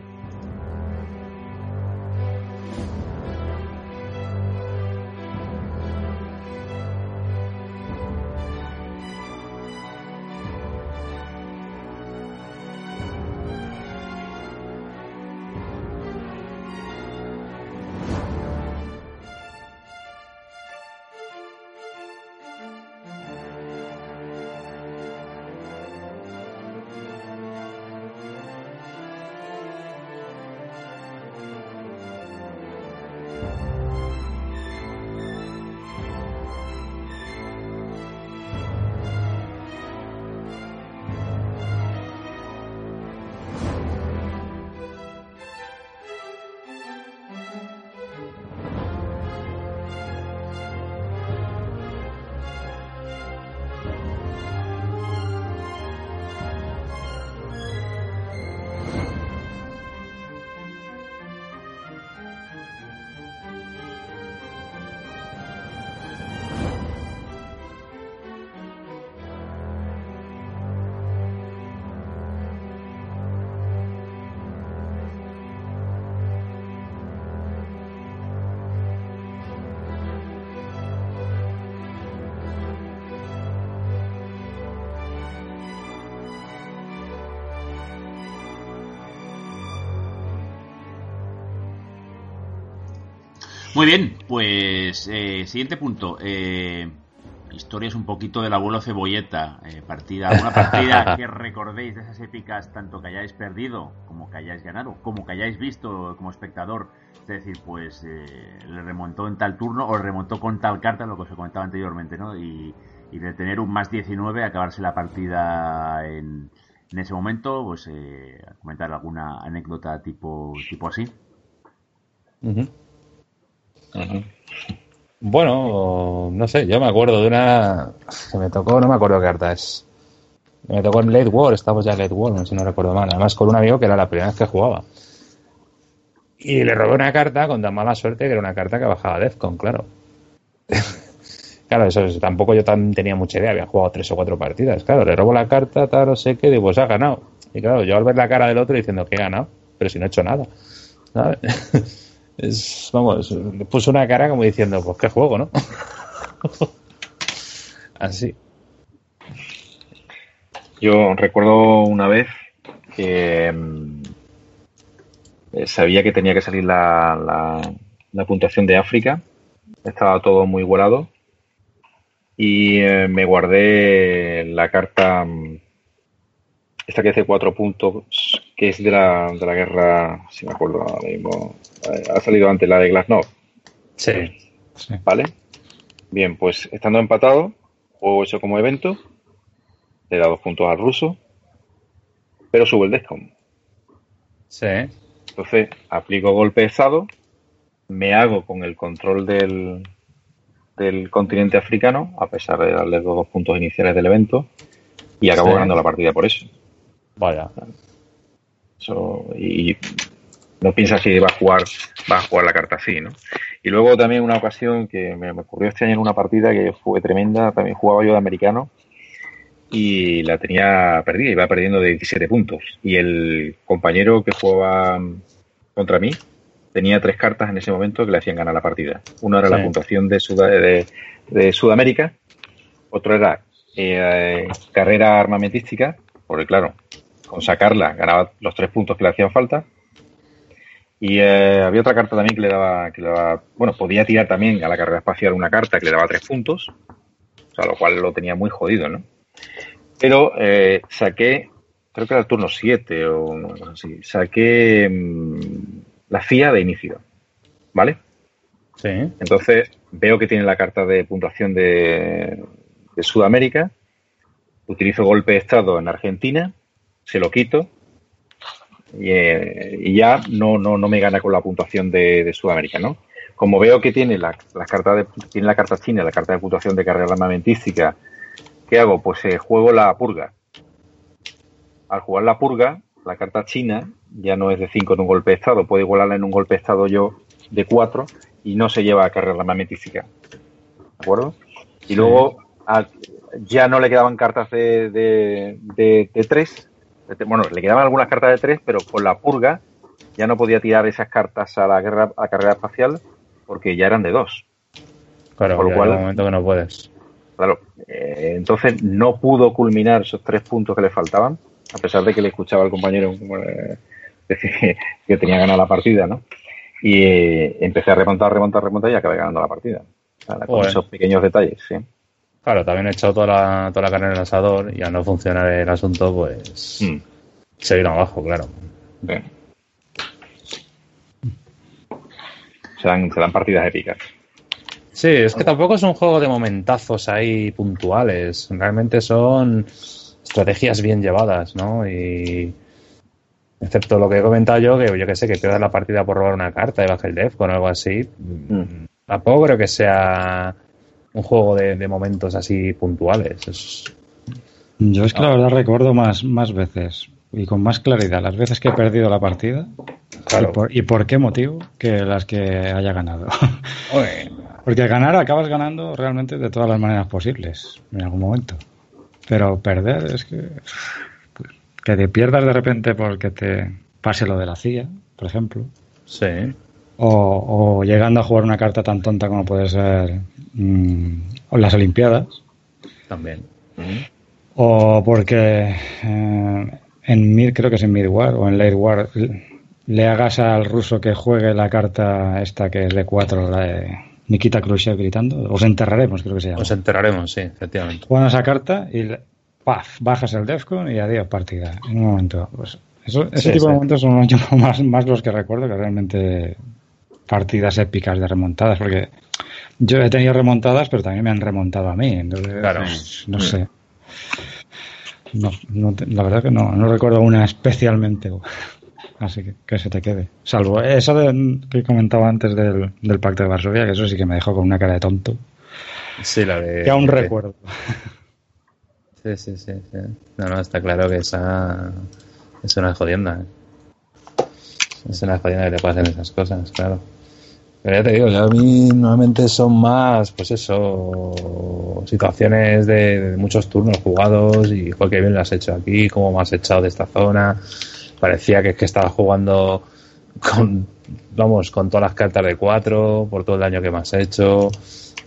Muy bien, pues eh, siguiente punto. Eh, historias un poquito del abuelo cebolleta. Eh, partida, una partida que recordéis de esas épicas, tanto que hayáis perdido como que hayáis ganado, como que hayáis visto como espectador. Es decir, pues eh, le remontó en tal turno o le remontó con tal carta, lo que os he comentado anteriormente, ¿no? Y, y de tener un más 19, acabarse la partida en, en ese momento, pues eh, comentar alguna anécdota tipo, tipo así. Bueno, no sé, yo me acuerdo de una que me tocó, no me acuerdo qué carta es. Me tocó en Late War, estamos ya en Late War, si no recuerdo mal. Además con un amigo que era la primera vez que jugaba. Y le robé una carta con tan mala suerte que era una carta que bajaba Defcon, claro. Claro, eso es- tampoco yo tan tenía mucha idea, había jugado tres o cuatro partidas. Claro, le robo la carta, tal, no sé qué, digo, pues ha ganado. Y claro, yo al ver la cara del otro diciendo que he ganado, pero si no he hecho nada. ¿sabes? Es, vamos, le puso una cara como diciendo, pues qué juego, ¿no? Así. Yo recuerdo una vez que mm, eh, sabía que tenía que salir la, la- la puntuación de África. Estaba todo muy volado. Y eh, me guardé la carta, mm, esta que dice cuatro puntos, que es de la, de la guerra, si me acuerdo ahora mismo. Ha salido antes la de Glasnost. Sí. ¿Vale? Bien, pues estando empatado, juego eso como evento, le da dos puntos al ruso, pero sube el discount. Sí. Entonces, aplico golpe de estado, me hago con el control del, del continente africano, a pesar de darle los dos puntos iniciales del evento, y acabo Sí. ganando la partida por eso. Vaya. Eso, y no piensas que va a jugar va a jugar la carta así, ¿no? Y luego también una ocasión que me, me ocurrió este año en una partida que fue tremenda, también jugaba yo de americano y la tenía perdida, iba perdiendo de 17 puntos. Y el compañero que jugaba contra mí tenía tres cartas en ese momento que le hacían ganar la partida. Una era la puntuación de, Sud- de, de Sudamérica, otro era eh, carrera armamentística, porque claro, con sacarla ganaba los tres puntos que le hacían falta. Y eh, había otra carta también que le daba, que le daba, bueno, podía tirar también a la carrera espacial una carta que le daba tres puntos, o sea, lo cual lo tenía muy jodido, ¿no? Pero eh, saqué, creo que era el turno 7 o cosa así, saqué mm, la FIA de inicio, ¿vale? Sí. Entonces veo que tiene la carta de puntuación de, de Sudamérica, utilizo golpe de estado en Argentina, se lo quito y, eh, y ya no, no, no me gana con la puntuación de, de Sudamérica, ¿no? Como veo que tiene la, la carta de, tiene la carta china, la carta de puntuación de carrera armamentística, ¿qué hago? Pues eh, juego la purga. Al jugar la purga, la carta china ya no es de 5 en un golpe de estado, puedo igualarla en un golpe de estado yo de 4 y no se lleva a carrera armamentística. ¿De acuerdo? Y luego a- ya no le quedaban cartas de, de, de, de 3. Bueno, le quedaban algunas cartas de 3, pero con la purga ya no podía tirar esas cartas a la, guerra, a carrera espacial porque ya eran de 2. Claro, Por lo cual- momento que no puedes. Claro, eh, entonces no pudo culminar esos tres puntos que le faltaban, a pesar de que le escuchaba al compañero eh, decir que, tenía ganada la partida, ¿no? Y eh, empecé a remontar, remontar, remontar y acabé ganando la partida. Con esos pequeños detalles, sí. Claro, también he echado toda la, toda la carne en el asador y al no funcionar el asunto, pues Mm. se vino abajo, claro. Se dan, se dan partidas épicas. Sí, es que tampoco es un juego de momentazos ahí puntuales. Realmente son estrategias bien llevadas, ¿no? Y excepto lo que he comentado yo, que yo que sé, que pierdas la partida por robar una carta de baja el def con algo así. Tampoco creo que sea un juego de, de momentos así puntuales. Es- Yo es que la verdad recuerdo más, más veces y con más claridad las veces que he perdido la partida Claro. y, por, y por qué motivo que las que haya ganado. Porque ganar acabas ganando realmente de todas las maneras posibles en algún momento. Pero perder es que que te pierdas de repente porque te pase lo de la CIA, por ejemplo. Sí. O, o llegando a jugar una carta tan tonta como puede ser mm, las Olimpiadas. También. O porque eh, en mid, creo que es en mid war o en late war, le hagas al ruso que juegue la carta esta que es de 4, la de Nikita Khrushchev gritando. Os enterraremos, creo que se llama. Nos enteraremos, sí, efectivamente. Juegan esa carta y ¡paf! bajas el Defcon y adiós partida. En un momento. Pues eso, ese Sí, tipo sí. de momentos son yo más, más los que recuerdo que realmente partidas épicas de remontadas, porque yo he tenido remontadas, pero también me han remontado a mí. Entonces, Claro. pues, no sé. No, la verdad que no, no recuerdo una especialmente. Así que que se te quede. Salvo eso de- que comentaba antes del, del Pacto de Varsovia, que eso sí que me dejó con una cara de tonto. Sí, la de. Que aún recuerdo. Sí, sí, sí, sí. No, no, está claro que esa es una jodienda. ¿eh? Es una jodienda que te pasen esas cosas, claro. Pero ya te digo, ya a mí normalmente son más, pues eso, situaciones de, muchos turnos jugados y qué bien lo has hecho aquí, cómo me has echado de esta zona. Parecía que es que estaba jugando con, vamos, con todas las cartas de cuatro, por todo el daño que me has hecho.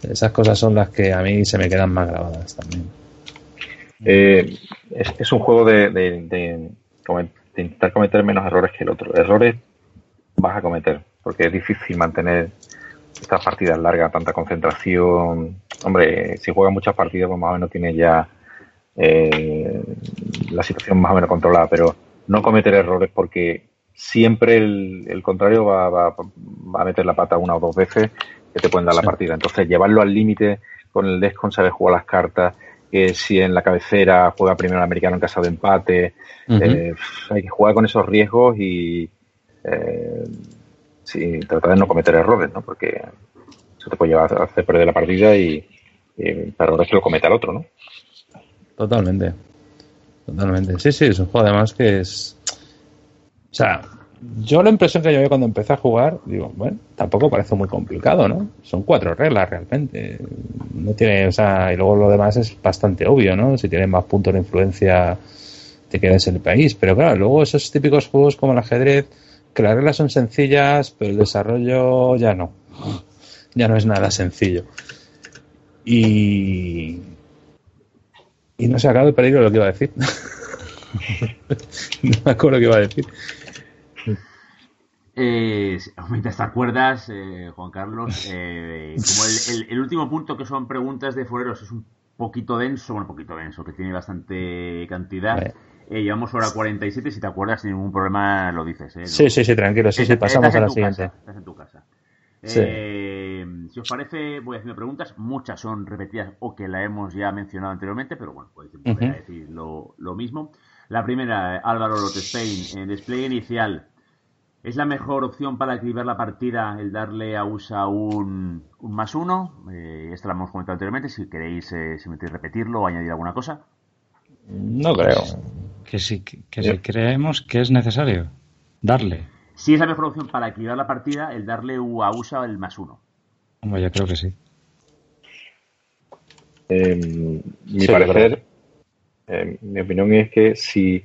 Esas cosas son las que a mí se me quedan más grabadas también. Eh, es, un juego de intentar cometer menos errores que el otro. Errores vas a cometer, porque es difícil mantener estas partidas largas, tanta concentración. Hombre, si juegas muchas partidas, pues más o menos tienes ya eh, la situación más o menos controlada, pero no cometer errores porque siempre el, el contrario va, va- va a meter la pata una o dos veces que te pueden dar la partida. Entonces, llevarlo al límite con el Descon, saber jugar las cartas, que si en la cabecera juega primero el americano en caso de empate, eh, hay que jugar con esos riesgos y eh, sí, tratar de no cometer errores, ¿no? Porque eso te puede llevar a hacer perder la partida y, y errores que lo cometa el otro, ¿no? Totalmente. Totalmente. Sí, sí, es un juego además que es. O sea, yo la impresión que yo cuando empecé a jugar, digo, bueno, tampoco parece muy complicado, ¿no? Son cuatro reglas realmente. No tiene, o sea, y luego lo demás es bastante obvio, ¿no? Si tienes más puntos de influencia, te quedas en el país. Pero claro, luego esos típicos juegos como el ajedrez, que las reglas son sencillas, pero el desarrollo ya no. Ya no es nada sencillo. Y, y no se acaba de peligro lo que iba a decir. no me acuerdo qué iba a decir. Eh, mientras te acuerdas, eh, Juan Carlos, eh, como el, el- el último punto que son preguntas de foreros es un poquito denso, bueno, un poquito denso, que tiene bastante cantidad. Vale. Eh, llevamos hora 47, si te acuerdas sin ningún problema lo dices. ¿eh? Sí, sí, sí, tranquilo, sí, sí, pasamos a la siguiente. casa, estás en tu casa. Sí. Eh, si os parece, voy haciendo preguntas. Muchas son repetidas o que la hemos ya mencionado anteriormente, pero bueno, podéis volver a decir lo, lo mismo. La primera, Álvaro Lotestein, en despliegue inicial. ¿Es la mejor opción para equilibrar la partida el darle a USA un, un más uno? Eh, esta la hemos comentado anteriormente. Si queréis, eh, si me queréis repetirlo o añadir alguna cosa. No creo. Que si, que si creemos que es necesario darle. Si es la mejor opción para equilibrar la partida el darle a USA el más uno. Hombre, yo creo que sí. Eh, mi Sí, parecer, eh, mi opinión es que si,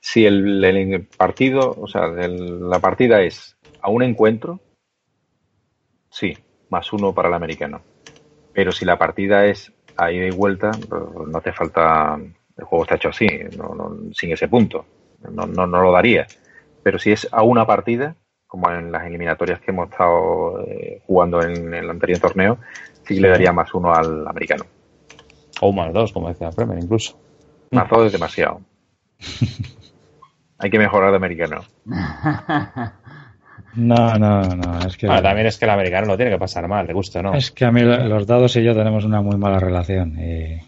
si el, el partido, o sea, el- la partida es a un encuentro, sí, más uno para el americano. Pero si la partida es a ida y vuelta, no hace falta, el juego está hecho así, no, no- sin ese punto, no, no, no lo daría. Pero si es a una partida, como en las eliminatorias que hemos estado eh, jugando en, el anterior torneo, sí que le daría más uno al americano. O más dos, como decía Bremer, incluso. Más dos es demasiado. Hay que mejorar de americano. No, no, no. Es que, también es que el americano lo tiene que pasar mal, le gusta, ¿no? es que a mí lo- los dados y yo tenemos una muy mala relación. Y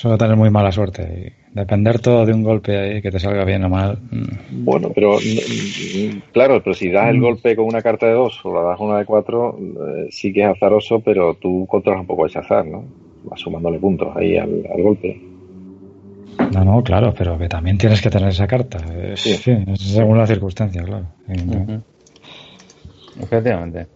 suelo tener muy mala suerte. Y depender todo de un golpe ahí, que te salga bien o mal. mm, Bueno, pero mm, claro, pero si das el golpe con una carta de dos o la das una de cuatro, eh, sí que es azaroso, pero tú controlas un poco ese azar, ¿no? Vas sumándole puntos ahí al, al golpe. No, no, claro, pero que también tienes que tener esa carta. Es, Sí. sí, es según la circunstancia, claro. No-. Efectivamente.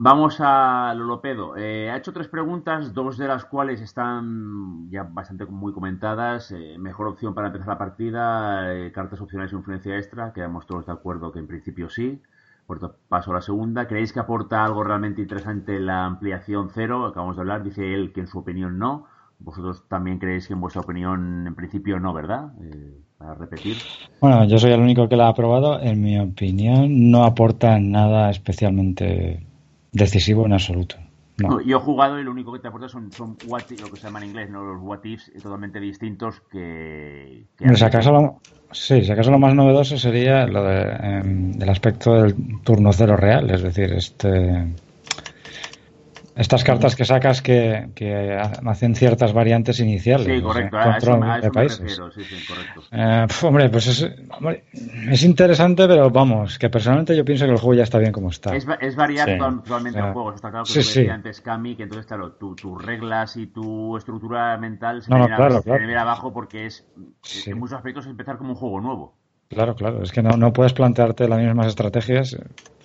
Vamos a Lolopedo. Eh, ha hecho tres preguntas, dos de las cuales están ya bastante muy comentadas. Eh, mejor opción para empezar la partida, eh, cartas opcionales e influencia extra. Quedamos todos de acuerdo que en principio sí. Por paso a la segunda. ¿Creéis que aporta algo realmente interesante la ampliación cero? Acabamos de hablar, dice él que en su opinión no. Vosotros también creéis que en vuestra opinión en principio no, ¿verdad? Eh, para repetir. Bueno, yo soy el único que la ha aprobado. En mi opinión, no aporta nada especialmente decisivo en absoluto. No. Yo he jugado y lo único que te aporta son, son what, lo que se llama en inglés, ¿no? los what ifs totalmente distintos que... si acaso lo, sí, si acaso lo más novedoso sería lo de, em, del aspecto del turno cero real, es decir, este estas cartas que sacas que, que hacen ciertas variantes iniciales. Sí, o sea, correcto, a control de países. refiero, sí, sí, correcto. Eh, pf, hombre, pues es, hombre, es interesante, pero vamos, que personalmente yo pienso que el juego ya está bien como está. Es, es variar Sí. O sea, el juego, está claro que sí, decías antes, Cami, que entonces, claro, tu- tus reglas y tu estructura mental se No, claro, claro. abajo porque es, Sí. en muchos aspectos, es empezar como un juego nuevo. Claro, claro, es que no, no puedes plantearte las mismas estrategias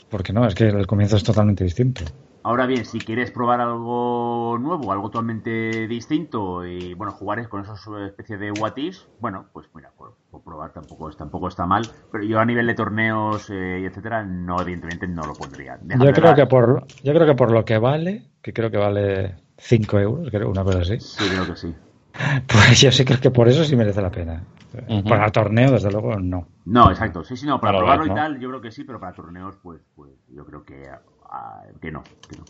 porque no, es que el comienzo es totalmente distinto. Ahora bien, si quieres probar algo nuevo, algo totalmente distinto y bueno, jugar con esas especies de what ifs, bueno, pues mira, por, por probar tampoco, es- tampoco está mal. Pero yo a nivel de torneos eh, y etcétera, no, evidentemente no lo pondría. Déjame Yo creo dar- que por yo creo que por lo que vale, que creo que vale 5 euros, creo, una cosa así. Sí, creo que sí. Pues yo sí creo que por eso sí merece la pena. Para torneo, desde luego, no. No, exacto. Sí, sí, no, para Para probarlo ver, y tal, yo creo que sí, pero para torneos, pues, pues yo creo que, ah, que no, no.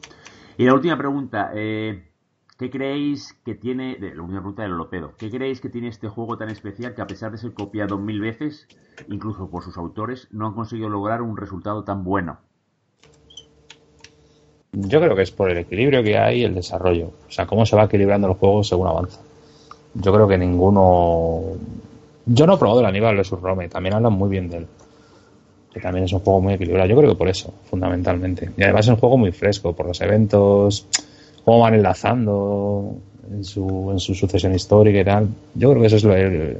Y la última pregunta, eh, ¿qué creéis que tiene, de- la última pregunta del Lopedo, ¿qué creéis que tiene este juego tan especial que a pesar de ser copiado mil veces, incluso por sus autores, no han conseguido lograr un resultado tan bueno? Yo creo que es por el equilibrio que hay y el desarrollo. O sea, cómo se va equilibrando el juego según avanza. Yo creo que ninguno. Yo no he probado el Aníbal vs Rome, también hablan muy bien de él. Que también es un juego muy equilibrado. Yo creo que por eso, fundamentalmente. Y además es un juego muy fresco, por los eventos, cómo van enlazando en su, en su sucesión histórica y tal. Yo creo que eso es lo- el-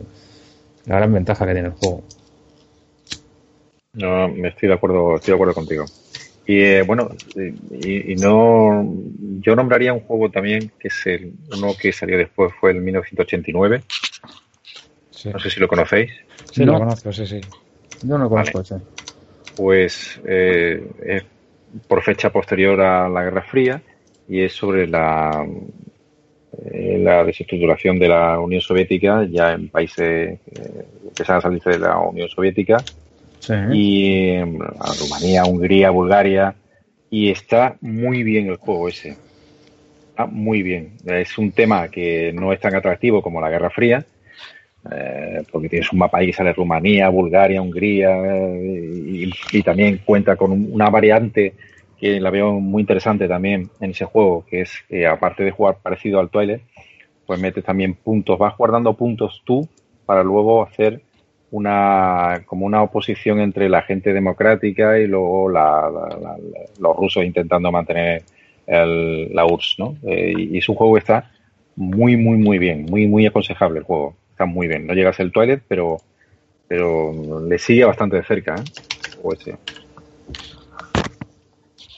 la gran ventaja que tiene el juego. No, me estoy de acuerdo, estoy de acuerdo contigo. Y eh, bueno, y, y no, yo nombraría un juego también que es el uno que salió después fue el 1989. No sé si lo conocéis. Sí, lo conozco, sí, sí. Yo no lo conozco ese. Pues eh, es por fecha posterior a la Guerra Fría y es sobre la, eh, la desestructuración de la Unión Soviética ya en países eh, que se han salido de la Unión Soviética y eh, a Rumanía, Hungría, Bulgaria y está muy bien el juego ese. Está muy bien. Es un tema que no es tan atractivo como la Guerra Fría, eh, porque tienes un mapa ahí que sale Rumanía, Bulgaria, Hungría eh, y, también cuenta con un- una variante que la veo muy interesante también en ese juego, que es que aparte de jugar parecido al Twilight, pues metes también puntos, vas guardando puntos tú para luego hacer una como una oposición entre la gente democrática y luego la- la- la- los rusos intentando mantener el- la URSS, ¿no? Eh, y, y es un juego está muy, muy, muy bien, muy, muy aconsejable el juego. Está muy bien. No llega a ser el Twilight, pero, pero le sigue bastante de cerca, ¿eh? Ese.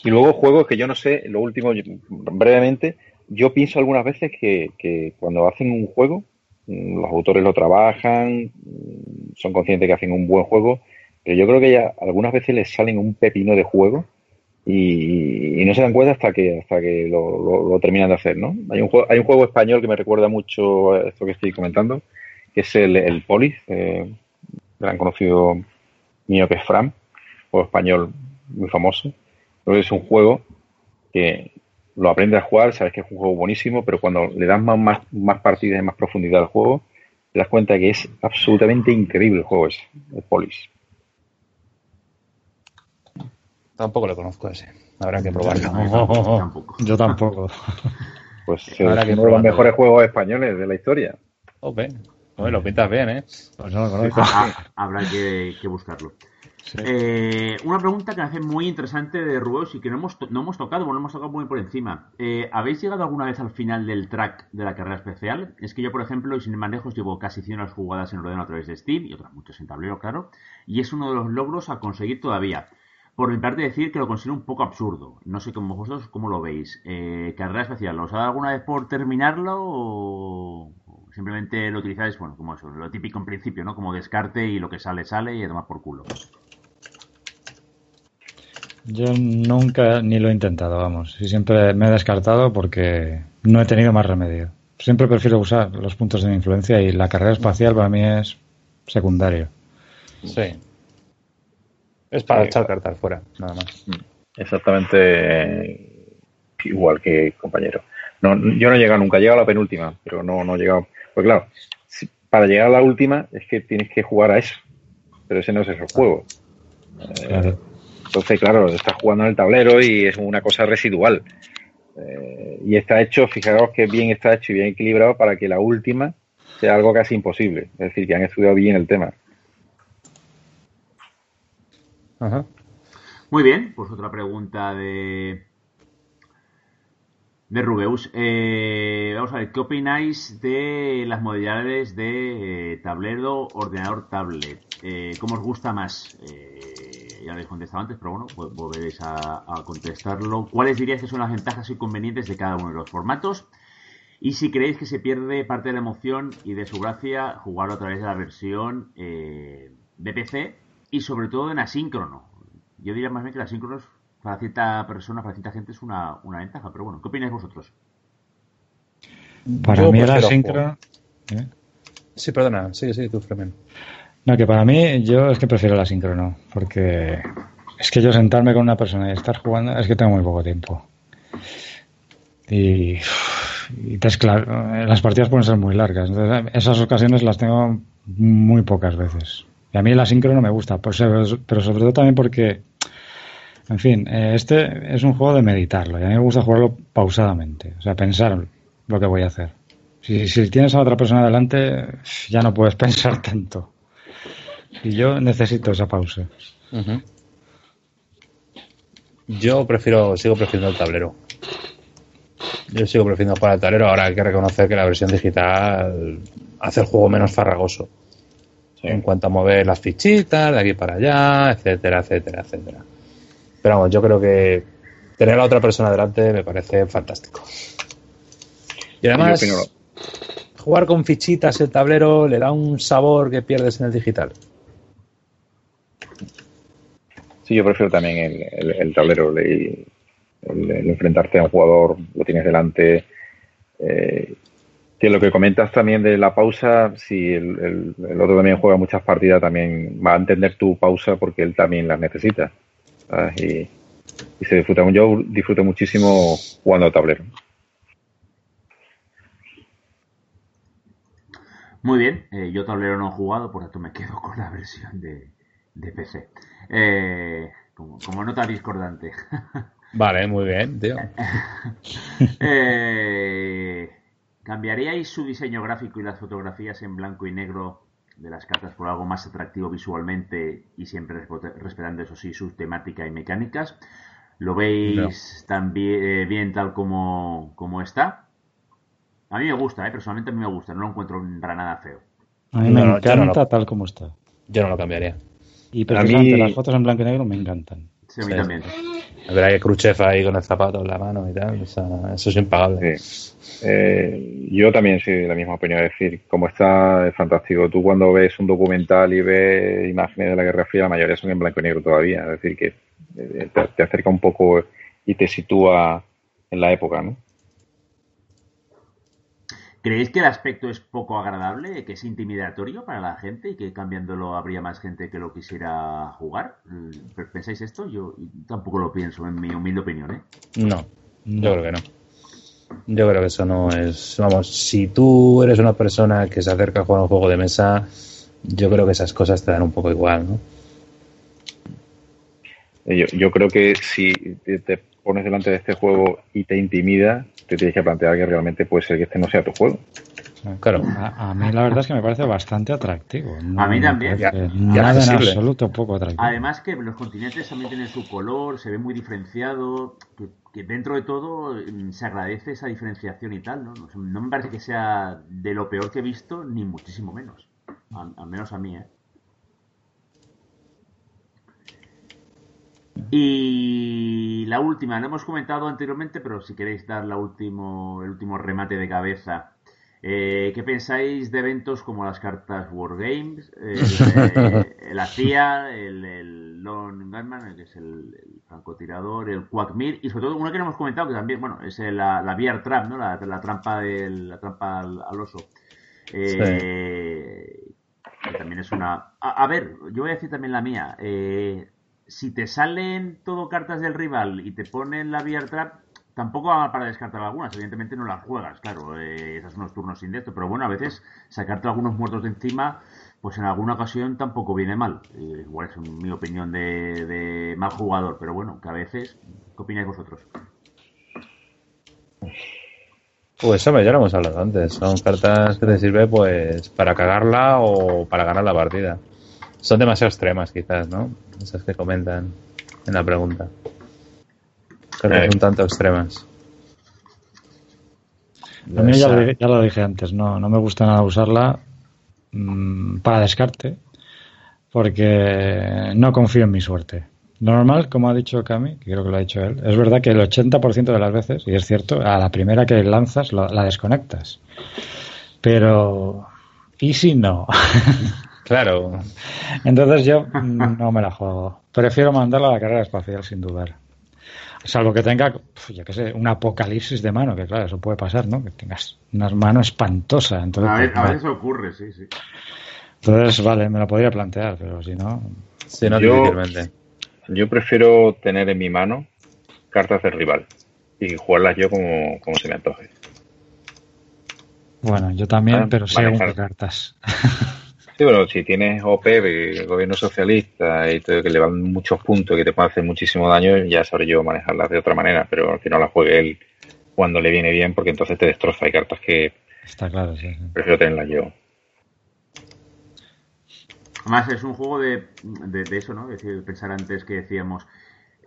Y luego juegos que yo no sé, lo último, brevemente, yo pienso algunas veces que, que cuando hacen un juego, mm, los autores lo trabajan, mm, son conscientes que hacen un buen juego, pero yo creo que ya algunas veces les salen un pepino de juego y, y no se dan cuenta hasta que hasta que lo, lo- lo terminan de hacer, ¿no? Hay un, juego, hay un juego español que me recuerda mucho a esto que estoy comentando, que es el, el Polis, eh, gran conocido mío que es Fran, juego español muy famoso. Creo que es un juego que lo aprendes a jugar, sabes que es un juego buenísimo, pero cuando le das más, más, más partidas y más profundidad al juego, te das cuenta que es absolutamente increíble el juego ese, el Polis. Tampoco lo conozco ese. Habrá que probarlo. Yo tampoco. Pues es que uno de los mejores juegos españoles de la historia. Ok. Bueno, lo pintas bien, ¿eh? Pues no lo Ah, habrá que, que buscarlo. Eh, una pregunta que me hace muy interesante de Rubeus y que no hemos, to- no hemos tocado, bueno, hemos tocado muy por encima. Eh, ¿Habéis llegado alguna vez al final del track de la carrera especial? Es que yo, por ejemplo, y sin ir más lejos, llevo casi 100 horas jugadas en ordenador a través de Steam y otras muchas en tablero, claro. Y es uno de los logros a conseguir todavía. Por mi parte, decir que lo considero un poco absurdo. No sé cómo vosotros cómo lo veis. Eh, carrera especial, ¿os ha dado alguna vez por terminarlo o simplemente lo utilizáis, bueno, como eso, lo típico en principio, ¿no? Como descarte y lo que sale, sale y a tomar por culo. Yo nunca ni lo he intentado, vamos. Y siempre me he descartado porque no he tenido más remedio. Siempre prefiero usar los puntos de mi influencia y la carrera espacial para mí es secundario. Sí. Es para echar cartas fuera, nada más. Exactamente igual que compañero. No, yo no he llegado nunca, he llegado a la penúltima, pero no, no he llegado. Pues claro, si- para llegar a la última es que tienes que jugar a eso, pero ese no es el juego. Eh, Claro. Entonces, claro, estás jugando en el tablero y es una cosa residual. Eh, y está hecho, fijaros que bien está hecho y bien equilibrado para que la última sea algo casi imposible. Es decir, que han estudiado bien el tema. Ajá. Muy bien, pues otra pregunta de de Rubeus. Eh, vamos a ver, ¿qué opináis de las modalidades de eh, tablero, ordenador, tablet? Eh, ¿Cómo os gusta más? Ya lo habéis contestado antes, pero bueno, pues volveréis a, contestarlo. ¿Cuáles diríais que son las ventajas y inconvenientes de cada uno de los formatos? Y si creéis que se pierde parte de la emoción y de su gracia jugarlo a través de la versión de PC y sobre todo en asíncrono. Yo diría más bien que el asíncrono es, para cierta persona, para cierta gente es una, una ventaja, pero bueno, ¿qué opináis vosotros? Para Yo mí el prefiero asíncrono... ¿eh? Sí, perdona, sí, sí, tú, Fremen. No, que para mí yo es que prefiero el asíncrono, porque es que yo sentarme con una persona y estar jugando es que tengo muy poco tiempo. Y, y te escla- las partidas pueden ser muy largas. Entonces, esas ocasiones las tengo muy pocas veces. Y a mí el asíncrono me gusta, pero sobre todo también porque, en fin, eh, este es un juego de meditarlo y a mí me gusta jugarlo pausadamente, o sea, pensar lo que voy a hacer. Si, si tienes a otra persona delante, ya no puedes pensar tanto. Y yo necesito esa pausa. Yo prefiero, sigo prefiriendo el tablero. Yo sigo prefiriendo jugar al tablero. Ahora hay que reconocer que la versión digital hace el juego menos farragoso. En cuanto a mover las fichitas de aquí para allá, etcétera, etcétera, etcétera. Pero vamos, yo creo que tener a otra persona delante me parece fantástico. Y además, jugar con fichitas el tablero le da un sabor que pierdes en el digital. Sí, yo prefiero también el, el- el tablero, el, el- enfrentarte a un jugador, lo tienes delante. eh, que lo que comentas también de la pausa, si el otro también juega muchas partidas, también va a entender tu pausa porque él también las necesita. ¿Sabes? Y, y se disfruta. Yo disfruto muchísimo jugando al tablero. Muy bien, eh, yo tablero no he jugado, por tanto me quedo con la versión de, de PC. Eh, como, como nota discordante. Vale, muy bien, tío. Eh, ¿Cambiaríais su diseño gráfico y las fotografías en blanco y negro de las cartas por algo más atractivo visualmente y siempre respetando, eso sí, su temática y mecánicas? ¿Lo veis tan bien, eh, bien tal como, como está? A mí me gusta, eh, personalmente a mí me gusta, no lo encuentro para nada feo. A mí No, me no, no encanta lo- tal como está. Yo no lo cambiaría. Y A precisamente mí- las fotos en blanco y negro me encantan. Sí, a mí Sí. también. Verá que Khrushchev ahí con el zapato en la mano y tal. o sea, eso es impagable. Eh, yo también soy de la misma opinión, es decir, como está es fantástico. Tú cuando ves un documental y ves imágenes de la Guerra Fría, la mayoría son en blanco y negro todavía, es decir, que eh, te acerca un poco y te sitúa en la época, ¿no? ¿Creéis que el aspecto es poco agradable, que es intimidatorio para la gente y que cambiándolo habría más gente que lo quisiera jugar? Mm, ¿Pensáis esto? Yo tampoco lo pienso, en mi humilde opinión, ¿eh? No, yo creo que no. Yo creo que eso no es. Vamos, si tú eres una persona que se acerca a jugar un juego de mesa, yo creo que esas cosas te dan un poco igual, ¿no? Yo, yo creo que si te pones delante de este juego y te intimida, te tienes que plantear que realmente puede ser que este no sea tu juego. Claro. A, a mí la verdad es que me parece bastante atractivo. No A mí también. Nada en absoluto poco atractivo. Además que los continentes también tienen su color, se ve muy diferenciado, que, que dentro de todo mm, se agradece esa diferenciación y tal, ¿no? No me parece que sea de lo peor que he visto, ni muchísimo menos. Al, al menos a mí, ¿eh? Y la última, lo hemos comentado anteriormente, pero si queréis dar la último, el último remate de cabeza. Eh, ¿Qué pensáis de eventos como las cartas Wargames, el, eh, la CIA, el, el Lone Gunman, que es el, el francotirador, el Quackmir, y sobre todo una que no hemos comentado, que también, bueno, es la, la VR Trap, ¿no? La, la trampa del, la trampa al, al oso. Eh, que también es una... A, a ver, yo voy a decir también la mía. Eh, si te salen todo cartas del rival y te ponen la VR Trap, tampoco van para descartar algunas. Evidentemente no las juegas, claro. Eh, esas unos turnos sin. Pero bueno, a veces sacarte algunos muertos de encima, pues en alguna ocasión tampoco viene mal. Eh, igual es mi opinión de, de mal jugador. Pero bueno, que a veces... ¿Qué opináis vosotros? Pues hombre, ya lo hemos hablado antes. Son cartas que te sirven pues para cagarla o para ganar la partida. Son demasiado extremas quizás, ¿no? Esas que comentan en la pregunta. Cartas Eh. un tanto extremas. A mí ya lo, dije- ya lo dije antes, no, no me gusta nada usarla mm, para descarte, porque no confío en mi suerte. Lo normal, como ha dicho Cami, que creo que lo ha dicho él, es verdad que el 80% de las veces, y es cierto, a la primera que lanzas lo- la desconectas. Pero, ¿y si no? Claro. Entonces yo no me la juego. Prefiero mandarla a la carrera espacial sin dudar. Salvo que tenga, yo qué sé, un apocalipsis de mano, que claro, eso puede pasar, ¿no? Que tengas una mano espantosa. Entonces, A, ver- pues, a vale. veces ocurre, sí, sí. Entonces, vale, me lo podría plantear, pero si no... Sí, no, yo, difícilmente. yo prefiero tener en mi mano cartas del rival y jugarlas yo como, como se me antoje. Bueno, yo también, Ah, pero según manejar. qué cartas. Sí, bueno, si tienes OP de gobierno socialista y todo, que le van muchos puntos que te pueden hacer muchísimo daño, ya sabré yo manejarlas de otra manera, pero que no las juegue él cuando le viene bien, porque entonces te destroza. Hay cartas que Está claro, sí. sí. prefiero tenerlas yo. Además, es un juego de, de, de eso, ¿no? Es decir, pensar antes que decíamos,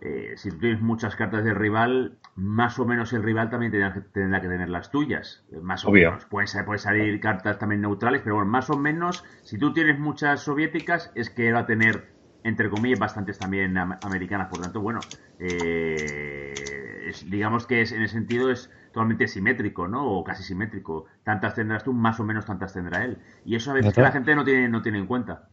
eh, si tú tienes muchas cartas del rival, más o menos el rival también tendrá que, tendrá que tener las tuyas. Eh, Más o Obvio. menos. Pueden, pueden salir cartas también neutrales, pero bueno, más o menos, si tú tienes muchas soviéticas, es que va a tener, entre comillas, bastantes también am- americanas. Por tanto, bueno, eh, es- digamos que es, en ese sentido es totalmente simétrico, ¿no? O casi simétrico. Tantas tendrás tú, más o menos tantas tendrá él. Y eso a veces que la gente no tiene, no tiene en cuenta.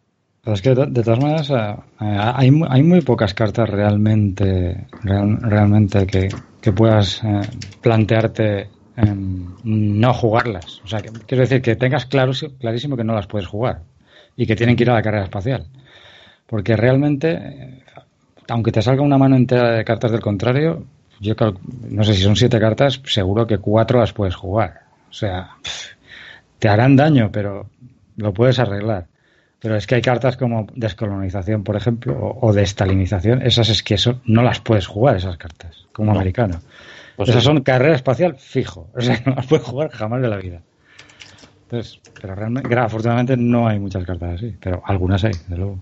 Que de, todas maneras eh, eh, hay, hay muy pocas cartas realmente real- realmente que, que puedas eh, plantearte no jugarlas. O sea, que, quiero decir que tengas claro, clarísimo que no las puedes jugar y que tienen que ir a la carrera espacial. Porque realmente, eh, aunque te salga una mano entera de cartas del contrario, yo no sé si son siete cartas, seguro que cuatro las puedes jugar. O sea, te harán daño, pero lo puedes arreglar. Pero es que hay cartas como descolonización, por ejemplo, o, o destalinización. Esas es que eso no las puedes jugar, esas cartas, como No. americano. Pues esas sí. son carrera espacial fijo. O sea, no las puedes jugar jamás de la vida. Entonces, pero realmente, afortunadamente no hay muchas cartas así, pero algunas hay, desde luego.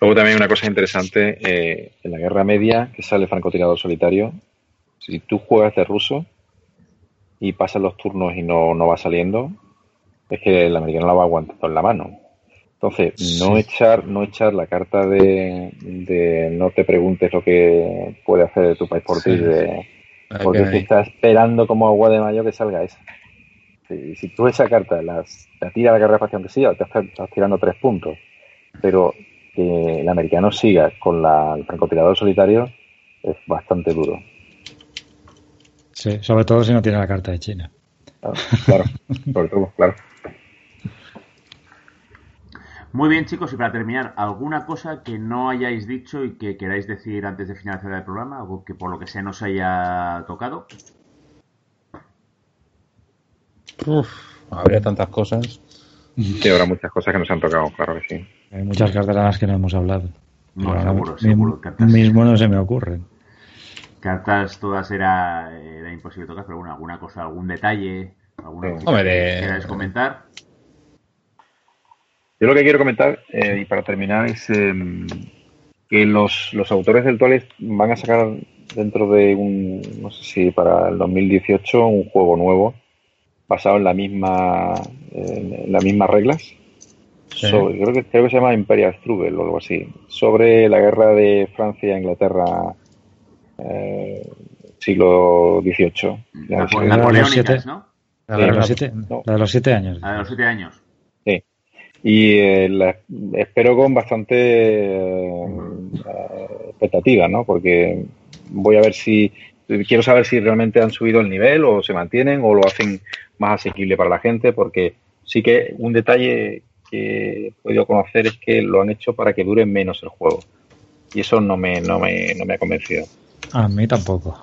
Luego también una cosa interesante, eh, en la Guerra Media, que sale francotirador solitario, si tú juegas de ruso y pasan los turnos y no, no va saliendo, es que el americano la va aguantando en la mano. Entonces, no echar, no echar la carta de, de no te preguntes lo que puede hacer tu país por Sí. ti, de, porque que- se está esperando como agua de mayo que salga esa. Si, si tú esa carta la tira a la carrera espacial que sí, te estás, estás tirando tres puntos, pero que el americano siga con la, el francotirador solitario es bastante duro. Sí, sobre todo si no tiene la carta de China. Claro, claro, sobre todo, claro. Muy bien, chicos, y para terminar, ¿alguna cosa que no hayáis dicho y que queráis decir antes de finalizar el programa? ¿Algo que por lo que sea no se haya tocado? Uf, habría tantas cosas. Sí, habrá muchas cosas que nos han tocado, claro que sí. Hay muchas cartas de las que no hemos hablado. No, seguro, seguro, cartas. Mismo no se me ocurren. Cartas todas era, era imposible tocar, pero bueno, alguna cosa, algún detalle, alguna Sí. Hombre, que de- queráis comentar. Yo lo que quiero comentar, eh, y para terminar, es eh, que los, los autores del Toilet van a sacar dentro de un, no sé si para el 2018, un juego nuevo basado en la misma en las mismas reglas. Sí. Sobre- creo, que, creo que se llama Imperial Struggle o algo así. Sobre la guerra de Francia e Inglaterra eh, siglo XVIII. La-. La de, Sí, los no, siete, no. la de los siete años. La de los siete años. Y eh, la espero con bastante eh, expectativa, ¿no? Porque voy a ver si. Quiero saber si realmente han subido el nivel o se mantienen o lo hacen más asequible para la gente, porque sí que un detalle que he podido conocer es que lo han hecho para que dure menos el juego. Y eso no me, no me, no me ha convencido. A mí tampoco.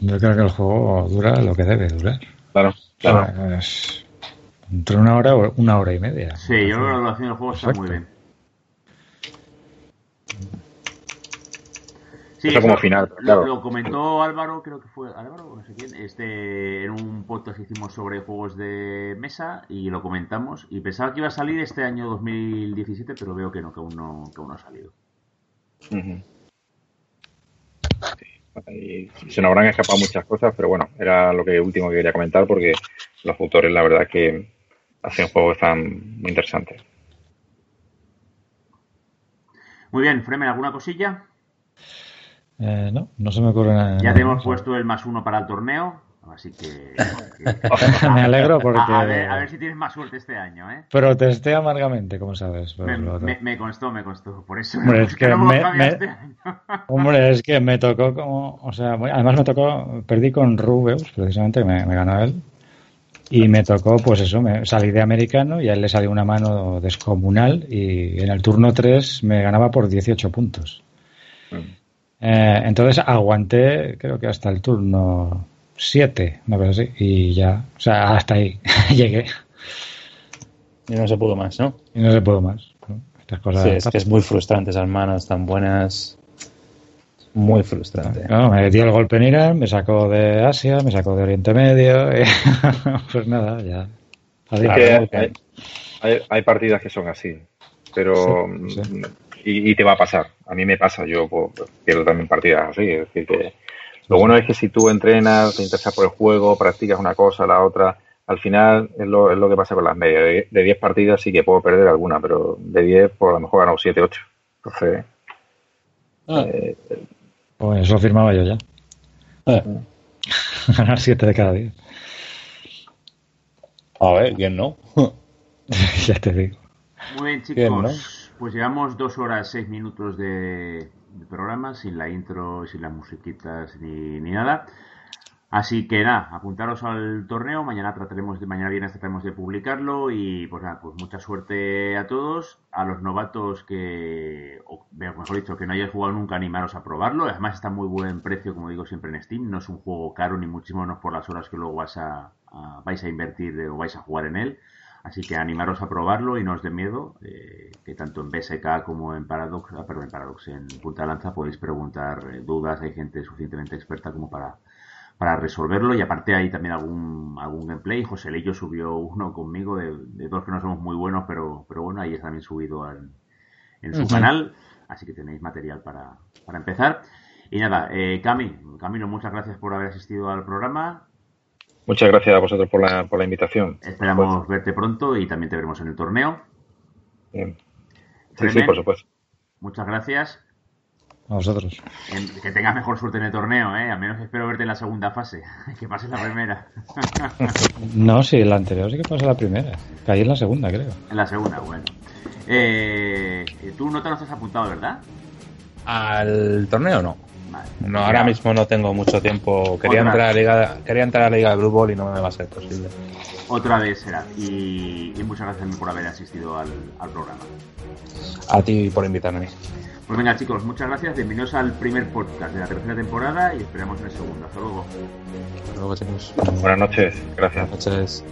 Yo creo que el juego dura lo que debe durar. Claro, claro. O sea, es entre una hora o una hora y media. Sí, yo creo que la duración del juego está muy bien. Sí, Eso como final, lo, comentó Álvaro, creo que fue Álvaro, no sé quién, este, en un podcast que hicimos sobre juegos de mesa y lo comentamos. Y pensaba que iba a salir este año 2017, pero veo que no, que aún no, que aún no ha salido. Sí, se nos habrán escapado muchas cosas, pero bueno, era lo que último que quería comentar porque los autores, la verdad, que hacen juegos tan muy interesantes. Muy bien, Fremen, ¿alguna cosilla? Eh, no, no se me ocurre nada. Ya te hemos puesto el más uno para el torneo, así que... me alegro porque... A, a ver, a ver si tienes más suerte este año, ¿eh? Protesté amargamente, como sabes. Me, lo otro. me- me constó, me constó, por eso. Hombre, es que no me- lo sabía me- este año. Hombre, es que me tocó como, o sea, además me tocó, perdí con Rubeus, precisamente, me, me ganó él. Y me tocó, pues eso, me salí de americano y a él le salió una mano descomunal y en el turno 3 me ganaba por 18 puntos. Eh, entonces aguanté, creo que hasta el turno 7, una cosa así, y ya, o sea, hasta ahí llegué. Y no se pudo más, ¿no? Y no se pudo más. ¿no? Estas cosas Sí, es que pasan. es muy frustrante esas manos tan buenas. Muy frustrante. No, me dio el golpe en Irán, me sacó de Asia, me sacó de Oriente Medio, y pues nada, ya. Que hay, hay- hay partidas que son así, pero Sí, sí. mm, Y, y te va a pasar. A mí me pasa, yo pues, pierdo también partidas así. Es decir, que lo bueno es que si tú entrenas, te interesas por el juego, practicas una cosa, la otra, al final es lo, es lo que pasa con las medias. De- De 10 partidas sí que puedo perder alguna, pero de 10 pues a lo mejor he ganado 7, 8. Entonces, eh, Pues eso firmaba yo ya. Ganar 7 de cada 10. A ver, ¿quién no? ya te digo. Muy bien, Bien, chicos. ¿no? Pues llevamos dos horas, seis minutos de, de programa, sin la intro, sin las musiquitas ni, ni nada. Así que nada, apuntaros al torneo. Mañana trataremos de, mañana viernes trataremos de publicarlo. Y pues nada, pues mucha suerte a todos. A los novatos que, o mejor dicho, que no hayáis jugado nunca, animaros a probarlo. Además está muy buen precio, como digo siempre en Steam. No es un juego caro, ni muchísimo menos por las horas que luego vas a, vais a invertir o vais a jugar en él. Así que animaros a probarlo y no os dé miedo, eh, que tanto en BSK como en Paradox, ah, perdón, en Paradox, en Punta Lanza podéis preguntar eh, dudas, hay gente suficientemente experta como para, para resolverlo y aparte hay también algún, algún gameplay, José Leillo subió uno conmigo de, de dos que no somos muy buenos, pero, pero bueno, ahí está también subido al- en su canal, así que tenéis material para, para empezar. Y nada, eh, Cami, Camilo, muchas gracias por haber asistido al programa. muchas gracias a vosotros por la, por la invitación. Esperamos verte pronto y también te veremos en el torneo. Bien. Sí, sí, por supuesto. Muchas gracias. A vosotros. Que tengas mejor suerte en el torneo, ¿eh? Al menos espero verte en la segunda fase. Que pases la primera. No, sí, la anterior sí que pasó la primera. Caí en la segunda, creo. en la segunda, bueno. Eh, tú no te los has apuntado, ¿verdad? Al torneo no. Vale. No, ahora Ya. mismo no tengo mucho tiempo. Quería Otra. entrar a la liga, quería entrar a la liga de Blue Ball y no me va a ser posible. Otra vez será. Y, y muchas gracias por haber asistido al, al programa. A ti por invitarme. Pues venga, chicos, muchas gracias. Bienvenidos al primer podcast de la tercera temporada y esperamos en el segundo. Hasta luego. Hasta luego, chicos. Buenas noches. Gracias. Buenas noches.